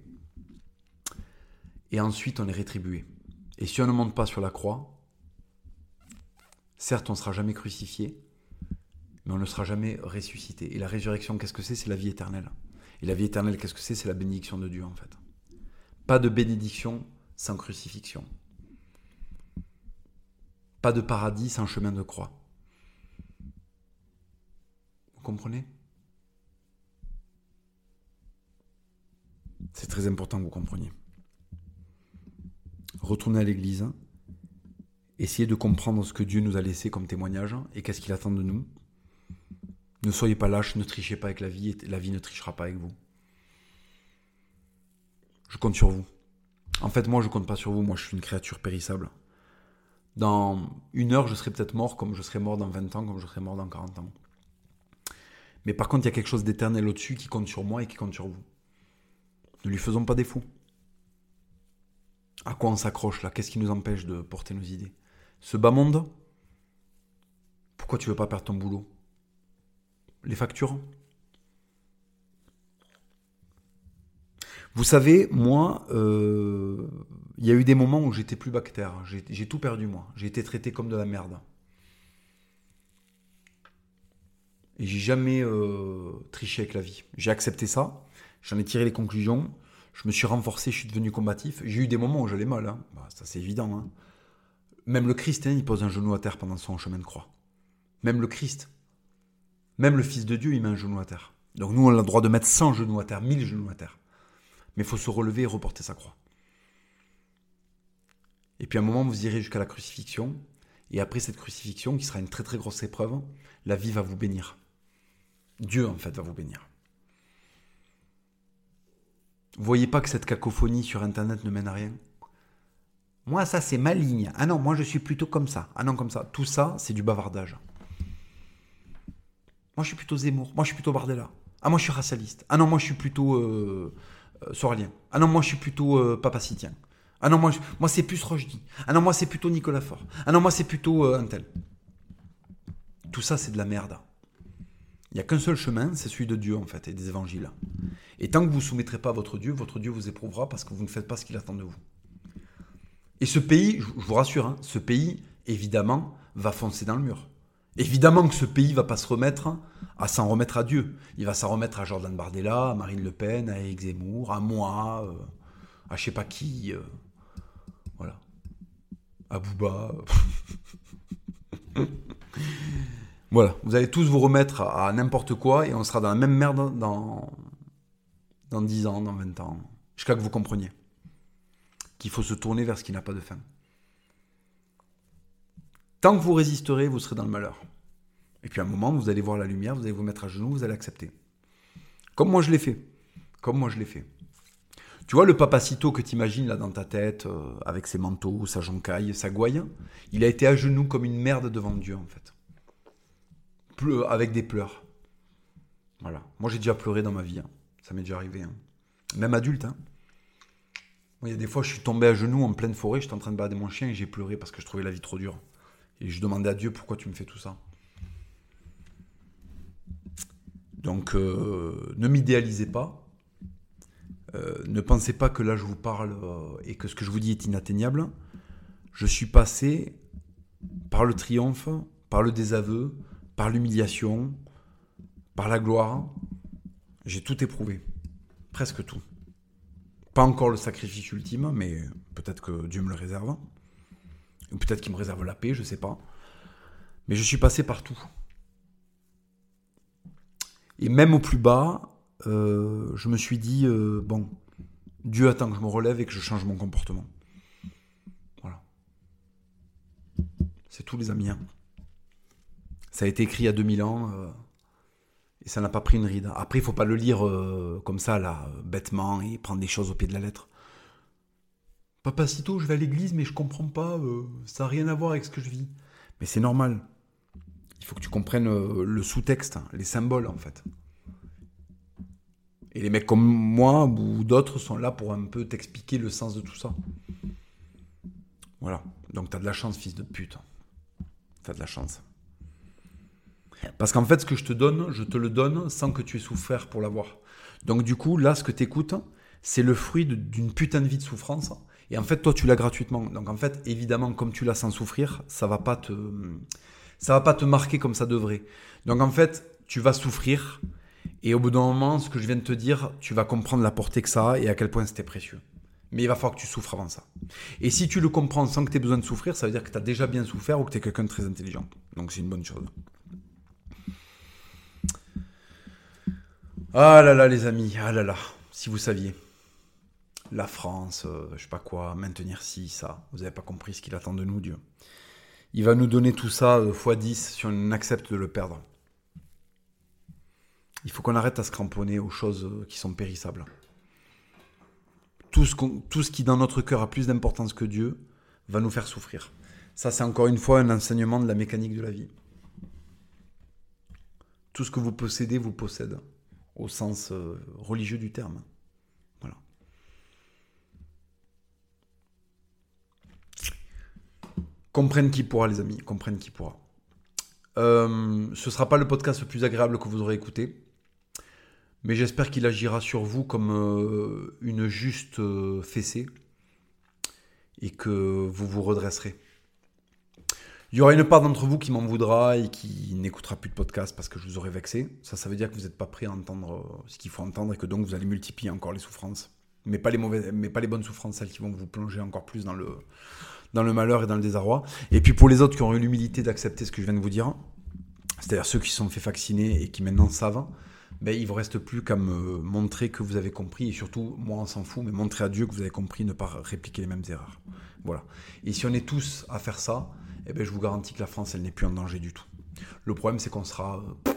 Et ensuite, on est rétribué. Et si on ne monte pas sur la croix, certes, on ne sera jamais crucifié, mais on ne sera jamais ressuscité. Et la résurrection, qu'est-ce que c'est? C'est la vie éternelle. Et la vie éternelle, qu'est-ce que c'est? C'est la bénédiction de Dieu, en fait. Pas de bénédiction sans crucifixion. Pas de paradis sans chemin de croix. Comprenez? C'est très important que vous compreniez. Retournez à l'église. Essayez de comprendre ce que Dieu nous a laissé comme témoignage et qu'est-ce qu'il attend de nous. Ne soyez pas lâches, ne trichez pas avec la vie, et la vie ne trichera pas avec vous. Je compte sur vous. En fait, moi, je compte pas sur vous, moi, je suis une créature périssable. Dans une heure, je serai peut-être mort comme je serai mort dans 20 ans, comme je serai mort dans 40 ans. Mais par contre, il y a quelque chose d'éternel au-dessus qui compte sur moi et qui compte sur vous. Ne lui faisons pas fous. À quoi on s'accroche là? Qu'est-ce qui nous empêche de porter nos idées? Ce bas monde Pourquoi tu veux pas perdre ton boulot? Les factures? Vous savez, moi, euh, il y a eu des moments où j'étais plus bactère. J'ai tout perdu, moi. J'ai été traité comme de la merde. Et j'ai jamais euh, triché avec la vie. J'ai accepté ça. J'en ai tiré les conclusions. Je me suis renforcé, je suis devenu combatif. J'ai eu des moments où j'allais mal. Hein. Bah, ça, c'est évident. Hein. Même le Christ, hein, il pose un genou à terre pendant son chemin de croix. Même le Christ. Même le Fils de Dieu, il met un genou à terre. Donc nous, on a le droit de mettre 100 genoux à terre, 1000 genoux à terre. Mais il faut se relever et reporter sa croix. Et puis à un moment, vous irez jusqu'à la crucifixion. Et après cette crucifixion, qui sera une très très grosse épreuve, la vie va vous bénir. Dieu, en fait, va vous bénir. Vous voyez pas que cette cacophonie sur Internet ne mène à rien? Moi, ça, c'est ma ligne. Ah non, moi, je suis plutôt comme ça. Ah non, comme ça. Tout ça, c'est du bavardage. Moi, je suis plutôt Zemmour. Moi, je suis plutôt Bardella. Ah, moi, je suis racialiste. Ah non, moi, je suis plutôt euh, euh Soralien. Ah non, moi, je suis plutôt euh, Papacitien. Ah non, moi, moi c'est plus Rochdy. Ah non, moi, c'est plutôt Nicolas Faure. Ah non, moi, c'est plutôt euh, un tel. Tout ça, c'est de la merde. Il n'y a qu'un seul chemin, c'est celui de Dieu, en fait, et des évangiles. Et tant que vous ne soumettrez pas à votre Dieu, votre Dieu vous éprouvera parce que vous ne faites pas ce qu'il attend de vous. Et ce pays, je vous rassure, hein, ce pays, évidemment, va foncer dans le mur. Évidemment que ce pays va pas se remettre à s'en remettre à Dieu. Il va s'en remettre à Jordan Bardella, à Marine Le Pen, à Eric Zemmour, à moi, euh, à je sais pas qui. Euh, voilà. À Bouba. voilà. Vous allez tous vous remettre à, n'importe quoi et on sera dans la même merde dans, dans 10 ans, dans 20 ans. Jusqu'à que vous compreniez qu'il faut se tourner vers ce qui n'a pas de fin. Tant que vous résisterez, vous serez dans le malheur. Et puis à un moment, vous allez voir la lumière, vous allez vous mettre à genoux, vous allez accepter. Comme moi je l'ai fait. Comme moi je l'ai fait. Tu vois le papacito que tu imagines là dans ta tête, euh, avec ses manteaux, sa joncaille, sa gouaille, il a été à genoux comme une merde devant Dieu en fait. Avec des pleurs. Voilà. Moi j'ai déjà pleuré dans ma vie. Hein. Ça m'est déjà arrivé. Hein. Même adulte. Hein. il y a des fois, je suis tombé à genoux en pleine forêt, j'étais en train de balader mon chien et j'ai pleuré parce que je trouvais la vie trop dure. Et je demandais à Dieu pourquoi tu me fais tout ça? Donc euh, ne m'idéalisez pas. Euh, ne pensez pas que là je vous parle euh, et que ce que je vous dis est inatteignable. Je suis passé par le triomphe, par le désaveu, par l'humiliation, par la gloire. J'ai tout éprouvé. Presque tout. Pas encore le sacrifice ultime, mais peut-être que Dieu me le réserve. Ou peut-être qu'il me réserve la paix, je ne sais pas. Mais je suis passé partout. Et même au plus bas, euh, je me suis dit, euh, bon, Dieu attend que je me relève et que je change mon comportement. Voilà. C'est tout les amis. Hein. Ça a été écrit il y a 2000 ans euh, et ça n'a pas pris une ride. Après, il faut pas le lire comme ça, là, bêtement, et prendre des choses au pied de la lettre. Papacito, je vais à l'église, mais je comprends pas, ça n'a rien à voir avec ce que je vis. Mais c'est normal. Il faut que tu comprennes le sous-texte, hein, les symboles en fait. Et les mecs comme moi ou d'autres sont là pour un peu t'expliquer le sens de tout ça. Voilà. Donc t'as de la chance, fils de pute. T'as de la chance. Parce qu'en fait, ce que je te donne, je te le donne sans que tu aies souffert pour l'avoir. Donc du coup, là, ce que t'écoutes, c'est le fruit d'une putain de vie de souffrance. Et en fait, toi, tu l'as gratuitement. Donc en fait, évidemment, comme tu l'as sans souffrir, ça va pas te, ça va pas te marquer comme ça devrait. Donc en fait, tu vas souffrir et au bout d'un moment, ce que je viens de te dire, tu vas comprendre la portée que ça a et à quel point c'était précieux. Mais il va falloir que tu souffres avant ça. Et si tu le comprends sans que tu aies besoin de souffrir, ça veut dire que tu as déjà bien souffert ou que tu es quelqu'un de très intelligent. Donc c'est une bonne chose. Ah là là les amis, ah là là, si vous saviez. La France, euh, je sais pas quoi, maintenir ci, ça. Vous n'avez pas compris ce qu'il attend de nous, Dieu. Il va nous donner tout ça x10 si on accepte de le perdre. Il faut qu'on arrête à se cramponner aux choses euh, qui sont périssables. Tout ce, tout ce qui dans notre cœur a plus d'importance que Dieu va nous faire souffrir. Ça, c'est encore une fois un enseignement de la mécanique de la vie. Tout ce que vous possédez vous possède, au sens euh, religieux du terme. Voilà. Comprenne qui pourra, les amis, comprenne qui pourra. Euh, ce ne sera pas le podcast le plus agréable que vous aurez écouté mais j'espère qu'il agira sur vous comme euh, une juste fessée et que vous vous redresserez. Il y aura une part d'entre vous qui m'en voudra et qui n'écoutera plus de podcast parce que je vous aurai vexé. Ça, ça veut dire que vous n'êtes pas prêt à entendre euh, ce qu'il faut entendre et que donc vous allez multiplier encore les souffrances. Mais pas les, mauvaises, mais pas les bonnes souffrances, celles qui vont vous plonger encore plus dans le, malheur et dans le désarroi. Et puis pour les autres qui ont eu l'humilité d'accepter ce que je viens de vous dire, c'est-à-dire ceux qui se sont fait vacciner et qui maintenant savent, ben, il ne vous reste plus qu'à me montrer que vous avez compris, et surtout, moi on s'en fout, mais montrer à Dieu que vous avez compris, ne pas répliquer les mêmes erreurs. Voilà. Et si on est tous à faire ça, eh ben, je vous garantis que la France, n'est plus en danger du tout. Le problème, c'est qu'on sera, euh,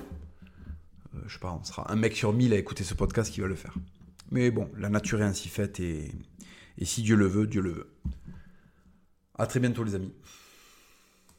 euh, je sais pas, on sera un mec sur mille à écouter ce podcast qui va le faire. Mais bon, la nature est ainsi faite, et, et si Dieu le veut, Dieu le veut. À très bientôt les amis.